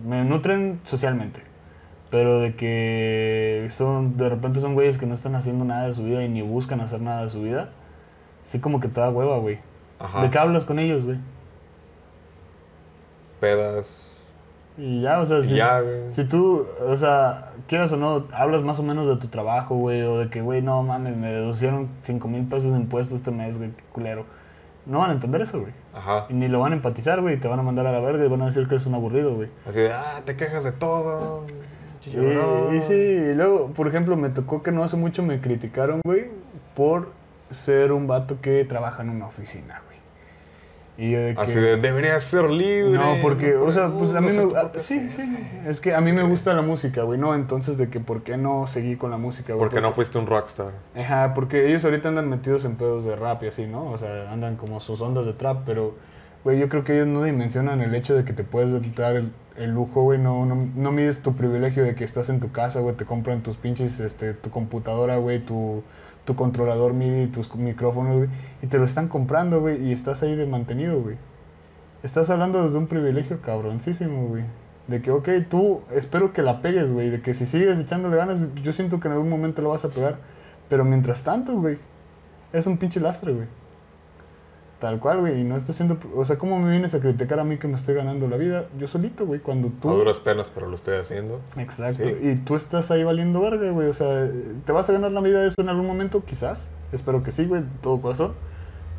me nutren socialmente. Pero de que son, de repente son güeyes que no están haciendo nada de su vida y ni buscan hacer nada de su vida. Sí como que te da hueva, güey. Ajá. ¿De qué hablas con ellos, güey? Pedas. Y ya, o sea, si, ya, si tú, o sea, quieras o no, hablas más o menos de tu trabajo, güey, o de que, güey, no mames, me deducieron 5 mil pesos de impuestos este mes, güey, qué culero. No van a entender eso, güey. Ajá. Y ni lo van a empatizar, güey, y te van a mandar a la verga y van a decir que eres un aburrido, güey. Así de, ah, te quejas de todo. Y, llorón". y sí, y luego, por ejemplo, me tocó que no hace mucho me criticaron, güey, por ser un vato que trabaja en una oficina, güey. Y yo de que... Así de, deberías ser libre. No, porque, o sea, pues a mí me... tu ah, Sí, jefe". sí, es que a mí me gusta la música, güey, ¿no? Entonces, de que por qué no seguí con la música, güey. Porque no fuiste un rockstar. Ajá, porque ellos ahorita andan metidos en pedos de rap y así, ¿no? O sea, andan como sus ondas de trap, pero, güey, yo creo que ellos no dimensionan el hecho de que te puedes dar el, el lujo, güey, no, no, no mides tu privilegio de que estás en tu casa, güey, te compran tus pinches, este, tu computadora, güey, tu, tu controlador MIDI, tus micrófonos, güey, y te lo están comprando, güey, y estás ahí de mantenido, güey. Estás hablando desde un privilegio cabroncísimo, güey. De que, ok, tú espero que la pegues, güey. De que si sigues echándole ganas, yo siento que en algún momento lo vas a pegar. Pero mientras tanto, güey, es un pinche lastre, güey. Tal cual, güey. Y no estás haciendo. O sea, ¿cómo me vienes a criticar a mí que me estoy ganando la vida? Yo solito, güey. Cuando tú. A duras penas, pero lo estoy haciendo. Exacto. Sí. Y tú estás ahí valiendo verga, güey. O sea, ¿te vas a ganar la vida de eso en algún momento? Quizás. Espero que sí, güey, de todo corazón.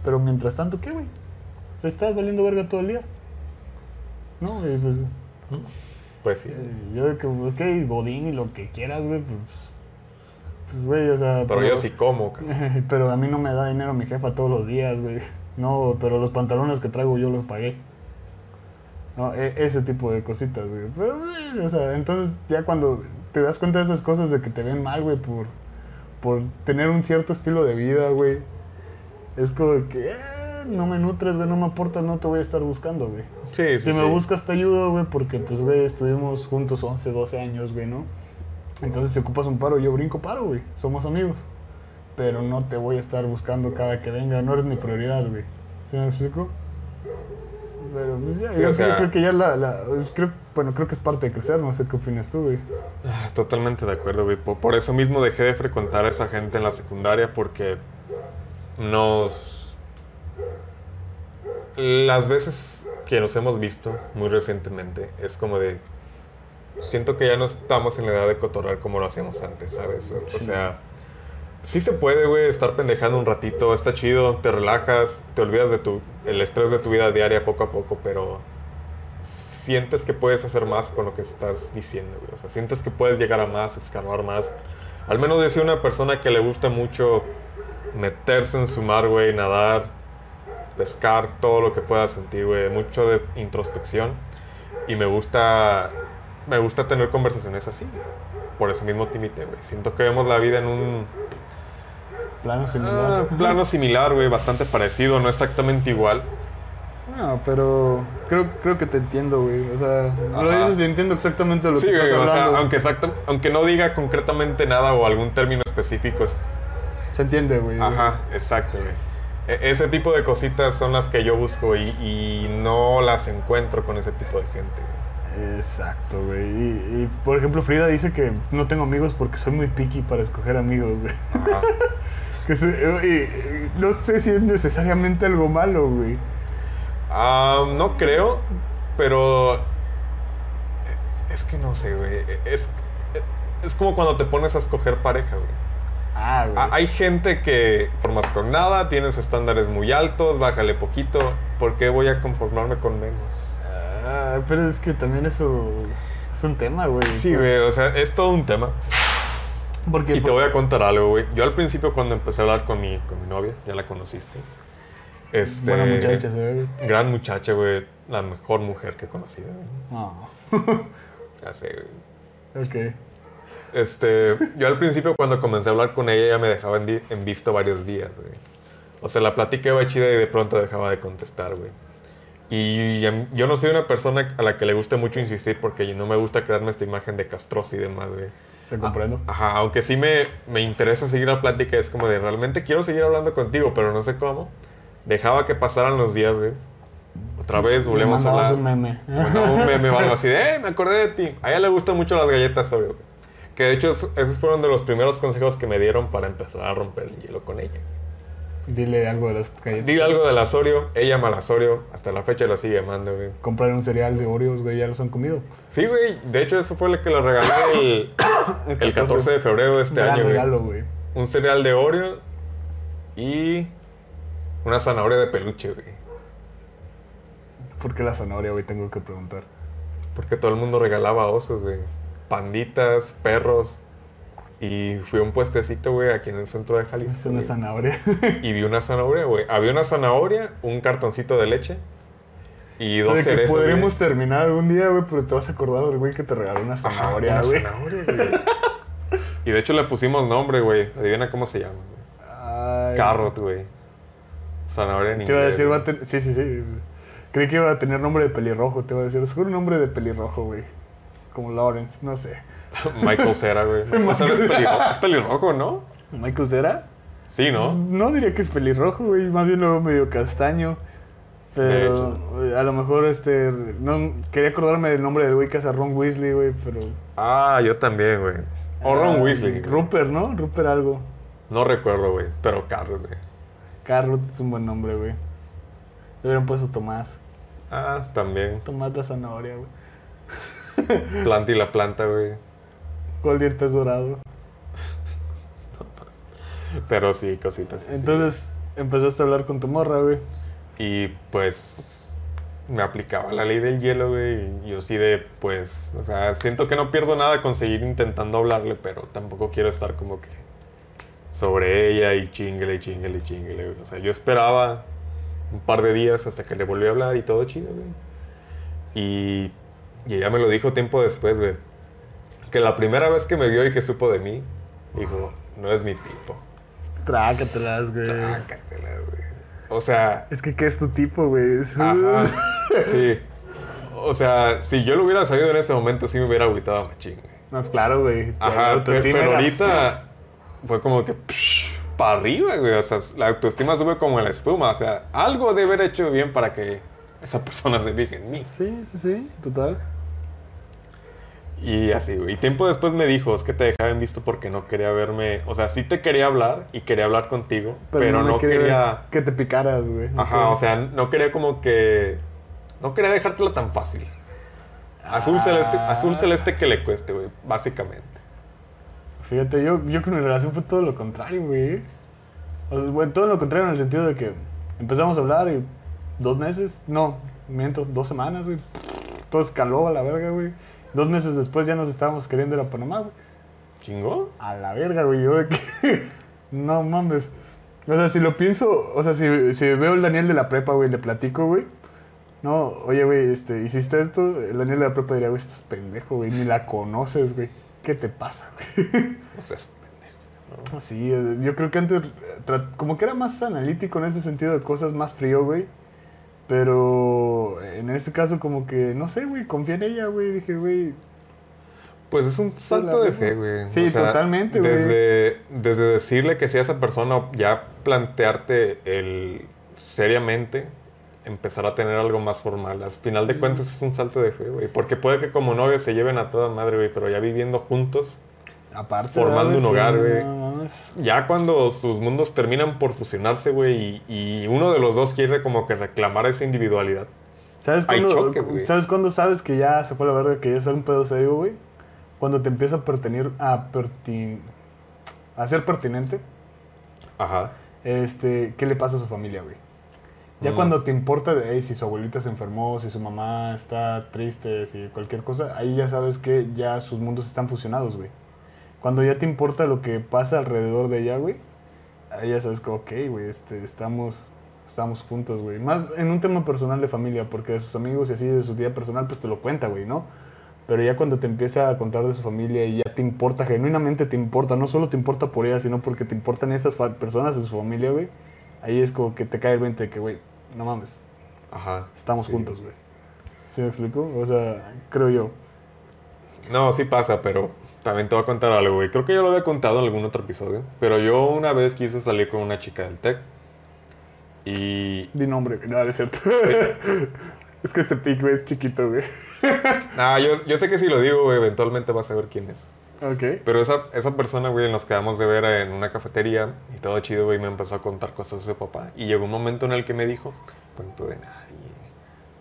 Pero mientras tanto, ¿qué, güey? O sea, estás valiendo verga todo el día. No, güey, pues. Pues sí. eh, yo de que, ok, Godín y lo que quieras, güey, pues. Pues, güey, o sea. Pero yo sí como, cabrón. pero a mí no me da dinero mi jefa todos los días, güey. No, pero los pantalones que traigo yo los pagué. No, e- ese tipo de cositas, güey. Pero, güey, o sea, entonces ya cuando te das cuenta de esas cosas de que te ven mal, güey, por, por tener un cierto estilo de vida, güey. Es como que, eh, no me nutres, güey, no me aportas, no te voy a estar buscando, güey. Sí, sí, Si me buscas te ayudo, güey, porque pues, güey, estuvimos juntos 11, 12 años, güey, ¿no? Entonces si ocupas un paro, yo brinco paro, güey. Somos amigos. Pero no te voy a estar buscando cada que venga, no eres mi prioridad, güey. ¿Sí me explico? Pero pues ya, Sí, yo o sea- creo que ya la, la- creo- bueno, creo que es parte de crecer, no sé qué opinas tú, güey. Ah, Totalmente de acuerdo, güey. Por, por eso mismo dejé de frecuentar a esa gente en la secundaria porque nos... Las veces que nos hemos visto muy recientemente es como de... Siento que ya no estamos en la edad de cotorrar como lo hacíamos antes, ¿sabes? O Sí. sea, sí se puede, güey, estar pendejando un ratito, está chido, te relajas, te olvidas de tu, el estrés de tu vida diaria poco a poco, pero sientes que puedes hacer más con lo que estás diciendo, güey. O sea, sientes que puedes llegar a más, escarbar más. Al menos yo soy una persona que le gusta mucho meterse en su mar, güey, nadar. pescar todo lo que pueda sentir, güey. Mucho de introspección. Y me gusta, me gusta tener conversaciones así, güey. Por eso mismo te invité, güey. Siento que vemos la vida en un Plano ah, similar. plano similar, güey. Bastante parecido, no exactamente igual. No, pero creo, creo que te entiendo, güey. O sea, lo Ajá. dices y entiendo exactamente lo Sí, que güey, estás o sea, hablando. aunque, exacta- aunque no diga concretamente nada o algún término específico, es- Se entiende, güey. Ajá, exacto, güey. E- ese tipo de cositas son las que yo busco y, y no las encuentro con ese tipo de gente, güey. Exacto, güey. Y, y, por ejemplo, Frida dice que no tengo amigos porque soy muy picky para escoger amigos, güey. Ajá. Que soy- y- y no sé si es necesariamente algo malo, güey. Ah, no creo, pero es que no sé, güey. Es, es como cuando te pones a escoger pareja, güey. Ah, güey. Ah, Hay gente que, por más con nada, tienes estándares muy altos, bájale poquito. ¿Por qué voy a conformarme con menos? Ah, pero es que también eso es un tema, güey. Sí, güey, o sea, es todo un tema. Porque Y te voy a contar algo, güey. Yo al principio cuando empecé a hablar con mi, con mi novia, ya la conociste. Este, Buena muchacha, güey. Gran muchacha, güey. La mejor mujer que he conocido, güey. No. Ya sé, güey. ok. Este, yo al principio cuando comencé a hablar con ella, ella me dejaba en, en visto varios días, güey. O sea, la plática iba chida y de pronto dejaba de contestar, güey. Y yo no soy una persona a la que le guste mucho insistir porque no me gusta crearme esta imagen de castroso y demás, güey. Te comprendo. Ajá, aunque sí me, me interesa seguir la plática, es como de realmente quiero seguir hablando contigo, pero no sé cómo. Dejaba que pasaran los días, güey. Otra vez volvemos a hablar. un meme. Un meme o algo así de, eh, me acordé de ti. A ella le gustan mucho las galletas Oreo, güey. Que de hecho es- esos fueron de los primeros consejos que me dieron para empezar a romper el hielo con ella. Dile algo de las galletas. Dile algo de las Oreo, ella ama las Oreo, hasta la fecha la sigue amando, güey. Comprar un cereal de Oreos, güey, ya los han comido. Sí, güey, de hecho eso fue lo que le regalé el, el 14 de febrero de este Gran año, güey. regalo, güey. Un cereal de Oreo y una zanahoria de peluche, güey. ¿Por qué la zanahoria, güey? Tengo que preguntar. Porque todo el mundo regalaba osos, güey. Panditas, perros. Y fui a un puestecito, güey, aquí en el centro de Jalisco. Es una zanahoria. Y vi una zanahoria, güey. Había una zanahoria, un cartoncito de leche y dos de que cerezas. podríamos terminar algún día, güey, pero te vas a acordar del güey que te regaló una zanahoria, una güey. zanahoria, güey. y de hecho le pusimos nombre, güey. Adivina cómo se llama, güey. Carrot, güey. Zanahoria en Te iba a decir, va a tener. Sí, sí, sí. Creí que iba a tener nombre de pelirrojo. Te iba a decir, seguro un nombre de pelirrojo, güey. Como Lawrence, no sé. Michael Cera, güey. O sea, es, pelirrojo, es pelirrojo, ¿no? ¿Michael Cera? Sí, ¿no? No diría que es pelirrojo, güey. Más bien lo veo medio castaño. Pero a lo mejor este. No, quería acordarme del nombre del güey que hace a Ron Weasley, güey, pero. Ah, yo también, güey. O Ron Ah, Weasley. Rupert, ¿no? Rupert algo. No recuerdo, güey. Pero Carrot, güey. Carrot es un buen nombre, güey. Le hubieran puesto Tomás. Ah, también. Tomás la zanahoria, güey. Planta y la planta, güey. Goldie el pez dorado. Pero sí, cositas. Entonces empezaste a hablar con tu morra, güey. Y pues me aplicaba la ley del hielo, güey. y Yo sí de, pues, o sea, siento que no pierdo nada con seguir intentando hablarle, pero tampoco quiero estar como que sobre ella y chinguele y chinguele y chinguele, güey. O sea, yo esperaba un par de días hasta que le volví a hablar y todo chido, güey. Y, y ella me lo dijo tiempo después, güey. Que la primera vez que me vio y que supo de mí, dijo, no es mi tipo. Trácatelas, güey. Trácatela, güey. O sea, Es que, ¿qué es tu tipo, güey? Ajá. Sí. O sea, si yo lo hubiera sabido en ese momento, sí me hubiera agüitado a machín, güey. No, es claro, güey. Ajá, pero, ahorita fue como que para arriba, güey. O sea, la autoestima sube como en la espuma. O sea, algo de haber hecho bien para que esa persona se fije en mí. Sí, sí, sí, total. Y así, güey. Y tiempo después me dijo, es que te dejaba en visto porque no quería verme. O sea, sí te quería hablar y quería hablar contigo, pero, no quería Que te picaras, güey. Ajá, o sea, no quería como que. No quería dejártela tan fácil. Azul Ah. celeste, azul celeste que le cueste, güey, básicamente. Fíjate, yo, yo con mi relación fue todo lo contrario, güey. O sea, güey, todo lo contrario en el sentido de que empezamos a hablar y dos meses, no, miento, dos semanas, güey. Todo escaló a la verga, güey. Dos meses después ya nos estábamos queriendo ir a Panamá, güey. ¿Chingó? A la verga, güey. Yo de que. no mames. O sea, si lo pienso, o sea, si, si veo el Daniel de la prepa, güey, le platico, güey. No, oye, güey, este, ¿hiciste esto? El Daniel de la prepa diría, güey, estás pendejo, güey, ni la conoces, güey. ¿Qué te pasa, güey? O sea, es pendejo. ¿no? Sí, eh, yo creo que antes, eh, como que era más analítico en ese sentido de cosas, más frío, güey. Pero en este caso, como que, no sé, güey, confié en ella, güey. Dije, güey, Pues es un salto de fe, güey. Sí, totalmente, güey. Desde, desde decirle que sea esa persona, ya plantearte el seriamente empezar a tener algo más formal. Al final de cuentas es un salto de fe, güey. Porque puede que como novios se lleven a toda madre, güey, pero ya viviendo juntos, aparte. Formando un hogar, güey. no ya cuando sus mundos terminan por fusionarse, güey, y, y uno de los dos quiere como que reclamar esa individualidad. ¿Sabes Hay cuándo, choques, güey. ¿Sabes cuándo sabes que ya se fue la verga, que ya es un pedo serio, güey? Cuando te empieza a pertenecer a, pertin- a ser pertinente, Ajá. este, ¿qué le pasa a su familia, güey? Ya Mm. cuando te importa de hey, si su abuelita se enfermó, si su mamá está triste, si cualquier cosa, ahí ya sabes que ya sus mundos están fusionados, güey. Cuando ya te importa lo que pasa alrededor de ella, güey, ahí ya sabes que, ok, güey, este, estamos, estamos juntos, güey. Más en un tema personal de familia, porque de sus amigos y así, de su día personal, pues te lo cuenta, güey, ¿no? Pero ya cuando te empieza a contar de su familia y ya te importa, genuinamente te importa, no solo te importa por ella, sino porque te importan esas personas en su familia, güey. Ahí es como que te cae el 20 de que, güey, no mames, Ajá. estamos sí. juntos, güey. ¿Sí me explico? O sea, creo yo. No, sí pasa, pero también te voy a contar algo, güey. Creo que ya lo había contado en algún otro episodio. Pero yo una vez quise salir con una chica del TEC. Y. Di nombre, no es cierto. es que este pic, güey, es chiquito, güey. Ah, yo, yo sé que si lo digo, güey, eventualmente vas a ver quién es. Ok. Pero esa, esa persona, güey, nos quedamos de ver en una cafetería y todo chido, güey, me empezó a contar cosas de su papá. Y llegó un momento en el que me dijo, cuento de nadie.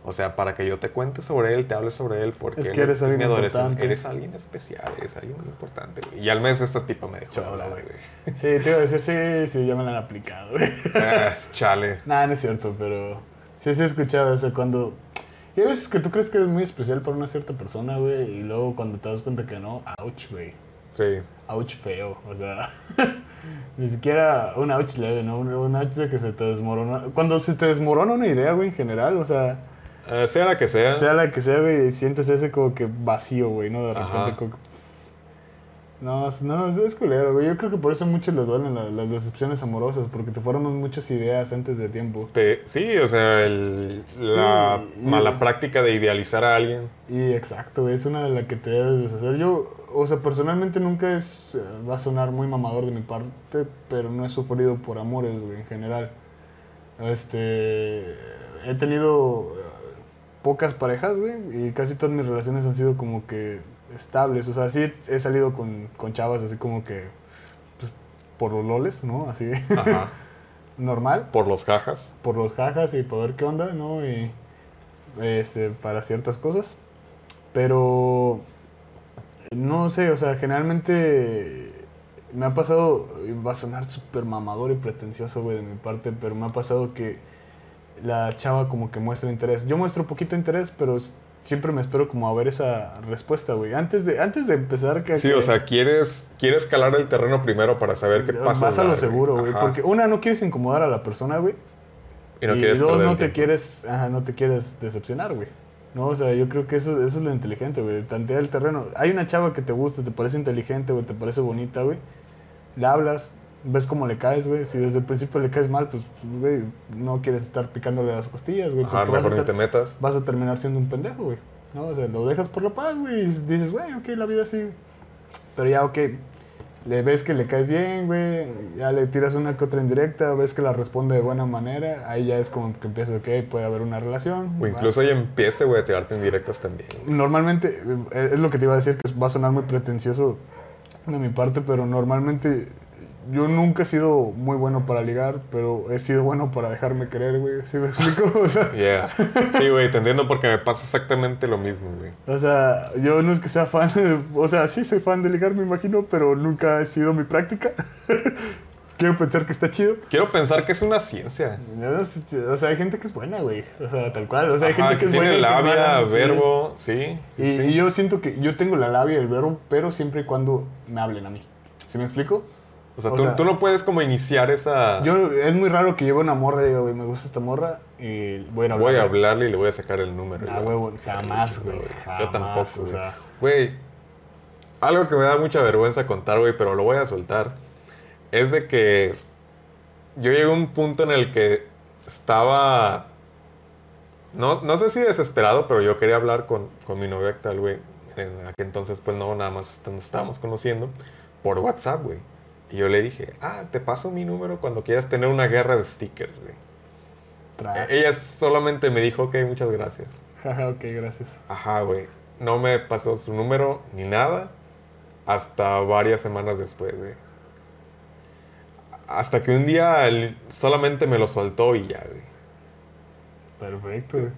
O sea, para que yo te cuente sobre él, te hable sobre él, porque Es que eres alguien mi adolescente. importante. Eres alguien especial, eres alguien muy importante, güey. Y al mes esta tipa me dejó de Chola, hablar, güey. Sí, te iba a decir, sí, sí, ya me la han aplicado, güey. Ah, chale. Nada, no es cierto, pero sí, sí he escuchado eso cuando... Y hay veces que tú crees que eres muy especial para una cierta persona, güey, y luego cuando te das cuenta que no, ouch, güey. Sí. Ouch feo, o sea, ni siquiera un ouch leve, ¿no? Un, un ouch de que se te desmorona. Cuando se te desmorona una idea, güey, en general, o sea, Eh, sea la que sea. sea la que sea, güey, sientes ese como que vacío, güey, ¿no? De repente Ajá. como que... No, no, es- es culero, güey. Yo creo que por eso a muchos les duelen la- las decepciones amorosas, porque te fueron muchas ideas antes de tiempo. Te- sí, o sea, el- la Sí, y- mala práctica de idealizar a alguien. Y exacto, güey, es una de las que te debes deshacer. Yo, o sea, personalmente nunca es, eh, va a sonar muy mamador de mi parte, pero no he sufrido por amores, güey, en general. Este, he tenido pocas parejas, güey, y casi todas mis relaciones han sido como que estables. O sea, sí he salido con, con chavas así como que, pues, por los loles, ¿no? Así, Ajá. normal Por los cajas. por los jajas y por ver qué onda, ¿no? Y este, para ciertas cosas. Pero no sé, o sea, generalmente me ha pasado, va a sonar súper mamador y pretencioso, güey, de mi parte, pero me ha pasado que la chava como que muestra interés. Yo muestro poquito interés, pero siempre me espero como a ver esa respuesta, güey. Antes de, antes de empezar... Que, Sí, que- o sea, quieres, quieres calar el terreno primero para saber qué pasa. Vas a lo seguro, güey. Porque una, no quieres incomodar a la persona, güey. Y no y quieres dos, no te tiempo. quieres, ajá, no te quieres decepcionar, güey. No, o sea, yo creo que eso, eso es lo inteligente, güey. Tantear el terreno. Hay una chava que te gusta, te parece inteligente, güey, te parece bonita, güey. Le hablas, ves cómo le caes, güey. Si desde el principio le caes mal, pues, güey, no quieres estar picándole las costillas, güey. Ajá, porque vas a mejor ni te metas. vas a terminar siendo un pendejo, güey. ¿No? O sea, lo dejas por la paz, güey. Y dices, güey, ok, la vida sí. Pero ya, ok. Le ves que le caes bien, güey. Ya le tiras una que otra indirecta. Ves que la responde de buena manera. Ahí ya es como que empieza, ok, puede haber una relación. O incluso ya empiece, güey, a tirarte en directas también. Normalmente, eh, es lo que te iba a decir, que va a sonar muy pretencioso de mi parte, pero normalmente yo nunca he sido muy bueno para ligar, pero he sido bueno para dejarme querer, güey. ¿Sí me explico? O sea, Yeah. Sí, güey, te entiendo porque me pasa exactamente lo mismo, güey. O sea, yo no es que sea fan, de- o sea, sí soy fan de ligar, me imagino, pero nunca ha sido mi práctica. Quiero pensar que está chido. Quiero pensar que es una ciencia. No, O sea, hay gente que es buena, güey. O sea, tal cual. O sea, hay Ajá, gente que, es tiene buena. que es labia, sí. verbo, sí. sí, Y, sí. y yo siento que yo tengo la labia y el verbo, pero siempre y cuando me hablen a mí. ¿Sí me explico? O sea, O tú, sea, tú no puedes como iniciar esa... Yo, es muy raro que lleve una morra y diga, güey, me gusta esta morra y voy a ir a voy a hablarle. hablarle y le voy a sacar el número. Ah, huevo, jamás, güey, Yo tampoco, o güey. sea. Güey, algo que me da mucha vergüenza contar, güey, pero lo voy a soltar. Es de que yo llegué a un punto en el que estaba... No, no sé si desesperado, pero yo quería hablar con, con mi novia actual, güey. En aquel entonces, pues no, nada más nos estábamos conociendo por WhatsApp, güey. Y yo le dije, ah, te paso mi número cuando quieras tener una guerra de stickers, güey. Tras. Ella solamente me dijo, ok, muchas gracias. Ok, gracias. Ajá, güey. No me pasó su número ni nada hasta varias semanas después, güey. Hasta que un día solamente me lo soltó y ya, güey. Perfecto, güey.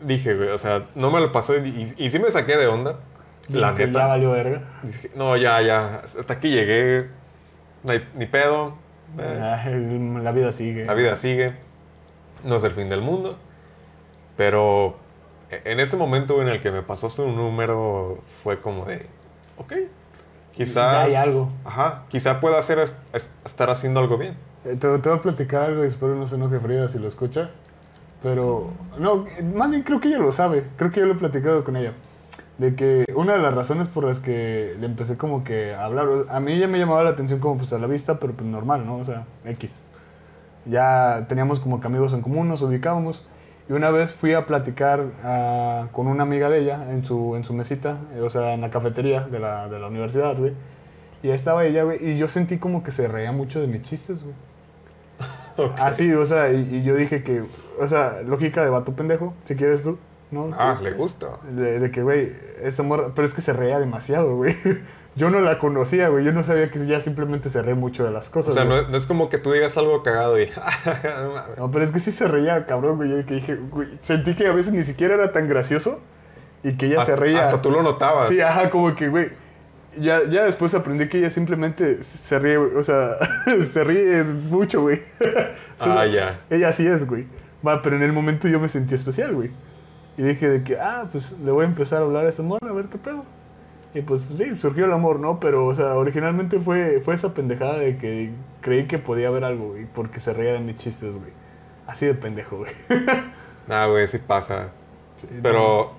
Dije, güey, o sea, no me lo pasó y, y- y sí me saqué de onda. La Que Ya neta. valió verga. Dije, no, ya, ya. Hasta aquí llegué. No hay ni pedo. eh, la vida sigue. La vida sigue. No es el fin del mundo. Pero en ese momento en el que me pasó su número fue como de, ok, quizás... Ya hay algo. Ajá, quizá pueda hacer es- es- estar haciendo algo bien. Eh, Te, te voy a platicar algo y espero no se enoje Frida si lo escucha. Pero, no, más bien creo que ella lo sabe. Creo que yo lo he platicado con ella. De que una de las razones por las que le empecé como que a hablar, a mí ya me llamaba la atención como pues a la vista, pero pues normal, ¿no? O sea, X. Ya teníamos como que amigos en común, nos ubicábamos. Y una vez fui a platicar ah, con una amiga de ella en su, en su mesita, o sea, en la cafetería de la, de la universidad, güey. Y ahí estaba ella, güey, y yo sentí como que se reía mucho de mis chistes, güey. Así, o sea, y, y yo dije que, o sea, lógica de vato pendejo, si quieres tú, ¿no? Ah, le gusta. De, de que, güey, esta morra, pero es que se reía demasiado, güey. Yo no la conocía, güey, yo no sabía que ya simplemente se reía mucho de las O cosas. sea, güey. no, no es como que tú digas algo cagado y... no mames. No, pero es que sí se reía, cabrón, güey. Que dije, güey, sentí que a veces ni siquiera era tan gracioso y que ella se reía. hasta tú lo notabas. Sí, ajá, como que, güey. Ya, ya después aprendí que ella simplemente se ríe. O sea, se ríe mucho, güey. Ah, ya. Ella así es, güey. Va, pero en el momento yo me sentí especial, güey. Y dije de que, ah, pues le voy a empezar a hablar a esta morra, a ver qué pedo. Y pues sí, surgió el amor, ¿no? Pero, o sea, originalmente fue, fue esa pendejada de que creí que podía haber algo, güey, porque se reía de mis chistes, güey. Así de pendejo, güey. Nah, güey, sí pasa. Sí, Pero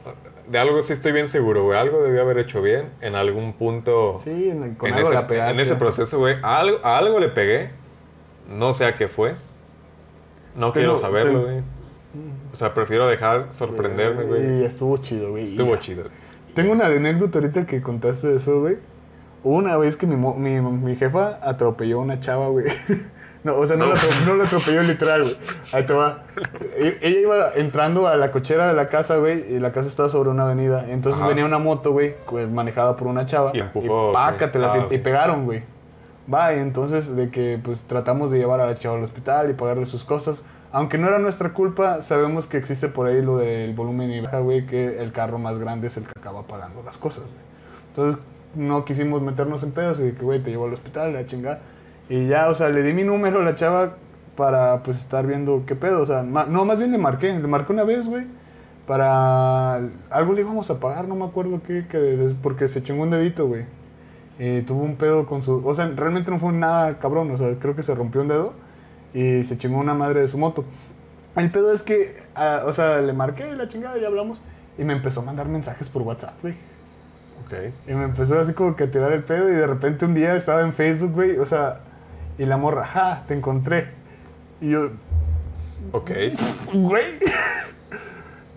de algo sí estoy bien seguro, güey. Algo debió haber hecho bien en algún punto. Sí, en, con en, algo ese, la pegaste. en ese proceso, güey, a algo, a algo le pegué. No sé a qué fue. No quiero saberlo, güey. O sea, prefiero dejar sorprenderme, güey. Y estuvo chido, güey. Estuvo Y- chido. Tengo una anécdota ahorita que contaste de eso, güey. Hubo una vez que mi, mo- mi, mi jefa atropelló a una chava, güey. No, o sea, no, La, atro- no la atropelló literal, güey. Ahí te va. E- Ella iba entrando a la cochera de la casa, güey, y la casa estaba sobre una avenida. Entonces Ajá. venía una moto, güey, manejada por una chava. Y empujó, Y pácatelas, güey. y- Ah, y ok. pegaron, güey. Va, y entonces de que pues tratamos de llevar a la chava al hospital y pagarle sus cosas. Aunque no era nuestra culpa, sabemos que existe por ahí lo del volumen y baja, güey, que el carro más grande es el que acaba pagando las cosas, güey. Entonces no quisimos meternos en pedos y que, güey, te llevo al hospital, la chingada. Y ya, o sea, le di mi número a la chava para pues estar viendo qué pedo. O sea, no, más bien le marqué, le marqué una vez, güey. Para algo le íbamos a pagar, no me acuerdo qué, que, porque se chingó un dedito, güey. Y tuvo un pedo con su. O sea, realmente no fue nada cabrón. O sea, creo que se rompió un dedo y se chingó una madre de su moto. El pedo es que, ah, o sea, le marqué la chingada y hablamos. Y me empezó a mandar mensajes por WhatsApp, güey. Ok. Y me empezó así como que a tirar el pedo. Y de repente un día estaba en Facebook, güey. O sea, y la morra, ja, te encontré. Y yo, Ok. güey.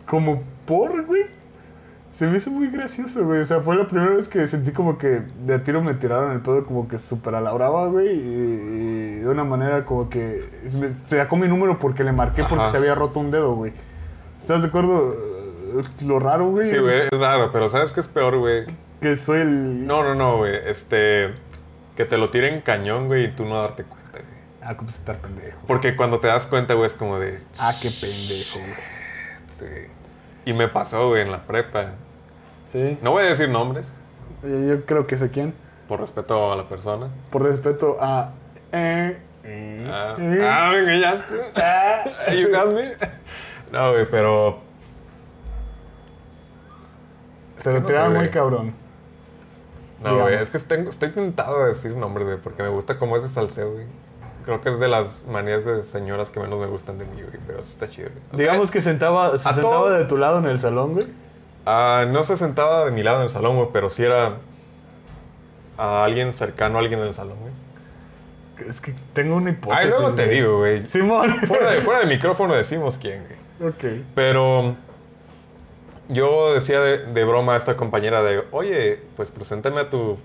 Como por, güey. Se me hizo muy gracioso, güey. O sea, fue la primera vez que sentí como que de a tiro me tiraron el pedo como que súper a la brava, güey. Y, y de una manera como que se se sacó mi número porque le marqué porque se había roto un dedo, güey. ¿Estás de acuerdo? Lo raro, güey. Sí, güey, es raro, pero ¿sabes qué es peor, güey? Que soy el... No, no, no, güey. Este. Que te lo tiren cañón, güey, y tú no darte cuenta, güey. Ah, como estar pendejo. Porque cuando te das cuenta, güey, es como de. Ah, qué pendejo, güey. Y me pasó, güey, en la prepa. Sí. No voy a decir nombres, Yo creo que sé quién. por respeto a la persona. Por respeto a... eh, eh, Ah, eh, ah, me engañaste. ah. You got me. No, güey, pero. Se lo no tiraron se muy cabrón. No, Digamos. güey, es que tengo- estoy tentado de decir nombres, güey, porque me gusta cómo es ese salseo, güey. Creo que es de las manías de señoras que menos me gustan de mí, güey, pero eso está chido, güey. O sea, Digamos que sentaba, se sentaba todo- de tu lado en el salón, güey. Ah, no se sentaba de mi lado en el salón, güey, pero sí era a alguien cercano a alguien en el salón, güey. Es que tengo una hipótesis. Ay, luego te güey. digo, güey. Simón. Fuera de, fuera de micrófono decimos quién, güey. ok. Pero yo decía de, de broma a esta compañera de, oye, pues preséntame a tu...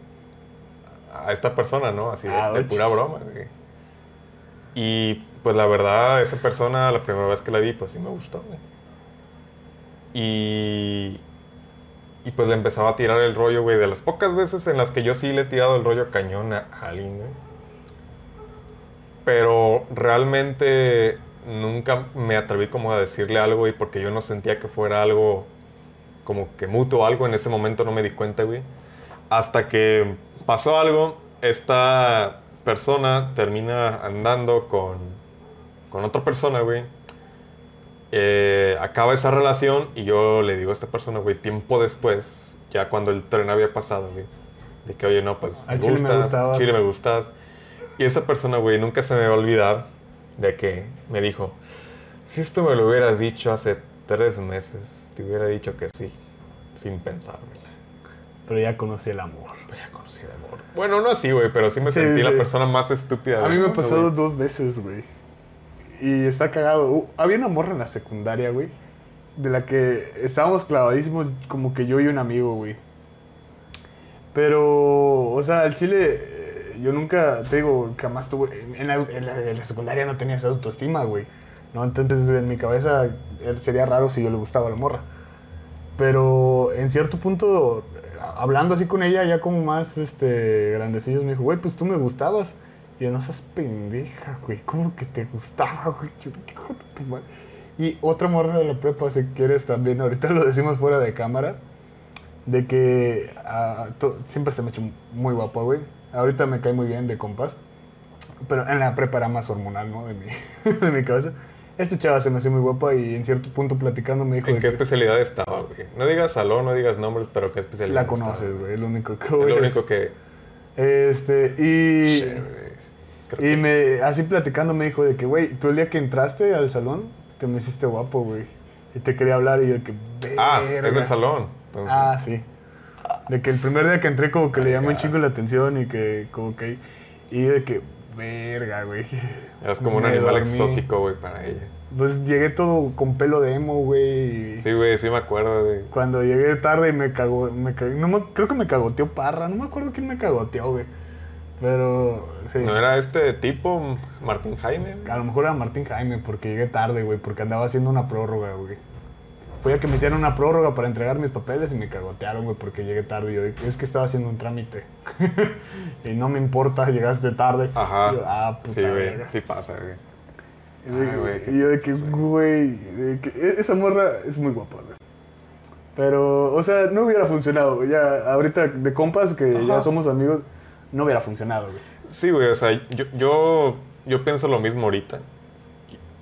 a esta persona, ¿no? Así de, de pura broma, güey. Y pues la verdad, esa persona, la primera vez que la vi, pues sí me gustó, güey. Y... Y pues le empezaba a tirar el rollo, güey, de las pocas veces en las que yo sí le he tirado el rollo cañón a, alguien, güey. Pero realmente nunca me atreví como a decirle algo, güey, porque yo no sentía que fuera algo como que mutuo algo. En ese momento no me di cuenta, güey. Hasta que pasó algo, esta persona termina andando con, con otra persona, güey. Eh, acaba esa relación y yo le digo a esta persona, güey, tiempo después, ya cuando el tren había pasado, güey, de que, oye, no, pues me chile me gustas, gustabas. chile me gustas. Y esa persona, güey, nunca se me va a olvidar de que me dijo, si esto me lo hubieras dicho hace tres meses, te hubiera dicho que sí, sin pensármela. Pero ya conocí el amor. Pero ya conocí el amor. Bueno, no así, güey, pero sí me Sí, sentí la persona más estúpida. A mí me ha pasado dos veces, güey. Y está cagado. Uh, había una morra en la secundaria, güey. De la que estábamos clavadísimos como que yo y un amigo, güey. Pero, o sea, al chile, eh, yo nunca, te digo, jamás tuve. En la, en la- en la secundaria no tenía esa autoestima, güey. ¿no? Entonces, en mi cabeza eh, sería raro si yo le gustaba la morra. Pero en cierto punto, hablando así con ella, ya como más este, grandecillos, me dijo, güey, pues tú me gustabas. Y yo, no seas pendeja, güey, ¿cómo que te gustaba, güey? Yo, ¿qué hijo de tu madre? Y otra morra de la prepa, si quieres también, ahorita lo decimos fuera de cámara, de que to- siempre se me ha hecho muy guapa, güey. Ahorita me cae muy bien de compas. Pero en la prepa era más hormonal, ¿no? De mi, de mi cabeza. Esta chava se me hacía muy guapa y en cierto punto platicando me dijo... ¿En qué que- especialidad estaba, güey? No digas salón, no digas nombres, pero ¿qué especialidad La conoces, güey, es lo único que Es lo único que... Este, y... Güey. Creo Y que- me, así platicando me dijo de que, güey, tú el día que entraste al salón, te me hiciste guapo, güey. Y te quería hablar y yo de que, Ah, "Verga". es del salón. Entonces, Ah, sí. De que el primer día que entré como que le llamó un chingo la atención y que, como que... Y de que, verga, güey. eras como un animal dormí. exótico, güey, para ella. Pues llegué todo con pelo de emo, güey. Sí, güey, sí me acuerdo, güey. Cuando llegué tarde y me cagó, me cagó- no me- creo que me cagoteó Parra, no me acuerdo quién me cagoteó, güey. Pero, sí. ¿No era este tipo, Martín Jaime? A lo mejor era Martín Jaime porque llegué tarde, güey, porque andaba haciendo una prórroga, güey. Fui a que me hicieran una prórroga para entregar mis papeles y me cagotearon, güey, porque llegué tarde. Y yo dije, es que estaba haciendo un trámite. y no me importa, llegaste tarde. Ajá. Yo, ah, puta Sí, güey, sí pasa, güey. Y yo de que, güey, de que e- esa morra es muy guapa, güey. Pero, o sea, no hubiera funcionado. güey. Ya, ahorita de compas que ya somos amigos, no hubiera funcionado, güey. Sí, güey, o sea, yo, yo, yo pienso lo mismo ahorita.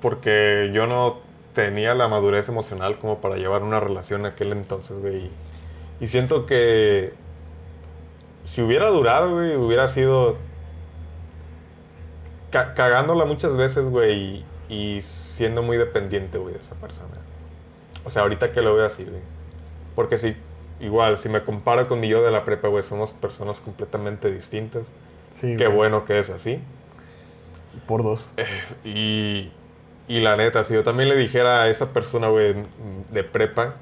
Porque yo no tenía la madurez emocional como para llevar una relación en aquel entonces, güey. Y, siento que si hubiera durado, güey, hubiera sido ca- cagándola muchas veces, güey, y, y siendo muy dependiente, güey, de esa persona. O sea, ahorita que lo veo así, güey. Porque si, igual, si me comparo con mi yo de la prepa, güey, somos personas completamente distintas. Sí, Qué güey. bueno que es así. Por dos. Y, y la neta, si yo también le dijera a esa persona, güey, de prepa,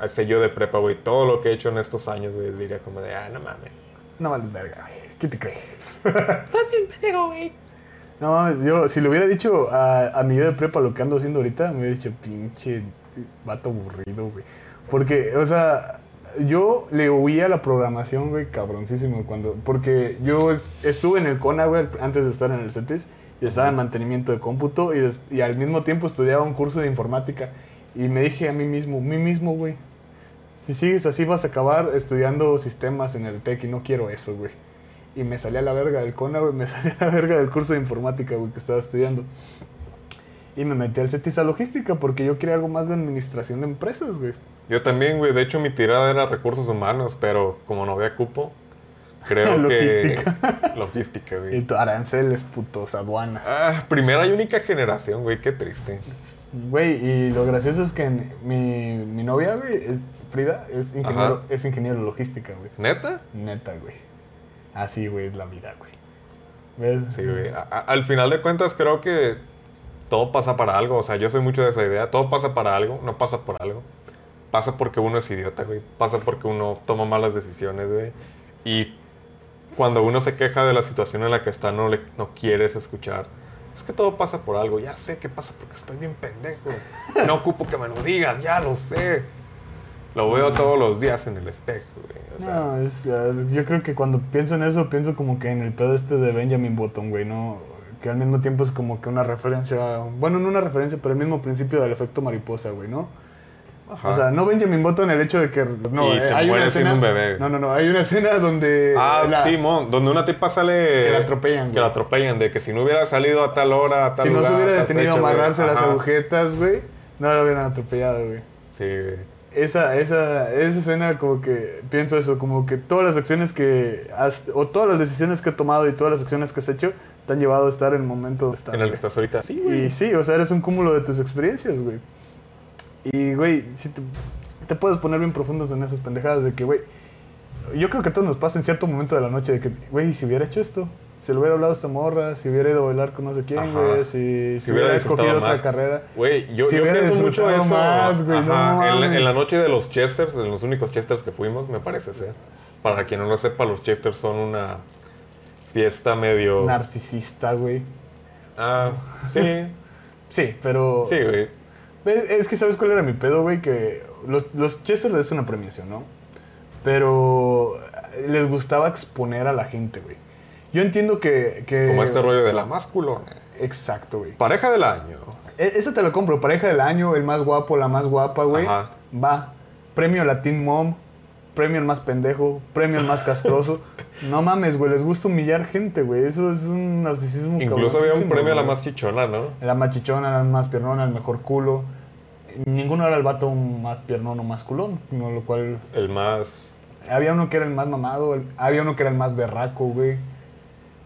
a ese yo de prepa, güey, todo lo que he hecho en estos años, güey, diría como de, ah, no mames. No vales verga, güey. ¿Qué te crees? Estás bien pendejo, güey. No mames, yo, si le hubiera dicho a, a mi yo de prepa lo que ando haciendo ahorita, me hubiera dicho, pinche vato aburrido, güey. Porque, o sea, yo le huía a la programación, güey, cabroncísimo. Cuando, porque yo es- estuve en el CONA, güey, antes de estar en el CETIS, y estaba en mantenimiento de cómputo, y, des- y al mismo tiempo estudiaba un curso de informática. Y me dije a mí mismo, mí mismo, güey, si sigues así vas a acabar estudiando sistemas en el TEC y no quiero eso, güey. Y me salí a la verga del CONA, güey, me salí a la verga del curso de informática, güey, que estaba estudiando. Y me metí al CETIS a logística porque yo quería algo más de administración de empresas, güey. Yo también, güey, de hecho mi tirada era recursos humanos, pero como no había cupo, creo Logística. que... Logística, Y güey. tu- aranceles, putos, aduanas. Ah, primera y única generación, güey, qué triste. Güey, y lo gracioso es que mi, mi novia, güey, es, Frida, es ingeniero, Ajá. es ingeniero logística, güey. ¿Neta? Neta, güey. Así, güey, es la vida, güey. ¿Ves? Sí, güey. A- a- al final de cuentas creo que todo pasa para algo. O sea, yo soy mucho de esa idea. Todo pasa para algo, no pasa por algo. Pasa porque uno es idiota, güey. Pasa porque uno toma malas decisiones, güey. Y cuando uno se queja de la situación en la que está, no, le, no quieres escuchar. Es que todo pasa por algo. Ya sé que pasa porque estoy bien pendejo. No ocupo que me lo digas, ya lo sé. Lo veo todos los días en el espejo, güey. O sea, No, es, ah, yo creo que cuando pienso en eso, pienso como que en el pedo este de Benjamin Button, güey, ¿no? Que al mismo tiempo es como que una referencia, bueno, no una referencia, pero el mismo principio del efecto mariposa, güey, ¿no? ajá. O sea, no Benjamin Button el hecho de que... No, Y eh, te hay una mueres escena... un bebé. No, no, no, hay una escena donde... Ah, la- sí, mon, donde una tipa sale... Que la atropellan, Que güey. la atropellan, de que si no hubiera salido a tal hora, a tal Si no se hubiera detenido a güey. amarrarse las agujetas, güey, no lo hubieran atropellado, güey. Sí, güey. Esa, esa, esa escena como que pienso eso, como que todas las acciones que has, o todas las decisiones que he tomado y todas las acciones que has hecho te han llevado a estar en el momento de estar. En el que estás ahorita. Sí, güey. Y sí, o sea, eres un cúmulo de tus experiencias, güey. Y, güey, si te, te puedes poner bien profundos en esas pendejadas de que, güey, yo creo que a todos nos pasa en cierto momento de la noche de que, güey, si hubiera hecho esto, si le hubiera hablado a esta morra, si hubiera ido a bailar con no sé quién, güey, si, si, hubiera hubiera escogido más. otra carrera. Güey, yo, Si yo pienso mucho eso. más, güey, no en, la, en la noche de los Chesters, en los únicos Chesters que fuimos, me parece ser. Para quien no lo sepa, los Chesters son una fiesta medio. Narcisista, güey. Ah, sí. Sí, pero... Sí, güey. Es, es que ¿sabes cuál era mi pedo, güey? Que los, los Chester es una premiación, ¿no? Pero les gustaba exponer a la gente, güey. Yo entiendo que... que Como este rollo de la másculona. Exacto, güey. Pareja del año. E- Eso te lo compro. Pareja del año, el más guapo, la más guapa, güey. Ajá. Va. Premio Latin Mom. Premio al más pendejo. Premio al más castroso. no mames, güey. Les gusta humillar gente, güey. Eso es un narcisismo Incluso había un premio a la más chichona, ¿no? La más chichona, la más piernona, el mejor culo. Ninguno era el vato más piernón o más culón. No, lo cual... El más. Había uno que era el más mamado. el- había uno que era el más berraco, güey.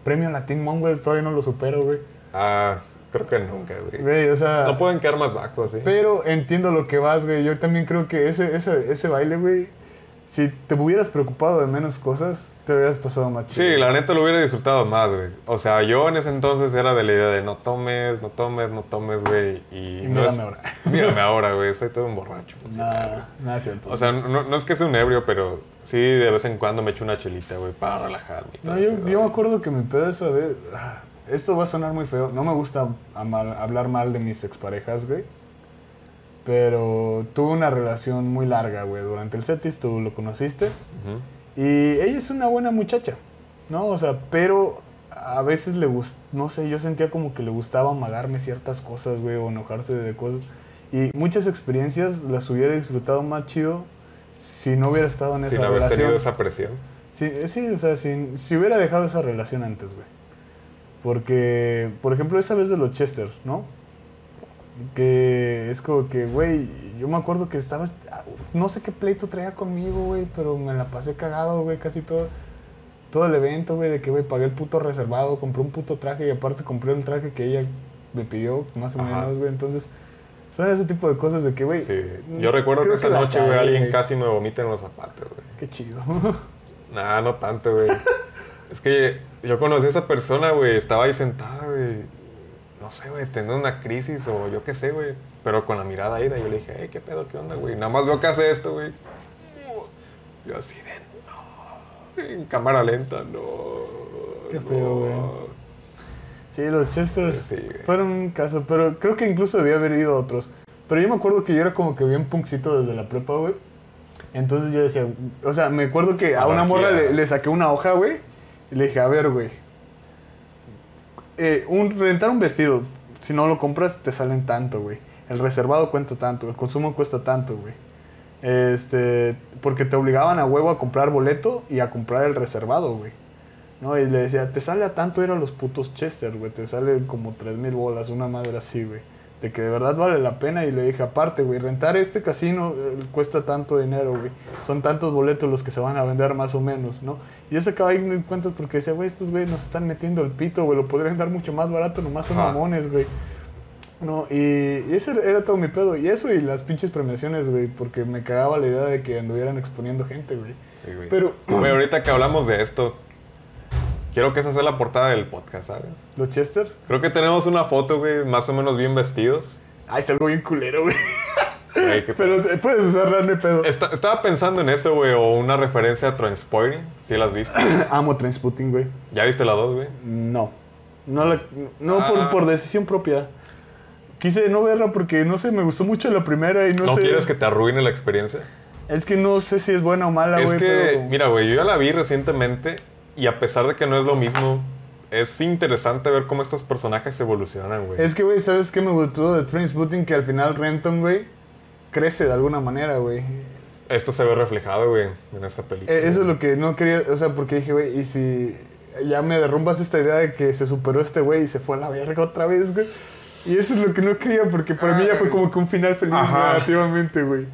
Premio Latin Mom, güey. Todavía no lo supero, güey. Ah, creo que nunca, güey. Güey, o sea... No pueden quedar más bajos, ¿sí? Pero entiendo lo que vas, güey. Yo también creo que ese, ese, ese baile, güey, si te hubieras preocupado de menos cosas, te hubieras pasado más chido. Sí, la neta lo hubiera disfrutado más, güey. O sea, yo en ese entonces era de la idea de no tomes, no tomes, no tomes, güey. Y, Y no mírame es- ahora. Mírame ahora, güey. Soy todo un borracho. Nada, nada es cierto. O sea, no, no es que sea un ebrio, pero sí de vez en cuando me echo una chelita, güey, para relajarme. y todo no, yo, me acuerdo que mi pedo esa vez... ah, Esto va a sonar muy feo. No me gusta hablar mal de mis exparejas, güey. Pero tuve una relación muy larga, güey. Durante el setis, tú lo conociste. Y ella es una buena muchacha, ¿no? O sea, pero a veces le gustó, no sé, yo sentía como que le gustaba amagarme ciertas cosas, güey, o enojarse de cosas. Y muchas experiencias las hubiera disfrutado más chido si no hubiera estado en esa Sin haber relación. tenido esa presión. Sí, eh, sí, o sea, si, si hubiera dejado esa relación antes, güey. Porque, por ejemplo, esa vez de los Chester, ¿no? Que es como que, güey, yo me acuerdo que estaba, no sé qué pleito traía conmigo, güey, pero me la pasé cagado, güey, casi todo, todo el evento, güey, de que, güey, pagué el puto reservado, compré un puto traje y aparte compré el traje que ella me pidió, más o Ajá. menos, güey, entonces, son ese tipo de cosas de que, güey, Sí. Yo recuerdo que esa noche, güey, alguien casi me vomita en los zapatos, güey. Qué chido. Nah, no tanto, güey. es que yo conocí a esa persona, güey. Estaba ahí sentada, güey. No sé, güey, teniendo una crisis o yo qué sé, güey. Pero con la mirada ida, yo le dije, hey, ¿qué pedo? ¿Qué onda, güey? Nada más veo que hace esto, güey. Yo así de, no. En cámara lenta, no. Qué no". feo, güey. Sí, los Chester Sí, fueron un caso, pero creo que incluso debía haber ido a otros. Pero yo me acuerdo que yo era como que bien punkcito desde la prepa, güey. Entonces yo decía, o sea, me acuerdo que a una morra le, le saqué una hoja, güey, y le dije, a ver, güey, eh, un, rentar un vestido, si no lo compras, te salen tanto, güey. El reservado cuesta tanto, el consumo cuesta tanto, güey. Este, porque te obligaban a huevo a comprar boleto y a comprar el reservado, güey. ¿No? Y le decía, te sale a tanto ir a los putos Chester, güey. Te sale como 3 mil bolas, una madre así, güey. De que de verdad vale la pena y le dije, aparte, güey, rentar este casino eh, cuesta tanto dinero, güey. Son tantos boletos los que se van a vender más o menos, ¿no? Y yo sacaba ahí mis cuentas porque decía, güey, estos güey nos están metiendo el pito, güey, lo podrían dar mucho más barato, nomás son mamones, güey. No, y, y ese era todo mi pedo. Y eso y las pinches premiaciones, güey, porque me cagaba la idea de que anduvieran exponiendo gente, güey. Sí, güey. Pero- Güey, ahorita que hablamos de esto, quiero que esa sea la portada del podcast, ¿sabes? ¿Los Chester? Creo que tenemos una foto, güey, más o menos bien vestidos. Ay, es algo bien culero, güey. Qué Pero eh, puedes usarla, no pedo. Esta- estaba pensando en eso, güey, o una referencia a Transporting, si la has visto. Amo Transputing, güey. ¿Ya viste la dos, güey? No. No, la- no Ah. por, por decisión propia. Quise no verla porque, no sé, me gustó mucho la primera y no, ¿No sé... quieres que te arruine la experiencia? Es que no sé si es buena o mala, es güey, que, pero... mira, güey, yo ya la vi recientemente y a pesar de que no es lo mismo, es interesante ver cómo estos personajes evolucionan, güey. Es que, güey, ¿sabes qué me gustó de Trainspotting? Que al final Renton, güey, crece de alguna manera, güey. Esto se ve reflejado, güey, en esta película. Eh, Eso es lo que no quería, o sea, porque dije, güey, y si ya me derrumbas esta idea de que se superó este güey y se fue a la verga otra vez, güey. Y eso es lo que no quería, porque para mí ya fue como que un final feliz Ajá. relativamente, güey.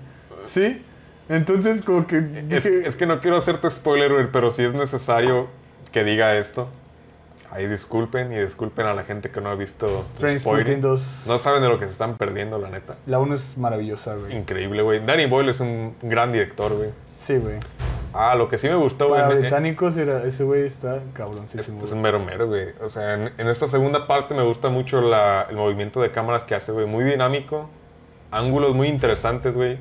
¿Sí? Entonces, como que Es, dije, es que no quiero hacerte spoiler, pero si es necesario que diga esto, ahí disculpen y disculpen a la gente que no ha visto Trainspotting Transporting. 2, No saben de lo que se están perdiendo, la neta. la 1 es maravillosa, güey. Increíble, güey. Danny Boyle es un gran director, güey. Sí, güey. Ah, lo que sí me gustó, güey. Para en- británicos, era, ese güey está Es, cabroncísimo. es güey. un mero mero, güey. O sea, en, en esta segunda parte me gusta mucho la- el movimiento de cámaras que hace, güey. Muy dinámico. Ángulos muy interesantes, güey.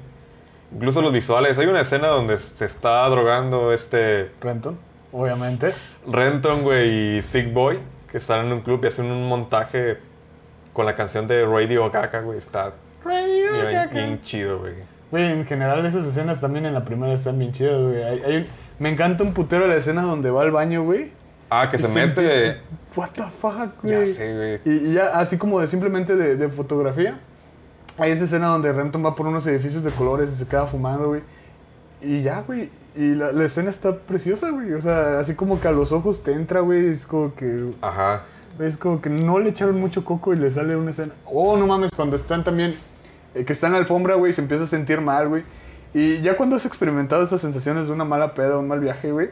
Incluso los visuales. Hay una escena donde se está drogando este Renton, obviamente. Renton, güey, y Sick Boy, que están en un club y hacen un montaje con la canción de Radio Gaga, güey. Está bien, bien chido, güey. Güey, en general esas escenas también en la primera están bien chidas, güey. Hay- hay me encanta un putero la escena donde va al baño, güey. Ah, que se mete... empieza- What the fuck, güey. Ya sé, güey. Y, y ya, así como de simplemente de, de fotografía, hay esa escena donde Renton va por unos edificios de colores y se queda fumando, güey. Y ya, güey. Y la, la escena está preciosa, güey. O sea, así como que a los ojos te entra, güey. Es como que. Ajá. Es como que no le echaron mucho coco y le sale una escena. Oh, no mames, cuando están también. eh, que está en la alfombra, güey, se empieza a sentir mal, güey. Y ya cuando has experimentado estas sensaciones de una mala peda, un mal viaje, güey,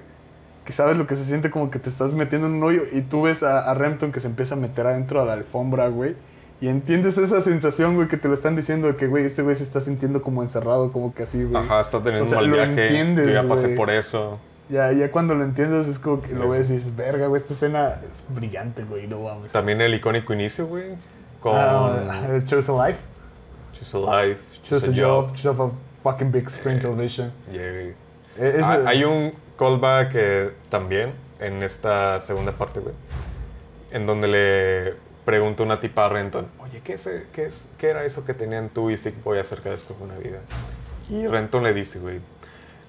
que sabes lo que se siente como que te estás metiendo en un hoyo y tú ves a, a Rempton que se empieza a meter adentro de la alfombra, güey. Y entiendes esa sensación, güey, que te lo están diciendo de que, güey, este güey se está sintiendo como encerrado, como que así, güey. Ajá, está teniendo O sea, un lo mal viaje. entiendes, yo ya pasé güey. por eso. Ya, ya cuando lo entiendes es como que Sí. lo ves y dices, verga, güey, esta escena es brillante, güey, no mames. También el icónico inicio, güey. Con Ah, Choose a Life. Choose a Life, Choose a job, choose a fucking big screen television. Yeah, güey. Eh, ese- Ah, Hay un callback eh, también en esta segunda parte, güey. En donde le pregunta una tipa a Renton, oye, ¿qué, es, qué, es, ¿qué era eso que tenían tú y Sick Boy acerca de Escoge una vida? Y Renton le dice, güey,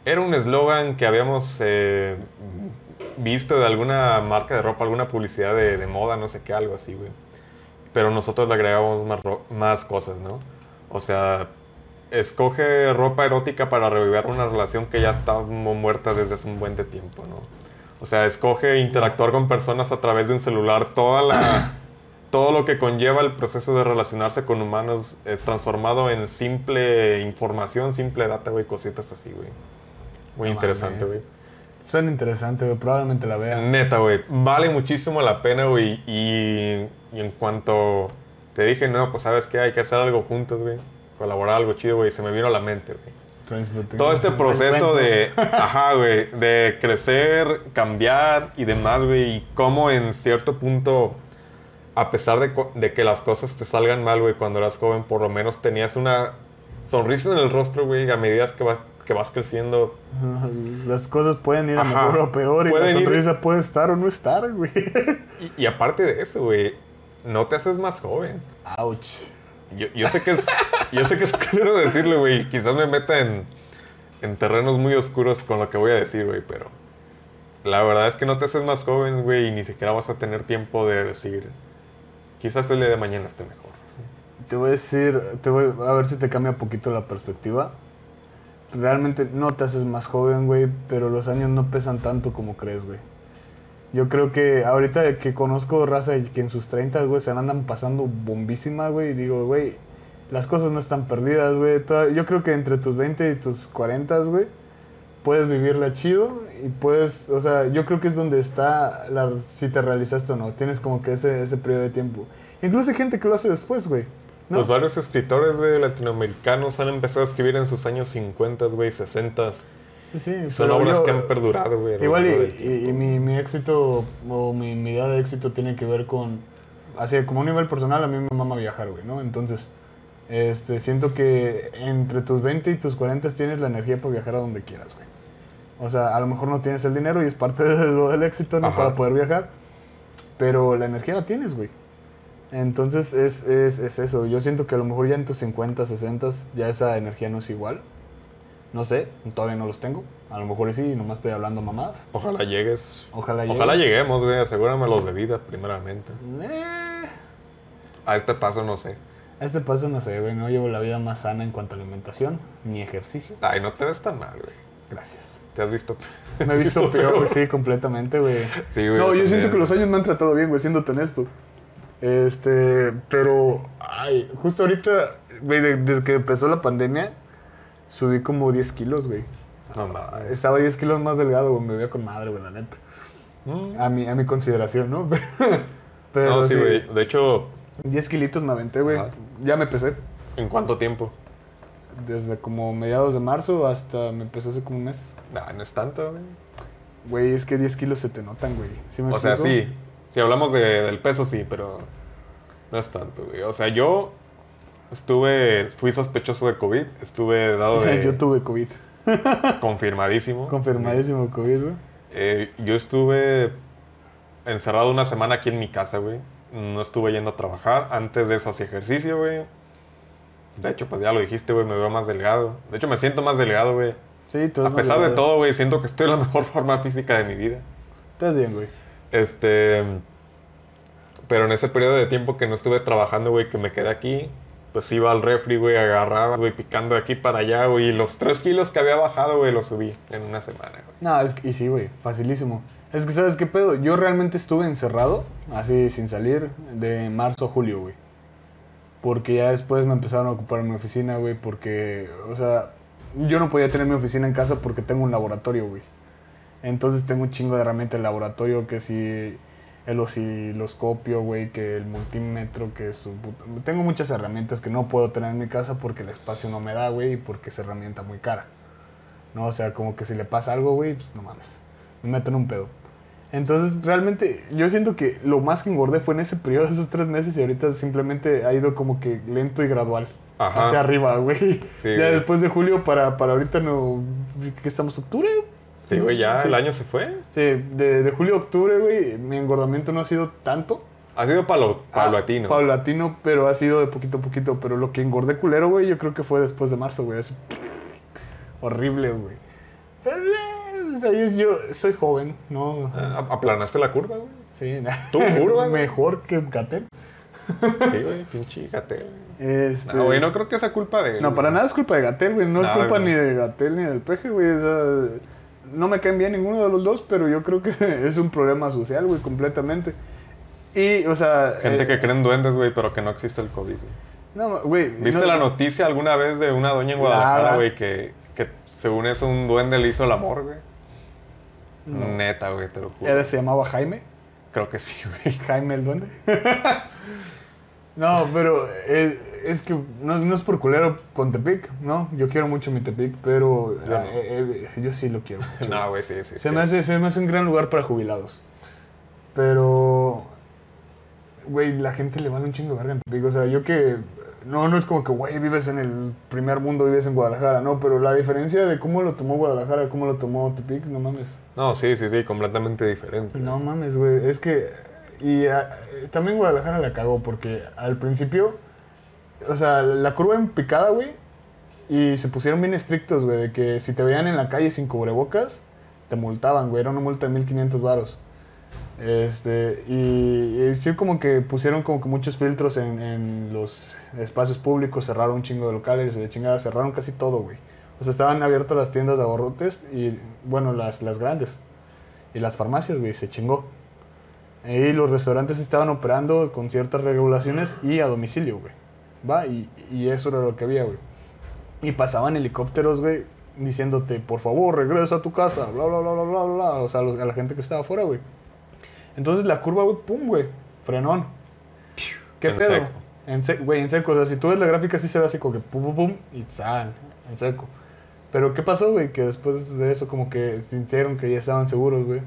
era un eslogan que habíamos eh, visto de alguna marca de ropa, alguna publicidad de, de moda, no sé qué, algo así, güey. Pero nosotros le agregamos más, más cosas, ¿no? O sea, escoge ropa erótica para revivir una relación que ya está mu- muerta desde hace un buen de tiempo, ¿no? O sea, escoge interactuar con personas a través de un celular, toda la, todo lo que conlleva el proceso de relacionarse con humanos eh, transformado en simple información, simple data, güey, cositas así, güey. Muy No interesante, güey. Suena interesante, güey, probablemente la vea. Neta, güey. Vale muchísimo la pena, güey. Y, y en cuanto te dije, no, pues sabes qué, hay que hacer algo juntos, güey. Colaborar algo chido, güey. Se me vino a la mente, güey. Todo este proceso de, ajá, güey, de crecer, cambiar y demás, güey. Y cómo en cierto punto, a pesar de, que las cosas te salgan mal, güey, cuando eras joven, por lo menos tenías una sonrisa en el rostro, güey, a medida que vas, que vas creciendo. Las cosas pueden ir a mejor o peor y la ir- sonrisa puede estar o no estar, güey. Y, y aparte de eso, güey, no te haces más joven. Ouch. Yo, yo sé que es, yo sé que es claro decirlo, güey. Quizás me meta en, en terrenos muy oscuros con lo que voy a decir, güey, pero la verdad es que no te haces más joven, güey, y ni siquiera vas a tener tiempo de decir, quizás el día de mañana esté mejor. Te voy a decir, te voy a ver si te cambia un poquito la perspectiva. Realmente no te haces más joven, güey, pero los años no pesan tanto como crees, güey. Yo creo que ahorita que conozco raza y que en sus 30, güey, se andan pasando bombísima, güey, y digo, güey, las cosas no están perdidas, güey. Yo creo que entre tus 20 y tus 40, güey, puedes vivirla chido y puedes, o sea, yo creo que es donde está la, si te realizaste o no. Tienes como que ese, ese periodo de tiempo. Incluso hay gente que lo hace después, güey. ¿no? Pues varios escritores, güey, latinoamericanos han empezado a escribir en sus años 50, güey, 60. Sí, sí, Son obras yo- que han perdurado, güey. Igual y, mi, mi éxito o mi, mi idea de éxito tiene que ver con, así como a un nivel personal, a mí me mama viajar, güey, ¿no? Entonces, este, siento que entre tus 20 y tus 40 tienes la energía para viajar a donde quieras, güey. O sea, a lo mejor no tienes el dinero y es parte de lo del éxito, ¿no? Ajá. Para poder viajar, pero la energía la tienes, güey. Entonces es, es, es eso, yo siento que a lo mejor ya en tus 50, 60 ya esa energía no es igual. No sé, todavía no los tengo. A lo mejor sí, nomás estoy hablando mamás. Ojalá llegues. Ojalá Ojalá llegue. lleguemos, güey. Asegúrame los de vida, primeramente. Eh, A este paso no sé. a este paso no sé, güey. No llevo la vida más sana en cuanto a alimentación ni ejercicio. Ay, no te ves tan mal, güey. Gracias. Te has visto. Me he visto peor, güey. Sí, completamente, güey. Sí, güey. No, yo también. siento que los años me han tratado bien, güey, siéndote honesto. Este, pero, ay, justo ahorita, güey, de- desde que empezó la pandemia, subí como 10 kilos, güey. No mames. Estaba 10 kilos más delgado, güey. Me veía con madre, güey, la neta. Mm. A mi, a mi consideración, ¿no? pero No, sí, güey. De hecho, 10 kilitos me aventé, güey. Ya me pesé. ¿en cuánto tiempo? Desde como mediados de marzo hasta me empezó hace como un mes. Nah, no es tanto, güey. Güey, es que 10 kilos se te notan, güey. ¿Sí me O sea, sí. Si hablamos de- del peso, sí, pero no es tanto, güey. O sea, yo estuve, fui sospechoso de COVID, estuve dado de Yo tuve COVID. confirmadísimo. Confirmadísimo COVID, güey. Eh, yo estuve encerrado una semana aquí en mi casa, güey. No estuve yendo a trabajar. Antes de eso hacía ejercicio, güey. De hecho, pues ya lo dijiste, güey, me veo más delgado. De hecho, me siento más delgado, güey. Sí, tú A pesar de todo, güey, siento que estoy en la mejor forma física de mi vida. Estás bien, güey. Este. Pero en ese periodo de tiempo que no estuve trabajando, güey, que me quedé aquí, pues iba al refri, güey, agarraba, güey, picando de aquí para allá, güey. Y los 3 kilos que había bajado, güey, los subí en una semana, güey. No, es que, y sí, güey, facilísimo. Es que, ¿sabes qué pedo? Yo realmente estuve encerrado, así sin salir, de marzo a julio, güey. Porque ya después me empezaron a ocupar en mi oficina, güey, porque, o sea, yo no podía tener mi oficina en casa porque tengo un laboratorio, güey. Entonces tengo un chingo de herramientas de laboratorio, que si el osciloscopio, güey, que el multímetro, que su puta- Tengo muchas herramientas que no puedo tener en mi casa porque el espacio no me da, güey, y porque es herramienta muy cara. ¿no? O sea, como que si le pasa algo, güey, pues no mames. Me meto en un pedo. Entonces, realmente, yo siento que lo más que engordé fue en ese periodo, esos tres meses, y ahorita simplemente ha ido como que lento y gradual. Ajá. Hacia arriba, güey. Sí, ya güey. después de julio para, para ahorita no... ¿Qué estamos? ¿Octubre? Sí, güey, ya Sí. el año se fue. Sí, de, de julio a octubre, güey, mi engordamiento no ha sido tanto. Ha sido palo, Ah, paulatino. paulatino, pero ha sido de poquito a poquito. Pero lo que engordé culero, güey, yo creo que fue después de marzo, güey. así, horrible, güey. Pero, o sea, yo, yo soy joven, ¿no? Ah, aplanaste la curva, güey. Sí, ¿Tú, curva, güey? Mejor que Gatel. Sí, güey, pinche Gatel. Este... No, güey, no creo que sea culpa de él. No, para güey. nada es culpa de Gatel, güey. No es culpa güey. ni de Gatel ni del peje, güey. O sea, no me caen bien ninguno de los dos, pero yo creo que es un problema social, güey, completamente. Y, o sea... Gente eh, que cree en duendes, güey, pero que no existe el COVID. güey. No, güey. ¿Viste no- la noticia alguna vez de una doña en Guadalajara, Nada. güey, que, que según eso un duende le hizo el amor, güey? No. Neta, güey, te lo juro. Era, se llamaba Jaime. Creo que sí, güey. Jaime el duende. no, pero eh, es que no, no es por culero con Tepic, ¿no? Yo quiero mucho mi Tepic, pero Yo no. eh, eh, yo sí lo quiero. mucho. No, güey, sí, sí. Se me, hace, se me hace un gran lugar para jubilados. Pero, güey, la gente le vale un chingo de verga en Tepic. O sea, yo que. No, no es como que, güey, vives en el primer mundo, vives en Guadalajara, no, pero la diferencia de cómo lo tomó Guadalajara, cómo lo tomó Tepic, no mames. No, sí, sí, sí, completamente diferente. No mames, güey. Es que. Y ah, también Guadalajara la cagó porque al principio. O sea, la curva en picada, güey. Y se pusieron bien estrictos, güey. De que si te veían en la calle sin cubrebocas, te multaban, güey. Era una multa de 1500 varos. Este, y, sí, como que pusieron como que muchos filtros en, los espacios públicos, cerraron un chingo de locales, de chingada, cerraron casi todo, güey. O sea, estaban abiertas las tiendas de abarrotes y, bueno, las, las grandes. Y las farmacias, güey, se chingó. Y los restaurantes estaban operando con ciertas regulaciones y a domicilio, güey. ¿Va? Y, y eso era lo que había, güey. Y pasaban helicópteros, güey, diciéndote, por favor, regresa a tu casa, bla, bla, bla, bla, bla, bla. O sea, los- a la gente que estaba afuera, güey. Entonces la curva, güey, pum, güey, frenón. ¿Qué En pedo? seco. En seco, güey, en seco. O sea, si tú ves la gráfica, sí se ve así como que pum, pum, pum, y sal, en seco. Pero ¿qué pasó, güey? Que después de eso como que sintieron que ya estaban seguros, güey.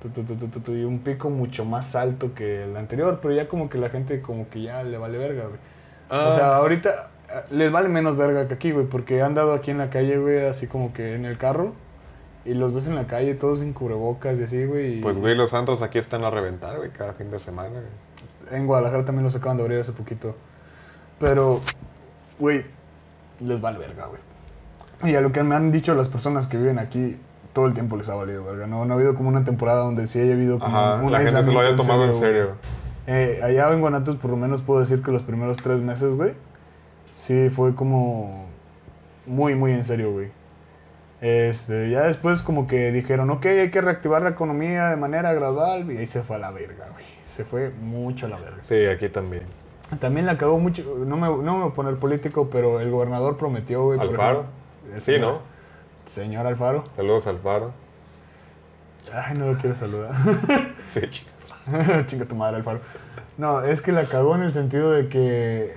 Tu, tu, tu, tu, tu, tu, Y un pico mucho más alto que el anterior, pero ya como que la gente como que ya le vale verga, güey. Ah. O sea, ahorita eh, les vale menos verga que aquí, güey, porque han dado aquí en la calle, güey, así como que en el carro. Y los ves en la calle todos sin cubrebocas y así, güey. y- Pues, güey, los antros aquí están a reventar, güey, cada fin de semana, güey. En Guadalajara también los acaban de abrir hace poquito. Pero, güey, les vale verga, güey. Y a lo que me han dicho las personas que viven aquí, todo el tiempo les ha valido verga. No, no ha habido como una temporada donde sí haya habido como Ajá, un la gente se lo haya tomado en serio. Eh, allá en Guanatos por lo menos puedo decir que los primeros tres meses, güey, sí fue como muy, muy en serio, güey. Este, ya después como que dijeron, ok, hay que reactivar la economía de manera gradual y ahí se fue a la verga, güey. Se fue mucho a la verga. Sí, aquí también. También la cagó mucho, no me, no me voy a poner político, pero el gobernador prometió, güey. Alfaro. ejemplo, Sí, señor- ¿no? Señor Alfaro. Saludos al faro. Ay, no lo quiero saludar. Sí, chico. Chinga tu madre, Alfaro. No, es que la cagó en el sentido de que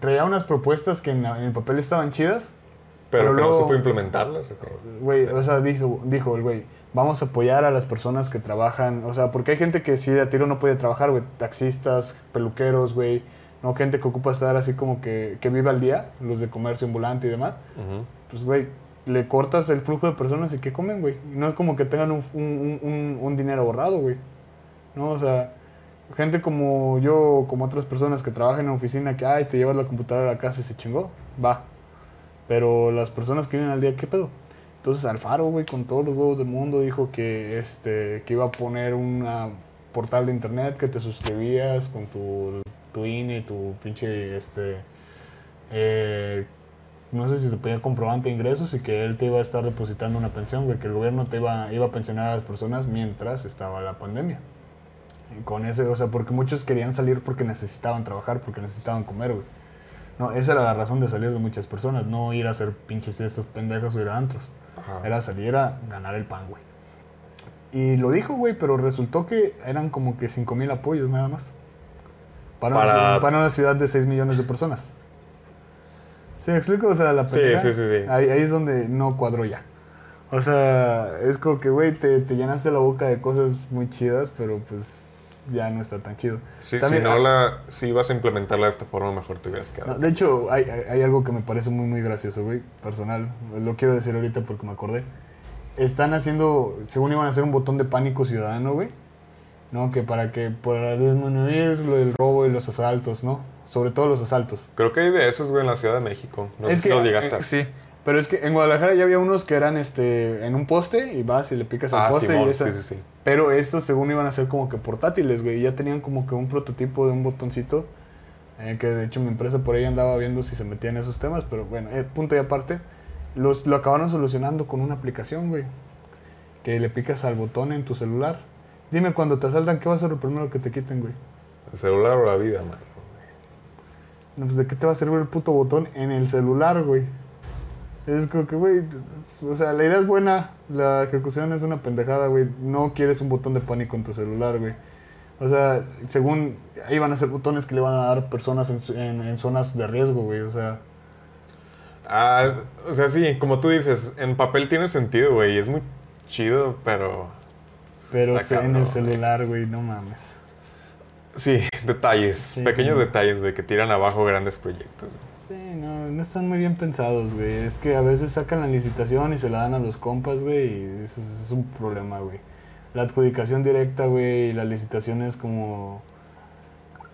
traía unas propuestas que en, la- en el papel estaban chidas. Pero, Pero que luego- no supo implementarlas. Güey, o sea, dijo, dijo el güey, vamos a apoyar a las personas que trabajan. O sea, porque hay gente que sí de a tiro no puede trabajar, güey. Taxistas, peluqueros, güey. No, gente que ocupa estar así como que, que vive al día, los de comercio ambulante y demás. Pues, güey, le cortas el flujo de personas y que comen, güey. No es como que tengan un, un- un- un dinero ahorrado, güey. No, o sea, gente como yo, como otras personas que trabajan en oficina, que, ay, te llevas la computadora a la casa y se chingó, va. Pero las personas que viven al día, ¿qué pedo? Entonces Alfaro, güey, con todos los huevos del mundo, dijo que, este, que iba a poner un portal de internet que te suscribías con tu, tu INE, tu pinche, este, eh, no sé si te pedía comprobante de ingresos y que él te iba a estar depositando una pensión, güey, que el gobierno te iba, iba a pensionar a las personas mientras estaba la pandemia. Y con ese, o sea, porque muchos querían salir porque necesitaban trabajar, porque necesitaban comer, güey. No, esa era la razón de salir de muchas personas, no ir a hacer pinches fiestas pendejas o ir a antros. Ajá. Era salir a ganar el pan, güey. Y lo dijo, güey, pero resultó que eran como que 5 mil apoyos nada más. Para, Una, Para- ciudad- para una ciudad de 6 millones de personas. ¿Sí me explico? O sea, la Sí, pendeja, sí, sí, sí. Ahí, ahí es donde no cuadró ya. O sea, es como que, güey, te, te llenaste la boca de cosas muy chidas, pero pues ya no está tan chido. Sí, También- si no la, si ibas a implementarla de esta forma, mejor te hubieras quedado. No, de hecho, hay, hay- hay algo que me parece muy, muy gracioso, güey, personal. Lo quiero decir ahorita porque me acordé. Están haciendo, según iban a hacer un botón de pánico ciudadano, güey. ¿No? Que para que, para disminuir del robo y los asaltos, ¿no? Sobre todo los asaltos. Creo que hay de esos, güey, en la Ciudad de México. No sé es si los llegaste eh, a... Sí, pero es que en Guadalajara ya había unos que eran este en un poste y vas y le picas al Ah, poste Simón, y esa- sí, sí, sí. Pero estos según iban a ser como que portátiles, güey. Ya tenían como que un prototipo de un botoncito. eh, que de hecho mi empresa por ahí andaba viendo si se metían esos temas. Pero bueno, eh, punto y aparte. Los, lo acabaron solucionando con una aplicación, güey. Que le picas al botón en tu celular. Dime, cuando te asaltan, ¿qué va a ser lo primero que te quiten, güey? El celular o la vida, man. No, pues, ¿de qué te va a servir el puto botón en el celular, güey? Es como que, güey, o sea, la idea es buena, la ejecución es una pendejada, güey. No quieres un botón de pánico en tu celular, güey. O sea, según, ahí van a ser botones que le van a dar personas en, en- en zonas de riesgo, güey. O sea, Ah, o sea, sí, como tú dices, en papel tiene sentido, güey. Es muy chido, pero... pero se- en el celular, güey, no mames. Sí, detalles. Sí, pequeños sí. detalles, güey, que tiran abajo grandes proyectos. güey. Sí, no, no están muy bien pensados, güey. Es que a veces sacan la licitación y se la dan a los compas, güey, y eso es, un problema, güey. La adjudicación directa, güey, y la licitación es como...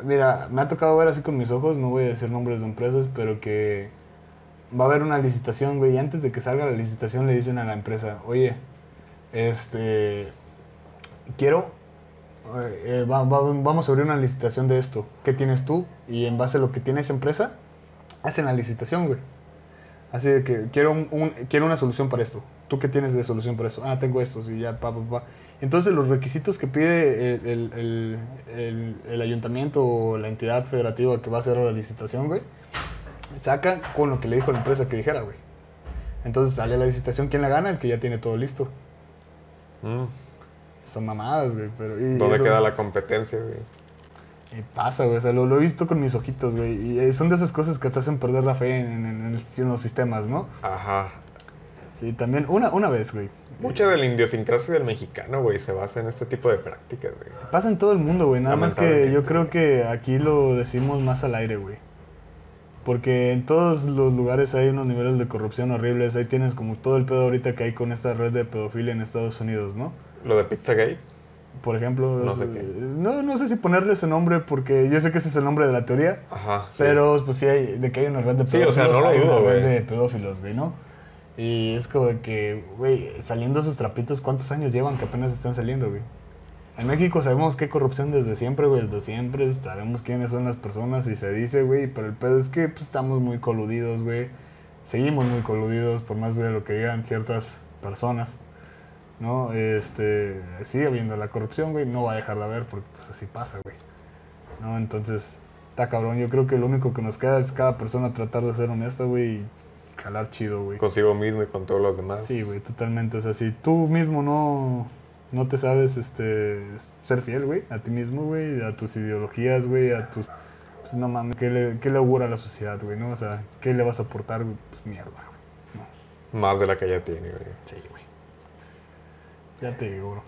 Mira, me ha tocado ver así con mis ojos, no voy a decir nombres de empresas, pero que va a haber una licitación, güey, y antes de que salga la licitación le dicen a la empresa, oye, este, quiero, eh, eh, va- va- vamos a abrir una licitación de esto, ¿qué tienes tú? Y en base a lo que tiene esa empresa, hacen la licitación, güey. Así de que quiero, un, un- quiero una solución para esto. ¿Tú qué tienes de solución para eso? Ah, tengo esto, y ya, pa, pa, pa. Entonces los requisitos que pide el, el- el- el- el ayuntamiento o la entidad federativa que va a hacer la licitación, güey, saca con lo que le dijo la empresa que dijera, güey. Entonces sale la licitación, ¿quién la gana? El que ya tiene todo listo. Mm. Son mamadas, güey, pero... y ¿Dónde eso- queda la competencia, güey? Y pasa, güey, o sea, lo, lo he visto con mis ojitos, güey, y eh, son de esas cosas que te hacen perder la fe en, en- en los sistemas, ¿no? Ajá. Sí, también, una, una vez, güey. Mucha de la idiosincrasia del mexicano, güey, se basa en este tipo de prácticas, güey. Pasa en todo el mundo, güey. Nada más que yo creo que aquí lo decimos más al aire, güey. Porque en todos los lugares hay unos niveles de corrupción horribles. Ahí tienes como todo el pedo ahorita que hay con esta red de pedofilia en Estados Unidos, ¿no? Lo de Pizzagate. Por ejemplo, No sé qué. no, no sé si ponerle ese nombre porque yo sé que ese es el nombre de la teoría. Ajá. sí. Pero pues sí hay, de que hay una red de Sí, o pedófilos, sea, no lo hay dudo, una red güey. de pedófilos, güey, ¿no? Y es como de que, güey, saliendo esos trapitos, ¿cuántos años llevan que apenas están saliendo, güey? En México sabemos que hay corrupción desde siempre, güey, desde siempre, sabemos quiénes son las personas y se dice, güey, pero el pedo es que pues, estamos muy coludidos, güey. Seguimos muy coludidos por más de lo que digan ciertas personas, ¿no? Este, sigue habiendo la corrupción, güey, no va a dejar de haber porque pues así pasa, güey. ¿No? Entonces, está cabrón, yo creo que lo único que nos queda es cada persona tratar de ser honesta, güey, y jalar chido, güey. Consigo mismo y con todos los demás. Sí, güey, totalmente. O sea, si tú mismo no, no te sabes este, ser fiel, güey, a ti mismo, güey, a tus ideologías, güey, a tus... Pues no mames, ¿qué le, qué le augura a la sociedad, güey, no? O sea, ¿qué le vas a aportar? Pues mierda, güey. No, Más de la que ya tiene, güey. sí, güey. Ya te digo, bro.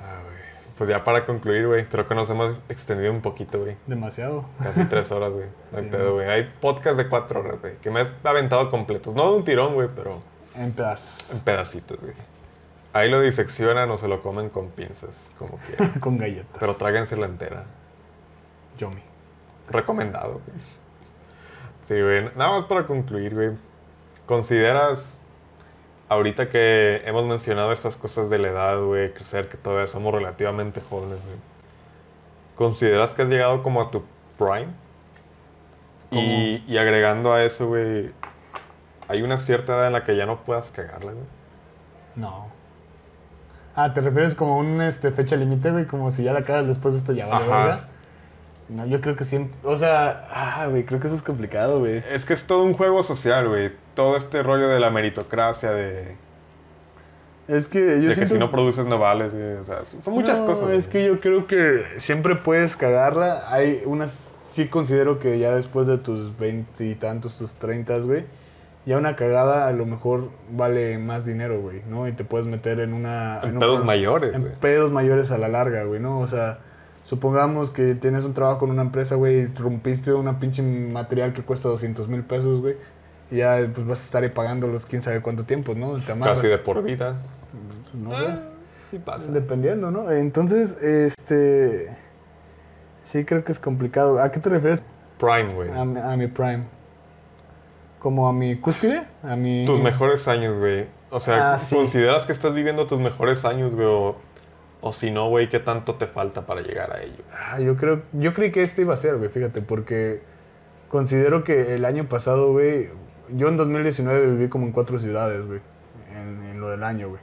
Ah, güey. Pues ya para concluir, güey, creo que nos hemos extendido un poquito, güey. Demasiado. Casi tres horas, güey. No hay Sí, pedo, güey. Hay podcast de cuatro horas, güey. Que me has aventado completos. No de un tirón, güey, pero En pedazos. en pedacitos, güey. Ahí lo diseccionan o se lo comen con pinzas, como quieran. Con galletas. Pero tráguensela entera. Yomi. Recomendado, güey. Sí, güey. Nada más para concluir, güey. ¿Consideras, ahorita que hemos mencionado estas cosas de la edad, güey, crecer, que todavía somos relativamente jóvenes, güey? ¿Consideras que has llegado como a tu prime? Y, y agregando a eso, güey, hay una cierta edad en la que ya no puedas cagarla, güey. No. Ah, ¿te refieres como a una este, fecha límite, güey? Como si ya la cagas después de esto ya vale, Ajá. ¿verdad? No, yo creo que siempre... O sea, ah, güey, creo que eso es complicado, güey. Es que es todo un juego social, güey. Todo este rollo de la meritocracia, de, Es que yo de que si no produces no vales, güey. O sea, son muchas No, cosas. Es güey. que yo creo que siempre puedes cagarla. Hay unas... Sí considero que ya después de tus veinte y tantos, tus treintas, güey, ya una cagada a lo mejor vale más dinero, güey, ¿no? Y te puedes meter en una... En pedos mayores, En güey. pedos mayores a la larga, güey, ¿no? O sea, supongamos que tienes un trabajo con una empresa, güey, y rompiste una pinche material que cuesta 200 mil pesos, güey. Y ya pues vas a estar ahí pagándolos quién sabe cuánto tiempo, ¿no? Te. Casi de por vida. No, Ah, güey. sí pasa. Dependiendo, ¿no? Entonces, este... Sí, creo que es complicado. ¿A qué te refieres? Prime, güey. A, mi- a mi prime. ¿Como a mi cúspide? A mi... Tus mejores años, güey. O sea, Ah, sí. ¿consideras que estás viviendo tus mejores años, güey? O, o si no, güey, ¿qué tanto te falta para llegar a ello? Ah, yo creo... Yo creí que este iba a ser, güey, fíjate, porque considero que el año pasado, güey... Yo en 2019 viví como en cuatro ciudades, güey. En, lo del año, güey.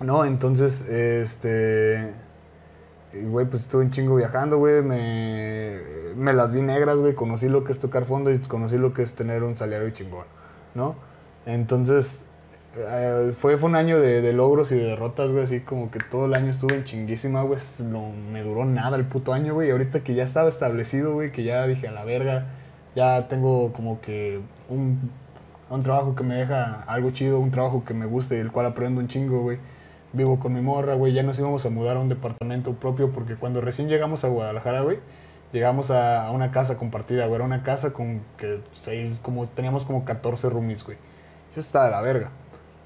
No, entonces, este... Güey, pues estuve un chingo viajando, güey. Me, me las vi negras, güey. Conocí lo que es tocar fondo y conocí lo que es tener un salario chingón, ¿no? Entonces, eh, fue, fue un año de, de logros y de derrotas, güey. Así como que todo el año estuve en chinguísima, güey. No me duró nada el puto año, güey. Ahorita que ya estaba establecido, güey, que ya dije a la verga, ya tengo como que un, un trabajo que me deja algo chido, un trabajo que me guste el cual aprendo un chingo, güey. Vivo con mi morra, güey. Ya nos íbamos a mudar a un departamento propio porque cuando recién llegamos a Guadalajara, güey, llegamos a, a una casa compartida, güey. Era una casa con que seis, como, teníamos como 14 roomies, güey. Eso está de la verga.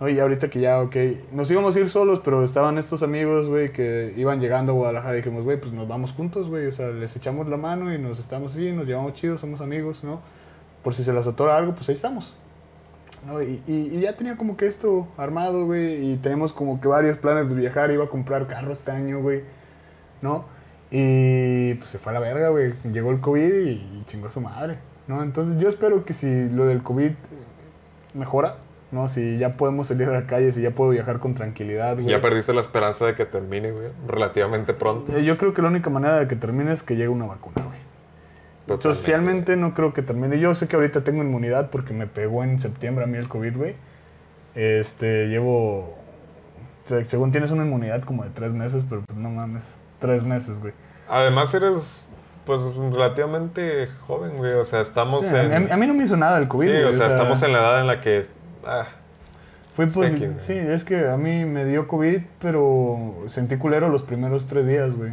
¿No? Y ahorita que ya, ok, nos íbamos a ir solos, pero estaban estos amigos, güey, que iban llegando a Guadalajara y dijimos, güey, pues nos vamos juntos, güey. O sea, les echamos la mano y nos estamos así, nos llevamos chidos, somos amigos, ¿no? Por si se les atora algo, pues ahí estamos. ¿no? Y, y- y ya tenía como que esto armado, güey, y tenemos como que varios planes de viajar, iba a comprar carro este año, güey, ¿no? Y pues se fue a la verga, güey, llegó el COVID y, chingó a su madre, ¿no? Entonces yo espero que si lo del COVID mejora, ¿no? Si ya podemos salir a la calle, si ya puedo viajar con tranquilidad, güey. Ya perdiste la esperanza de que termine, güey, relativamente pronto. Eh, Yo creo que la única manera de que termine es que llegue una vacuna, güey. Totalmente, Socialmente no creo que termine. Yo sé que ahorita tengo inmunidad porque me pegó en septiembre a mí el COVID, güey. Este, llevo... o Según tienes una inmunidad como de tres meses, pero pues no mames. Tres meses, güey. Además eres, pues, relativamente joven, güey. O sea, estamos Sí, a, en... mí, a mí no me hizo nada el COVID, sí, güey, o sea, estamos en la edad en la que... ah, Fue Sí, posi- que- sí, es que a mí me dio COVID, pero sentí culero los primeros tres días, güey.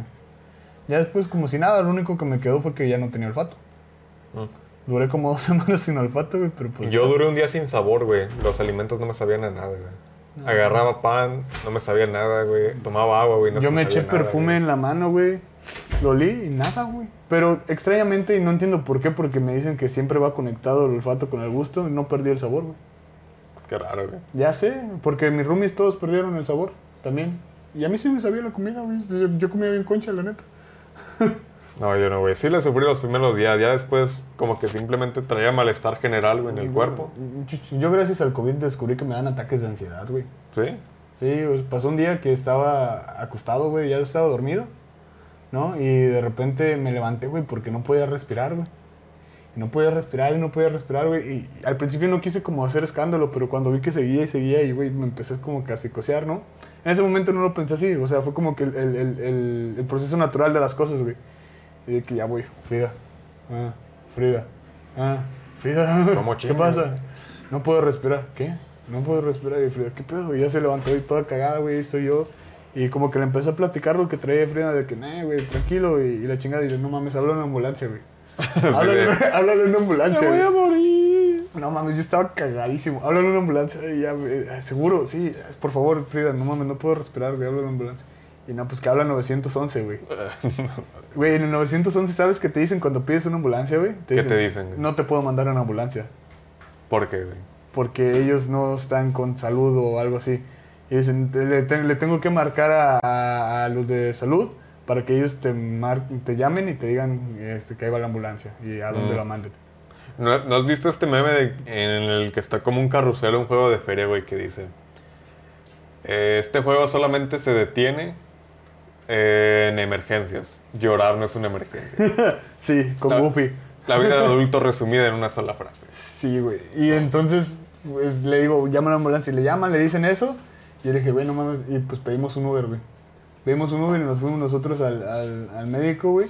Ya después, como si nada, lo único que me quedó fue que ya no tenía olfato. mm. Duré como dos semanas sin olfato, güey, pero pues... Yo duré un día sin sabor, güey. Los alimentos no me sabían a nada, güey. Agarraba pan, no me sabía nada, güey. Tomaba agua, güey. No Yo se me sabía eché nada, perfume güey. en la mano, güey. Lo olí y nada, güey. Pero extrañamente, y no entiendo por qué, porque me dicen que siempre va conectado el olfato con el gusto y no perdí el sabor, güey. Qué raro, güey. Ya sé, porque mis roomies todos perdieron el sabor también. Y a mí sí me sabía la comida, güey. Yo, yo comía bien concha, la neta. No, yo no, güey. Sí le sufrí los primeros días. Ya después, como que simplemente traía malestar general, güey, en el cuerpo. Yo, yo gracias al COVID descubrí que me dan ataques de ansiedad, güey. ¿Sí? Sí, pues, pasó un día que estaba acostado, güey, ya estaba dormido, ¿no? Y de repente me levanté, güey, porque no podía respirar, güey. Y no podía respirar y no podía respirar, güey. Y al principio no quise como hacer escándalo, pero cuando vi que seguía y seguía y, güey, me empecé como que a psicosear, ¿no? En ese momento no lo pensé así, o sea, fue como que el, el- el- proceso natural de las cosas, güey. Y de que ya, voy, Frida. Ah, Frida. Ah, Frida. ¿Cómo ¿Qué pasa? No puedo respirar. ¿Qué? No puedo respirar. Y Frida, ¿qué pedo? Y ya se levantó y toda cagada, güey, estoy yo. Y como que le empecé a platicar lo que traía Frida, de que, nah, güey, tranquilo. Y, y la chingada dice, no mames, habla en ambulancia, güey. háblale, háblale en una ambulancia, ¡Me voy a morir! No mames, yo estaba cagadísimo. Háblale en una ambulancia. Ya, eh, seguro, sí. Por favor, Frida, no mames, no puedo respirar, güey, habla en una ambulancia. Y no, pues que habla 911, güey. Güey, en el 911, ¿sabes qué te dicen cuando pides una ambulancia, güey? ¿Qué te dicen, güey? No te puedo mandar a una ambulancia ¿Por qué, güey? porque ellos no están con salud o algo así. Y dicen, "Te- le, te- le tengo que marcar a, a- a los de salud para que ellos te, mar- te llamen y te digan este, que ahí va la ambulancia y a dónde Mm. la manden. ¿No, no has visto este meme de- en el que está como un carrusel, un juego de feria, güey, que dice... "Eh, Este juego solamente se detiene eh, en emergencias. Llorar no es una emergencia. Sí, con La- Goofy. La vida de adulto resumida en una sola frase. Sí, güey. Y entonces pues, le digo, llama a la ambulancia y le llaman, le dicen eso. Y yo le dije, güey, no mames. Y pues pedimos un Uber, güey. Pedimos un Uber y nos fuimos nosotros al, al, al médico, güey.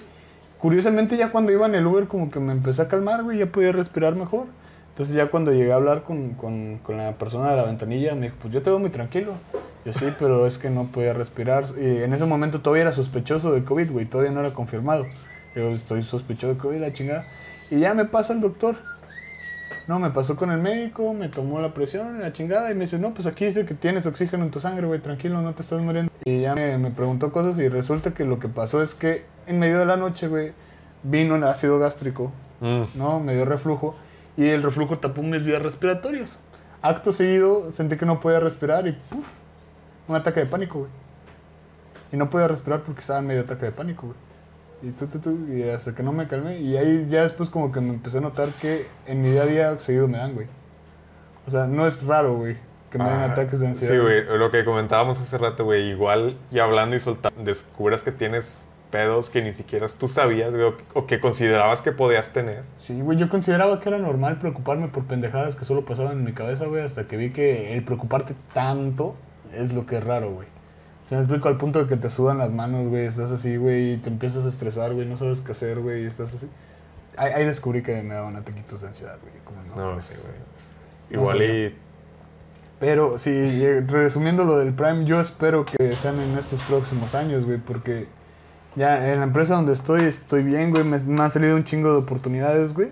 Curiosamente ya cuando iba en el Uber como que me empecé a calmar, güey, ya podía respirar mejor. Entonces ya cuando llegué a hablar con, con, con la persona de la ventanilla, me dijo, pues yo te veo muy tranquilo. Yo sí, pero es que no podía respirar. Y en ese momento todavía era sospechoso de COVID, güey, todavía no era confirmado. Yo estoy sospechoso de COVID, la chingada. Y ya me pasa el doctor. No, me pasó con el médico, me tomó la presión, la chingada, y me dice, no, pues aquí dice que tienes oxígeno en tu sangre, güey, tranquilo, no te estás muriendo. Y ya me, me preguntó cosas y resulta que lo que pasó es que en medio de la noche, güey, vino el ácido gástrico, Mm. ¿no? Me dio reflujo y el reflujo tapó mis vías respiratorias. Acto seguido sentí que no podía respirar y ¡puf! Un ataque de pánico, güey. Y no podía respirar porque estaba en medio ataque de pánico, güey. Y tú, tú, tú, y hasta que no me calmé. Y ahí ya después como que me empecé a notar que en mi día a día seguido me dan, güey. O sea, no es raro, güey, que me den Ah, ataques de ansiedad. Sí, güey, lo que comentábamos hace rato, güey, igual y hablando y soltando, descubras que tienes pedos que ni siquiera tú sabías, güey, o, o que considerabas que podías tener. Sí, güey, yo consideraba que era normal preocuparme por pendejadas que solo pasaban en mi cabeza, güey, hasta que vi que el preocuparte tanto es lo que es raro, güey. Se me explico al punto de que te sudan las manos, güey, estás así, güey, y te empiezas a estresar, güey, no sabes qué hacer, güey, y estás así. Ahí, ahí descubrí que me daban ataquitos de ansiedad, güey. como No, pues, sí, güey. no Igual sé y... Pero sí, eh, resumiendo lo del Prime, yo espero que sean en estos próximos años, güey, porque ya en la empresa donde estoy estoy bien, güey, me, me han salido un chingo de oportunidades, güey.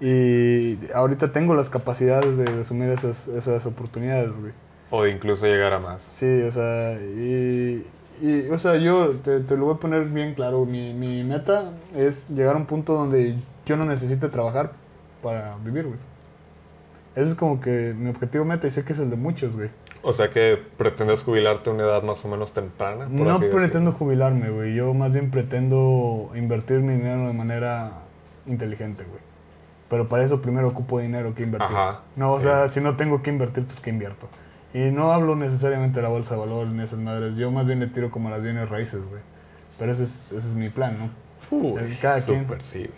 Y ahorita tengo las capacidades de asumir esas, esas oportunidades, güey. O incluso llegar a más. Sí, o sea, y, y, o sea, yo te, te lo voy a poner bien claro, mi, mi meta es llegar a un punto donde yo no necesite trabajar para vivir, güey. Ese es como que mi objetivo meta y sé que es el de muchos, güey. O sea que pretendes jubilarte a una edad más o menos temprana. por No así decirlo. pretendo jubilarme, güey. Yo más bien pretendo invertir mi dinero de manera inteligente, güey. Pero para eso primero ocupo dinero que invertir. Ajá, no, o sí. sea, si no tengo que invertir, pues que invierto. Y no hablo necesariamente de la bolsa de valor ni esas madres. Yo más bien le tiro como a las bienes raíces, güey. Pero ese es, ese es mi plan, ¿no? Uy, cada quien. sí.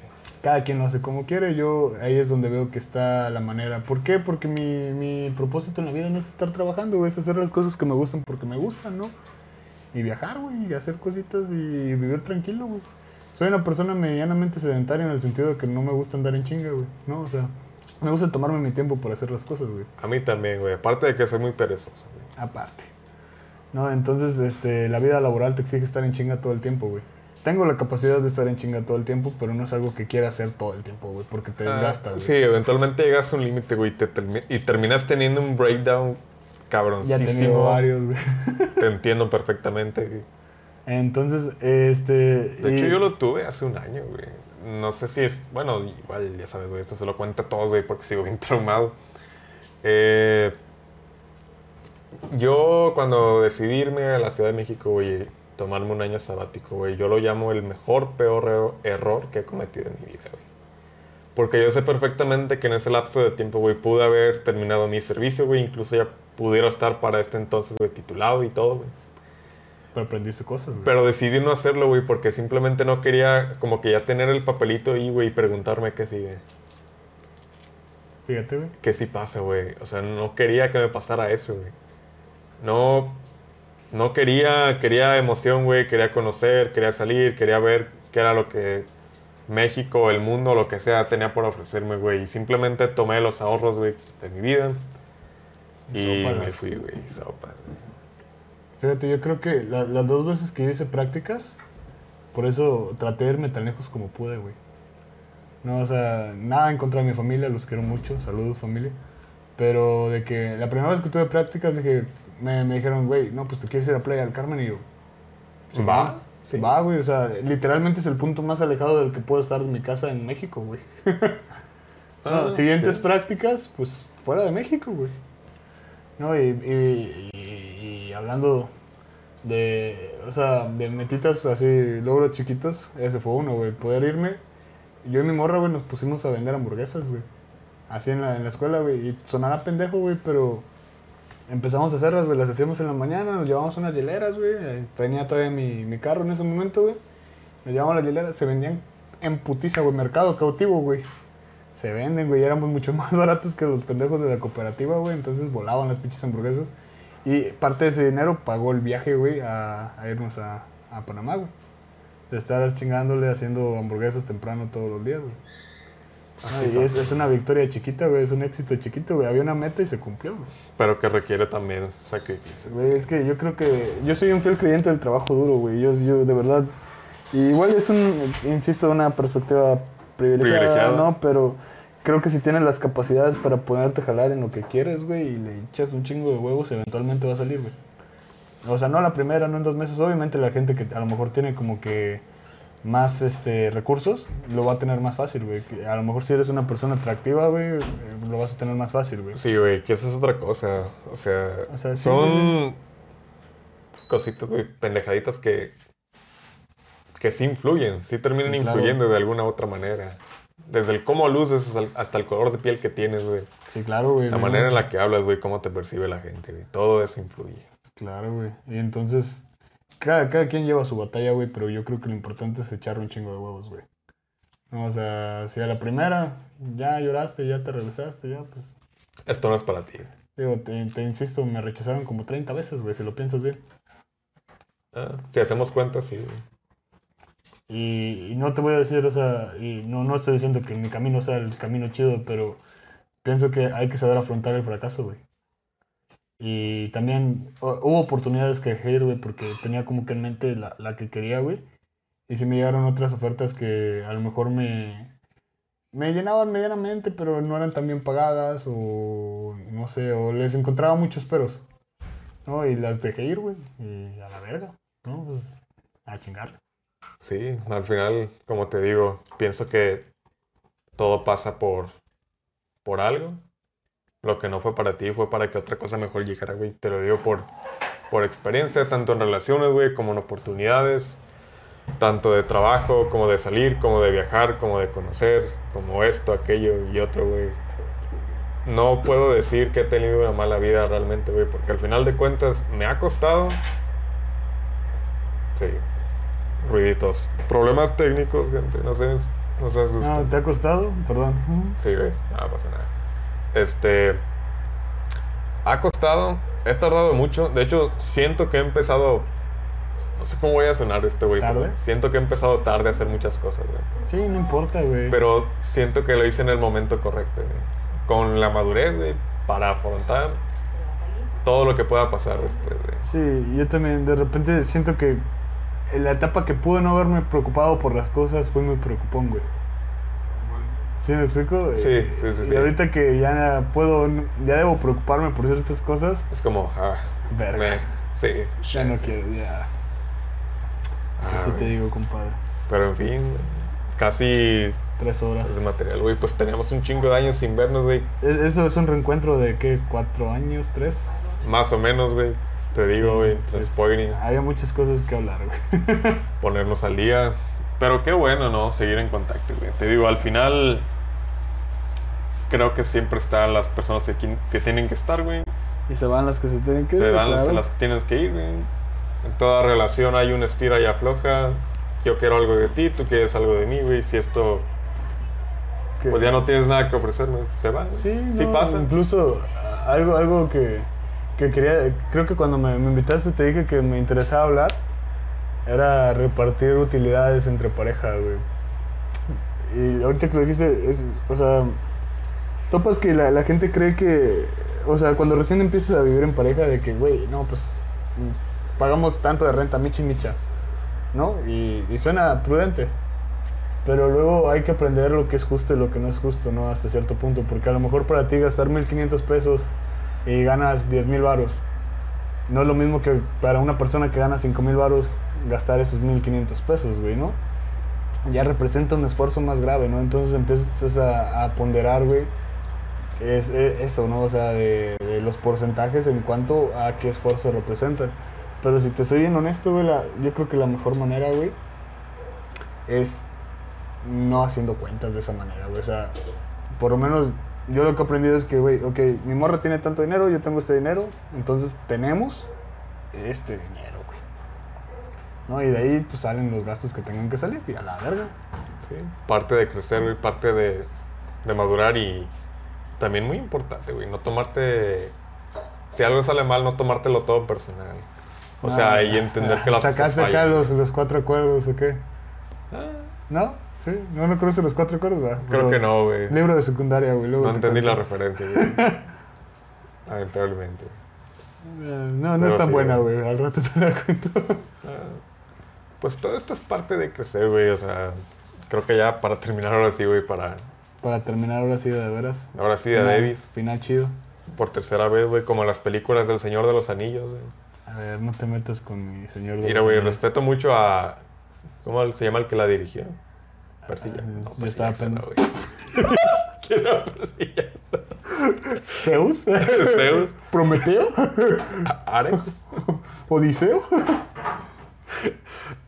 Cada quien lo hace como quiere. Yo ahí es donde veo que está la manera. ¿Por qué? Porque mi, mi propósito en la vida no es estar trabajando, güey. Es hacer las cosas que me gustan porque me gustan, ¿no? Y viajar, güey. Y hacer cositas y vivir tranquilo, güey. Soy una persona medianamente sedentaria en el sentido de que no me gusta andar en chinga, güey. ¿No? O sea, me gusta tomarme mi tiempo por hacer las cosas, güey. A mí también, güey. Aparte de que soy muy perezoso, güey. Aparte. No, entonces, este, la vida laboral te exige estar en chinga todo el tiempo, güey. Tengo la capacidad de estar en chinga todo el tiempo, pero no es algo que quiera hacer todo el tiempo, güey, porque te desgastas, Ah, güey. sí, eventualmente llegas a un límite, güey, y, te termi- y terminas teniendo un breakdown Ya he cabroncísimo. tenido varios, güey. Te entiendo perfectamente, güey. Entonces, este... De hecho, y- yo lo tuve hace un año, güey. No sé si es... Bueno, igual, ya sabes, güey, esto se lo cuento a todos, güey, porque sigo bien traumado. Eh, yo, cuando decidí irme a la Ciudad de México, güey, tomarme un año sabático, güey, yo lo llamo el mejor, peor error que he cometido en mi vida, güey. Porque yo sé perfectamente que en ese lapso de tiempo, güey, pude haber terminado mi servicio, güey, incluso ya pudiera estar para este entonces, güey, titulado y todo, güey. Pero aprendiste cosas, güey. Pero decidí no hacerlo, güey, porque simplemente no quería como que ya tener el papelito ahí, güey, y preguntarme qué sigue. Fíjate, güey. ¿Qué sí pasa, güey? O sea, no quería que me pasara eso, güey. No, no quería, quería emoción, güey, quería conocer, quería salir, quería ver qué era lo que México, el mundo, lo que sea, tenía por ofrecerme, güey. Y simplemente tomé los ahorros, güey, de mi vida. Y Sopas. me fui, güey, sopas, güey. Fíjate, yo creo que la- las dos veces que yo hice prácticas, por eso traté de irme tan lejos como pude, güey. No, o sea, nada en contra de mi familia, los quiero mucho, saludos familia. Pero de que la primera vez que tuve prácticas dije, me, me dijeron, güey, no, pues te quieres ir a Playa del Carmen y yo. "Sí, ¿Va? Sí. Va, güey, o sea, literalmente es el punto más alejado del que puedo estar de mi casa en México, güey. No, Ah, siguientes prácticas, pues fuera de México, güey. No, y, y- y- y hablando de, o sea, de metitas así, logros chiquitos, ese fue uno, güey. Poder irme. Yo y mi morra, güey, nos pusimos a vender hamburguesas, güey. Así en la, en la escuela, güey. Y sonará pendejo, güey, pero empezamos a hacerlas, güey. Las hacíamos en la mañana, nos llevamos unas hieleras, güey. eh, Tenía todavía mi, mi carro en ese momento, güey. Nos llevamos las hieleras, se vendían en putiza, güey. Mercado cautivo, güey. Se venden, güey. Éramos mucho más baratos que los pendejos de la cooperativa, güey. Entonces volaban las pinches hamburguesas. Y parte de ese dinero pagó el viaje, güey, a, a irnos a, a Panamá, güey. De estar chingándole, haciendo hamburguesas temprano todos los días, güey. Así Ah, es, es una victoria chiquita, güey. Es un éxito chiquito, güey. Había una meta y se cumplió, güey. Pero que requiere también sacrificio. Güey, es que yo creo que yo soy un fiel creyente del trabajo duro, güey. Yo, yo de verdad. Y igual es un, insisto, una perspectiva privilegiada, Privilegiada. ¿no? Pero creo que si tienes las capacidades para ponerte a jalar en lo que quieres, güey, y le echas un chingo de huevos, eventualmente va a salir, güey. O sea, no la primera, no en dos meses. Obviamente la gente que a lo mejor tiene como que más este recursos, lo va a tener más fácil, güey. A lo mejor si eres una persona atractiva, güey, eh, lo vas a tener más fácil, güey. Sí, güey, que esa es otra cosa. O sea, O sea, sí, son cositas, güey, pendejaditas que, que sí influyen, sí terminan claro. influyendo de alguna u otra manera. Desde el cómo luces hasta el- color de piel que tienes, güey. Sí, claro, güey. La manera en la que hablas, güey, cómo te percibe la gente, güey. Todo eso influye. Claro, güey. Y entonces, cada, cada quien lleva su batalla, güey, pero yo creo que lo importante es echarle un chingo de huevos, güey. No, o sea, si a la primera ya lloraste, ya te regresaste, ya, pues. Esto no es para ti. Digo, te, te insisto, me rechazaron como 30 veces, güey, si lo piensas bien. Ah, si hacemos cuentas, sí. güey. Y, no te voy a decir, o sea, y no, no estoy diciendo que mi camino sea el camino chido, pero pienso que hay que saber afrontar el fracaso, güey. Y también hu- hubo oportunidades que dejé ir, güey, porque tenía como que en mente la, la que quería, güey. Y sí me llegaron otras ofertas que a lo mejor me, me llenaban medianamente, pero no eran tan bien pagadas, o no sé, o les encontraba muchos peros. ¿No? Y las dejé ir, güey. Y a la verga, ¿no? Pues a chingarle. Sí, al final, como te digo, pienso que todo pasa por, por algo. Lo que no fue para ti fue para que otra cosa mejor llegara, güey. Te lo digo por, por experiencia, tanto en relaciones, güey, como en oportunidades. Tanto de trabajo, como de salir, como de viajar, como de conocer, como esto, aquello y otro, güey. No puedo decir que he tenido una mala vida realmente, güey, porque al final de cuentas me ha costado. Sí. Ruiditos. Problemas técnicos, gente, no sé. No se asusten. Ah, ¿Te ha costado? Perdón. Sí, güey, no pasa nada. Este. Ha costado, he tardado mucho. De hecho, siento que he empezado. No sé cómo voy a sonar este, güey. pero ¿Tarde? Siento que he empezado tarde a hacer muchas cosas, güey. Sí, no importa, güey. Pero siento que lo hice en el momento correcto, güey. Con la madurez, güey, para afrontar todo lo que pueda pasar después, güey. Sí, yo también de repente siento que en la etapa que pude no haberme preocupado por las cosas fue muy preocupón, güey. ¿Sí me explico? Sí, Eh, sí, sí, Y sí. ahorita que ya puedo, ya debo preocuparme por ciertas cosas, Es como, ah, verga. me, sí. Ya no quiero, ya. Ah, Así te güey. digo, compadre. Pero en fin, casi Tres horas. es de material, güey. Pues teníamos un chingo de años sin vernos, güey. Es- Eso es un reencuentro de qué, cuatro años, tres. Más o menos, güey. Te digo, güey, spoiling, Había muchas cosas que hablar, güey. ponernos al día. Pero qué bueno, ¿no? Seguir en contacto, güey. Te digo, al final, creo que siempre están las personas que, que tienen que estar, güey. y se van las que se tienen que Se ir, van claro. las que tienes que ir, güey. En toda relación hay un estira y afloja. Yo quiero algo de ti, tú quieres algo de mí, güey. Si esto, Que- pues ya no tienes nada que ofrecerme, se van. güey. Sí, sí no, pasa. Incluso algo, algo que, que quería, creo que cuando me, invitaste te dije que me interesaba hablar, era repartir utilidades entre pareja, güey. Y ahorita que lo dijiste, es, o sea, topas que la, la gente cree que, o sea, cuando recién empiezas a vivir en pareja, de que, güey, no, pues pagamos tanto de renta, micha y micha, ¿no? Y, y suena prudente. Pero luego hay que aprender lo que es justo y lo que no es justo, ¿no? Hasta cierto punto. Porque a lo mejor para ti gastar 1500 pesos y ganas 10 mil varos. No es lo mismo que para una persona que gana 5 mil varos gastar esos 1500 pesos, güey, ¿no? Ya representa un esfuerzo más grave, ¿no? Entonces empiezas a, a ponderar, güey. Es, es eso, ¿no? O sea, de, de los porcentajes en cuanto a qué esfuerzo representan. Pero si te soy bien honesto, güey, la- yo creo que la mejor manera, güey, es no haciendo cuentas de esa manera, güey. O sea, por lo menos yo lo que he aprendido es que, güey, ok, mi morra tiene tanto dinero, yo tengo este dinero, entonces tenemos este dinero, güey. ¿No? Y de ahí pues salen los gastos que tengan que salir y a la verga. Sí, parte de crecer, güey, parte de, de madurar y también muy importante, güey, no tomarte... Si algo sale mal, no tomártelo todo personal. O sea, y entender que las cosas ¿Sacaste acá fallan. los, los cuatro acuerdos o qué? Ah, ¿No? ¿Sí? ¿No, no conoces los cuatro acuerdos, va? creo que no, güey. Libro de secundaria, güey. No te entendí la referencia, güey. Lamentablemente. Eh, No, no Pero es tan sí, buena, güey. güey. Al rato te la cuento. Ah, Pues todo esto es parte de crecer, güey. O sea, creo que ya para terminar ahora sí, güey, para... Para terminar ahora sí, de veras. Ahora sí, de Final- Davis. Final chido. Por tercera vez, güey, como las películas del Señor de los Anillos, güey. A ver, no te metas con mi señor. de Mira, los güey, anillos. respeto mucho a... ¿Cómo se llama el que la dirigió? Ah, No, yo estaba Jackson, pen- no, güey. ¿Quién era? ¿Zeus? Zeus. ¿Prometeo? ¿Ares? ¿Odiseo?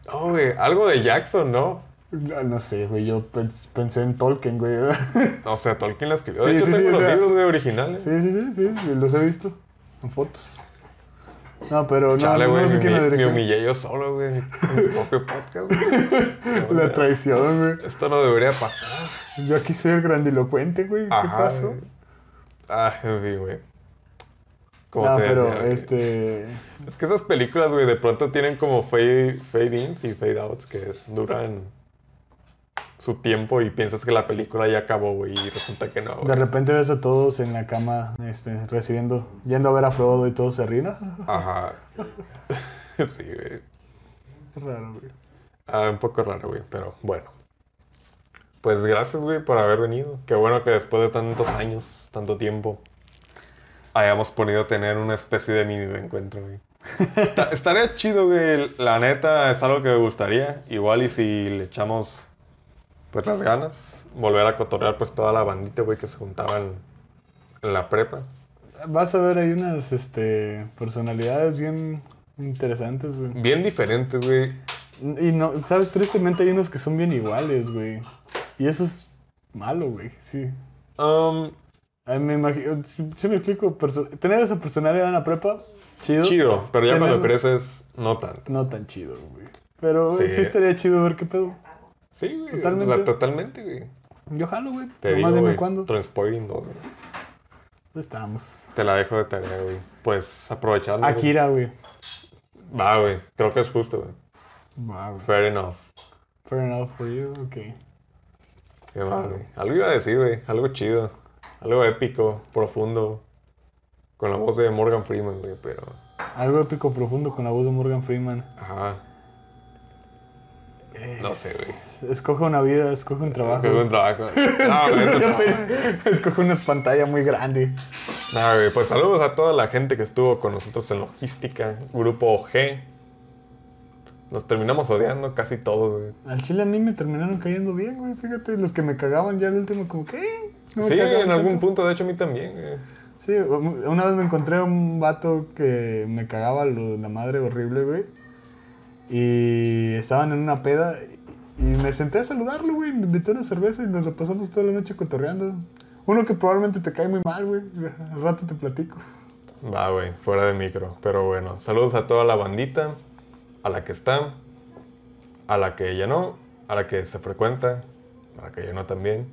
No, güey, algo de Jackson, ¿no? No, no sé, güey. Yo pens- pensé en Tolkien, güey. O sea, Tolkien la escribió. Sí, De hecho, sí, sí, tengo o los sea- libros, güey, originales. Sí, sí, sí, sí. sí, Los he visto. En fotos. No, pero no, Chale, no, güey, no sé me, quién la me humillé yo solo, güey, en mi propio podcast, güey. ¿Qué La traición, güey. Esto no debería pasar. Yo aquí soy el grandilocuente, güey. ¿Qué pasó? Ah, en fin, güey. Como No, te pero decía, este. Es que esas películas, güey, de pronto tienen como fade, fade ins y fade outs que es- duran su tiempo y piensas que la película ya acabó, güey, y resulta que no, De güey. repente ves a todos en la cama, este, recibiendo, yendo a ver a Frodo y todos se ríen. Ajá. sí, güey. Raro, güey. Ah, un poco raro, güey, pero bueno. Pues gracias, güey, por haber venido. Qué bueno que después de tantos años, tanto tiempo, hayamos podido tener una especie de mini encuentro, güey. Está- estaría chido, güey. La neta es algo que me gustaría. Igual y si le echamos, pues, las ganas, volver a cotorrear, pues, toda la bandita, güey, que se juntaban en la prepa. Vas a ver, hay unas este, personalidades bien interesantes, güey. Bien diferentes, güey. Y no, sabes, tristemente hay unos que son bien iguales, güey. Y eso es malo, güey, sí. Um, me imagino, si, si me explico, tener esa personalidad en la prepa, chido. chido, pero ya cuando creces, no tanto. No tan chido, güey. Pero Sí. sí. estaría chido ver qué pedo. Sí, güey. Totalmente. o sea, totalmente, güey. Yo jalo, güey. Te Nomás digo, güey. cuándo. Transporting 2, güey. Estamos. Te la dejo de tarea, güey. Pues aprovechando. güey. Akira, güey. Va, güey. Creo que es justo, güey. Wow. Fair enough. Fair enough for you, ok. Qué mal, güey. Algo iba a decir, güey. Algo chido. Algo épico, profundo. Con la voz de Morgan Freeman, güey, pero. Algo épico profundo con la voz de Morgan Freeman. Ajá. No sé, güey. Escoge una vida, escoge un trabajo. Qué buen trabajo. No, güey, no. escoge una pantalla muy grande. No, güey, Pues saludos a toda la gente que estuvo con nosotros en logística. Grupo G. Nos terminamos odiando casi todos, güey. Al chile a mí me terminaron cayendo bien, güey. Fíjate, los que me cagaban ya al último, como que. no Sí, cagaban en algún tanto. punto, de hecho, a mí también, güey. Sí, una vez me encontré a un vato que me cagaba lo la madre horrible, güey. Y estaban en una peda y me senté a saludarlo, güey. Me invitó a una cerveza y nos la pasamos toda la noche cotorreando. Uno que probablemente te cae muy mal, güey. Al rato te platico. Va, güey, fuera de micro. Pero bueno, saludos a toda la bandita, a la que está, a la que ya no, a la que se frecuenta, a la que ya no también.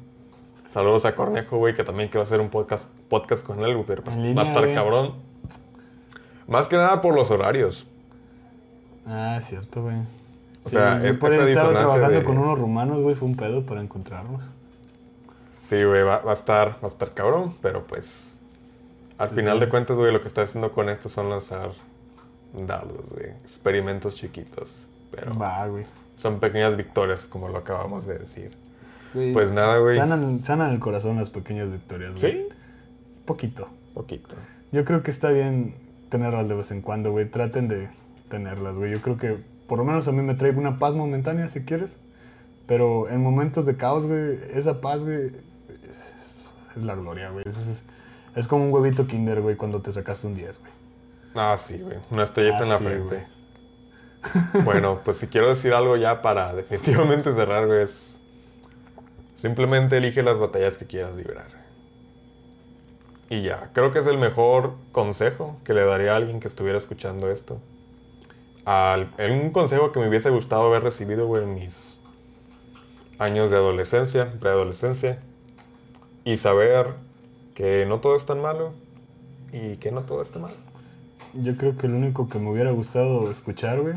Saludos a Cornejo, güey, que también quiero hacer un podcast, podcast con él, güey, pero pues va a estar cabrón. Más que nada por los horarios. Ah, es cierto, güey. O sea, yo es- esa disonancia trabajando de- con unos rumanos, güey, fue un pedo para encontrarnos. Sí, güey, va, va a estar, va a estar cabrón, pero pues al final de cuentas, güey, lo que estoy haciendo con esto son lanzar dardos, güey, experimentos chiquitos, pero Va, güey. son pequeñas victorias, como lo acabamos de decir. Pues nada, güey. Sanan, sanan el corazón las pequeñas victorias, güey. Sí, Poquito. poquito. Yo creo que está bien tenerlas de vez en cuando, güey. Traten de tenerlas, güey. Yo creo que por lo menos a mí me trae una paz momentánea, si quieres. Pero en momentos de caos, güey, esa paz, güey, es, es la gloria, güey. Es, es- es como un huevito kinder, güey, cuando te sacaste un 10, güey. Ah, sí, güey, una estrellita Ah, en la sí, frente. bueno, pues si quiero decir algo ya para definitivamente cerrar, güey, es simplemente elige las batallas que quieras librar. Y ya, creo que es el mejor consejo que le daría a alguien que estuviera escuchando esto. Al, un consejo que me hubiese gustado haber recibido, güey, en mis años de adolescencia, preadolescencia. Y saber que no todo es tan malo y que no todo está mal. Yo creo que lo único que me hubiera gustado escuchar, güey,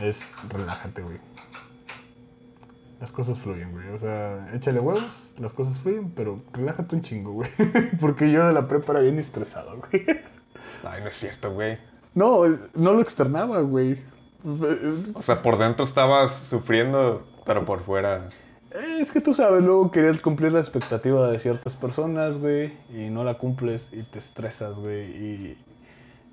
es relájate, güey. Las cosas fluyen, güey. O sea, échale huevos, las cosas fluyen, pero relájate un chingo, güey. Porque yo de la prepa era bien estresado, güey. Ay, no es cierto, güey. No, no lo externaba, güey. O sea, por dentro estabas sufriendo, pero por fuera. Es que tú sabes, luego querías cumplir la expectativa de ciertas personas, güey, y no la cumples y te estresas, güey, y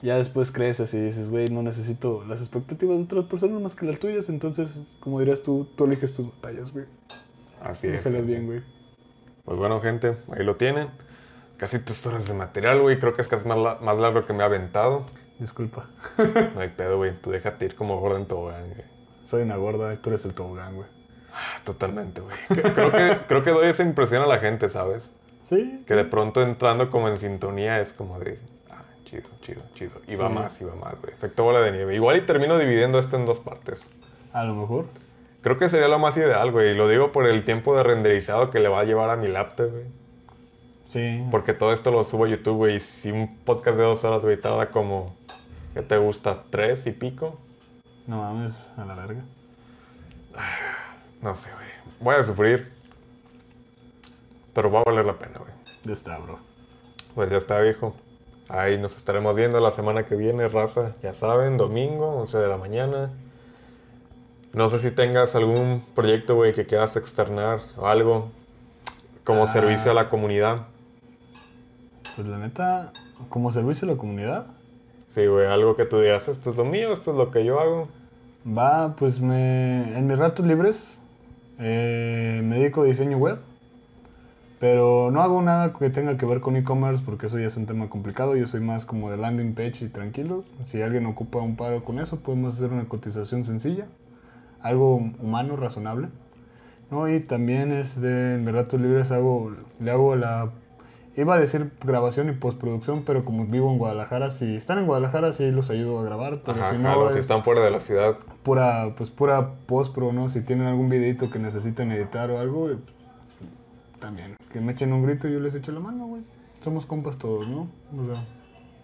ya después creces y dices, güey, no necesito las expectativas de otras personas más que las tuyas, entonces, como dirías tú, tú eliges tus batallas, güey. Así es. Déjalas bien, güey. Pues bueno, gente, ahí lo tienen. Casi tres horas de material, güey. Creo que es casi más, la- más largo que me ha aventado. Disculpa. No hay pedo, güey. Tú déjate ir como gorda en tobogán, güey. Soy una gorda y tú eres el tobogán, güey. Ah, Totalmente, güey. Creo que, creo que doy esa impresión a la gente, ¿sabes? Sí. Que de pronto entrando como en sintonía es como de... Ah, chido, chido, chido. Y va Sí. más, y va más, güey. Efecto bola de nieve. Igual y termino dividiendo esto en dos partes. A lo mejor. Creo que sería lo más ideal, güey. Y lo digo por el tiempo de renderizado que le va a llevar a mi laptop, güey. Sí. Porque todo esto lo subo a YouTube, güey. Y si un podcast de dos horas, güey, tarda como... ¿Qué te gusta? ¿Tres y pico? No mames, a la verga. No sé, güey. Voy a sufrir. Pero va a valer la pena, güey. Ya está, bro. Pues ya está, viejo. Ahí nos estaremos viendo la semana que viene, raza. Ya saben, domingo, 11 de la mañana. No sé si tengas algún proyecto, güey, que quieras externar o algo como Ah. servicio a la comunidad. Pues la neta, como servicio a la comunidad, Algo que tú digas, esto es lo mío, esto es lo que yo hago. Va, pues me, en mis ratos libres eh, me dedico a diseño web. Pero no hago nada que tenga que ver con e-commerce porque eso ya es un tema complicado. Yo soy más como de landing page y tranquilo. Si alguien ocupa un paro con eso, podemos hacer una cotización sencilla. Algo humano, razonable. ¿no? Y también es en ratos libres hago, le hago la... Iba a decir grabación y postproducción, pero como vivo en Guadalajara, si están en Guadalajara sí los ayudo a grabar, pero Ajá, si no, jalo, si es están fuera de la ciudad. pura, pues pura postpro, ¿no? Si tienen algún videito que necesitan editar o algo, eh, pues, también. Que me echen un grito y yo les echo la mano, güey. Somos compas todos, ¿no? O sea,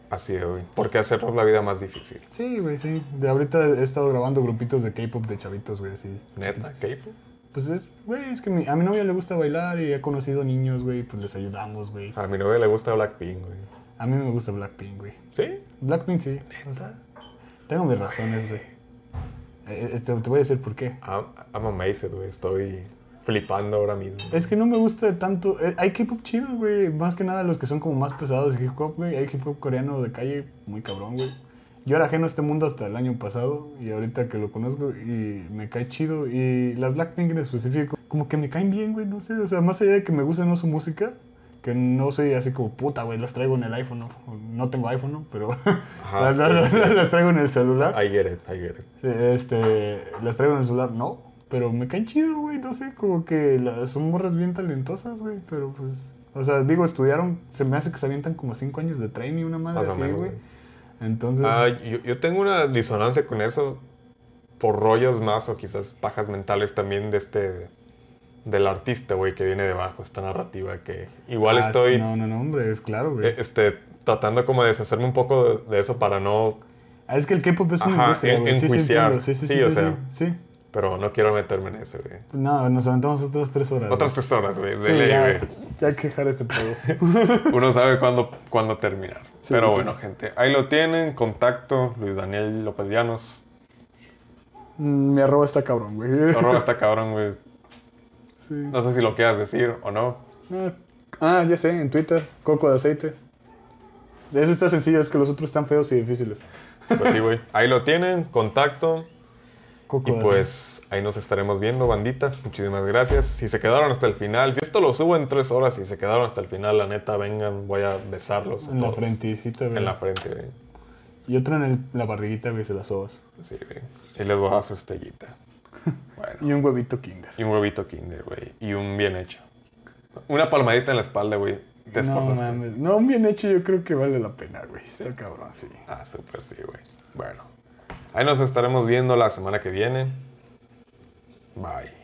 Así es, güey. ¿Por qué hacernos la vida más difícil? sí, güey, sí. De ahorita he estado grabando grupitos de K-pop de chavitos, güey, así. Neta, ¿K-pop? Pues es, güey, es que mi- a mi novia le gusta bailar y he conocido niños, güey, pues les ayudamos, güey. A mi novia le gusta Blackpink, güey. A mí me gusta Blackpink, güey. ¿Sí? Blackpink sí. o sea, tengo mis razones, güey. Eh, eh, te, te voy a decir por qué. I'm, I'm amazed, güey. Estoy flipando ahora mismo. Es que no me gusta tanto. eh, hay K-pop chido, güey. Más que nada los que son como más pesados de hip hop, güey. Hay hip hop coreano de calle muy cabrón, güey. Yo era ajeno a este mundo hasta el año pasado y ahorita que lo conozco y me cae chido. Y las Blackpink en específico, como que me caen bien, güey, no sé. O sea, más allá de que me guste no su música, que no soy así como puta, güey, las traigo en el iPhone. No, no tengo iPhone, ¿no? Pero Ajá, las, las- sí, las traigo en el celular. I get it, I get it. Sí, Este, las traigo en el celular, no, pero me caen chido, güey, no sé, como que son morras bien talentosas, güey, pero pues, o sea, digo, estudiaron, se me hace que se avientan como cinco años de training, una madre Más así, güey. Entonces, Ah, yo, yo tengo una disonancia con eso por rollos más o quizás pajas mentales también de este del artista, güey, que viene debajo, esta narrativa que igual ah, estoy No, no, no, hombre, es claro, güey. eh, este tratando como de deshacerme un poco de, de eso para no, Ah, es que el K-pop es una industria, güey. Sí, sí, sí, sí, Sí, sí, o sí, sea. sí, pero no quiero meterme en eso, güey. No, nos aventamos otras tres horas. Otras tres horas, güey, de Sí, ley, ya, güey. ya hay que dejar este pedo. Uno sabe cuándo, cuándo terminar. Pero sí. bueno, gente, ahí lo tienen, contacto, Luis Daniel López Llanos. Mm, Mi arroba está cabrón, güey. Arroba está cabrón, güey. Sí. No sé si lo quieras decir o no. Ah, Ah, ya sé, en Twitter, coco de aceite. Ese está sencillo, es que los otros están feos y difíciles. Pues sí, güey. Ahí lo tienen, contacto. Coco Y pues ahí nos estaremos viendo, bandita. Muchísimas gracias. Si se quedaron hasta el final, si esto lo subo en tres horas y se quedaron hasta el final, la neta, vengan, voy a besarlos. a. En la frentecita. En la frente, güey. Y otro en el- la barriguita, güey, se las sobas. Sí, güey. Y les voy a su estrellita. Bueno. Y un huevito kinder. Y un huevito kinder, güey. Y un bien hecho. Una palmadita en la espalda, güey. Te No mames. No, bien hecho yo creo que vale la pena, güey. Está cabrón, sí. Ah, súper sí, güey. Bueno. Ahí nos estaremos viendo la semana que viene. Bye.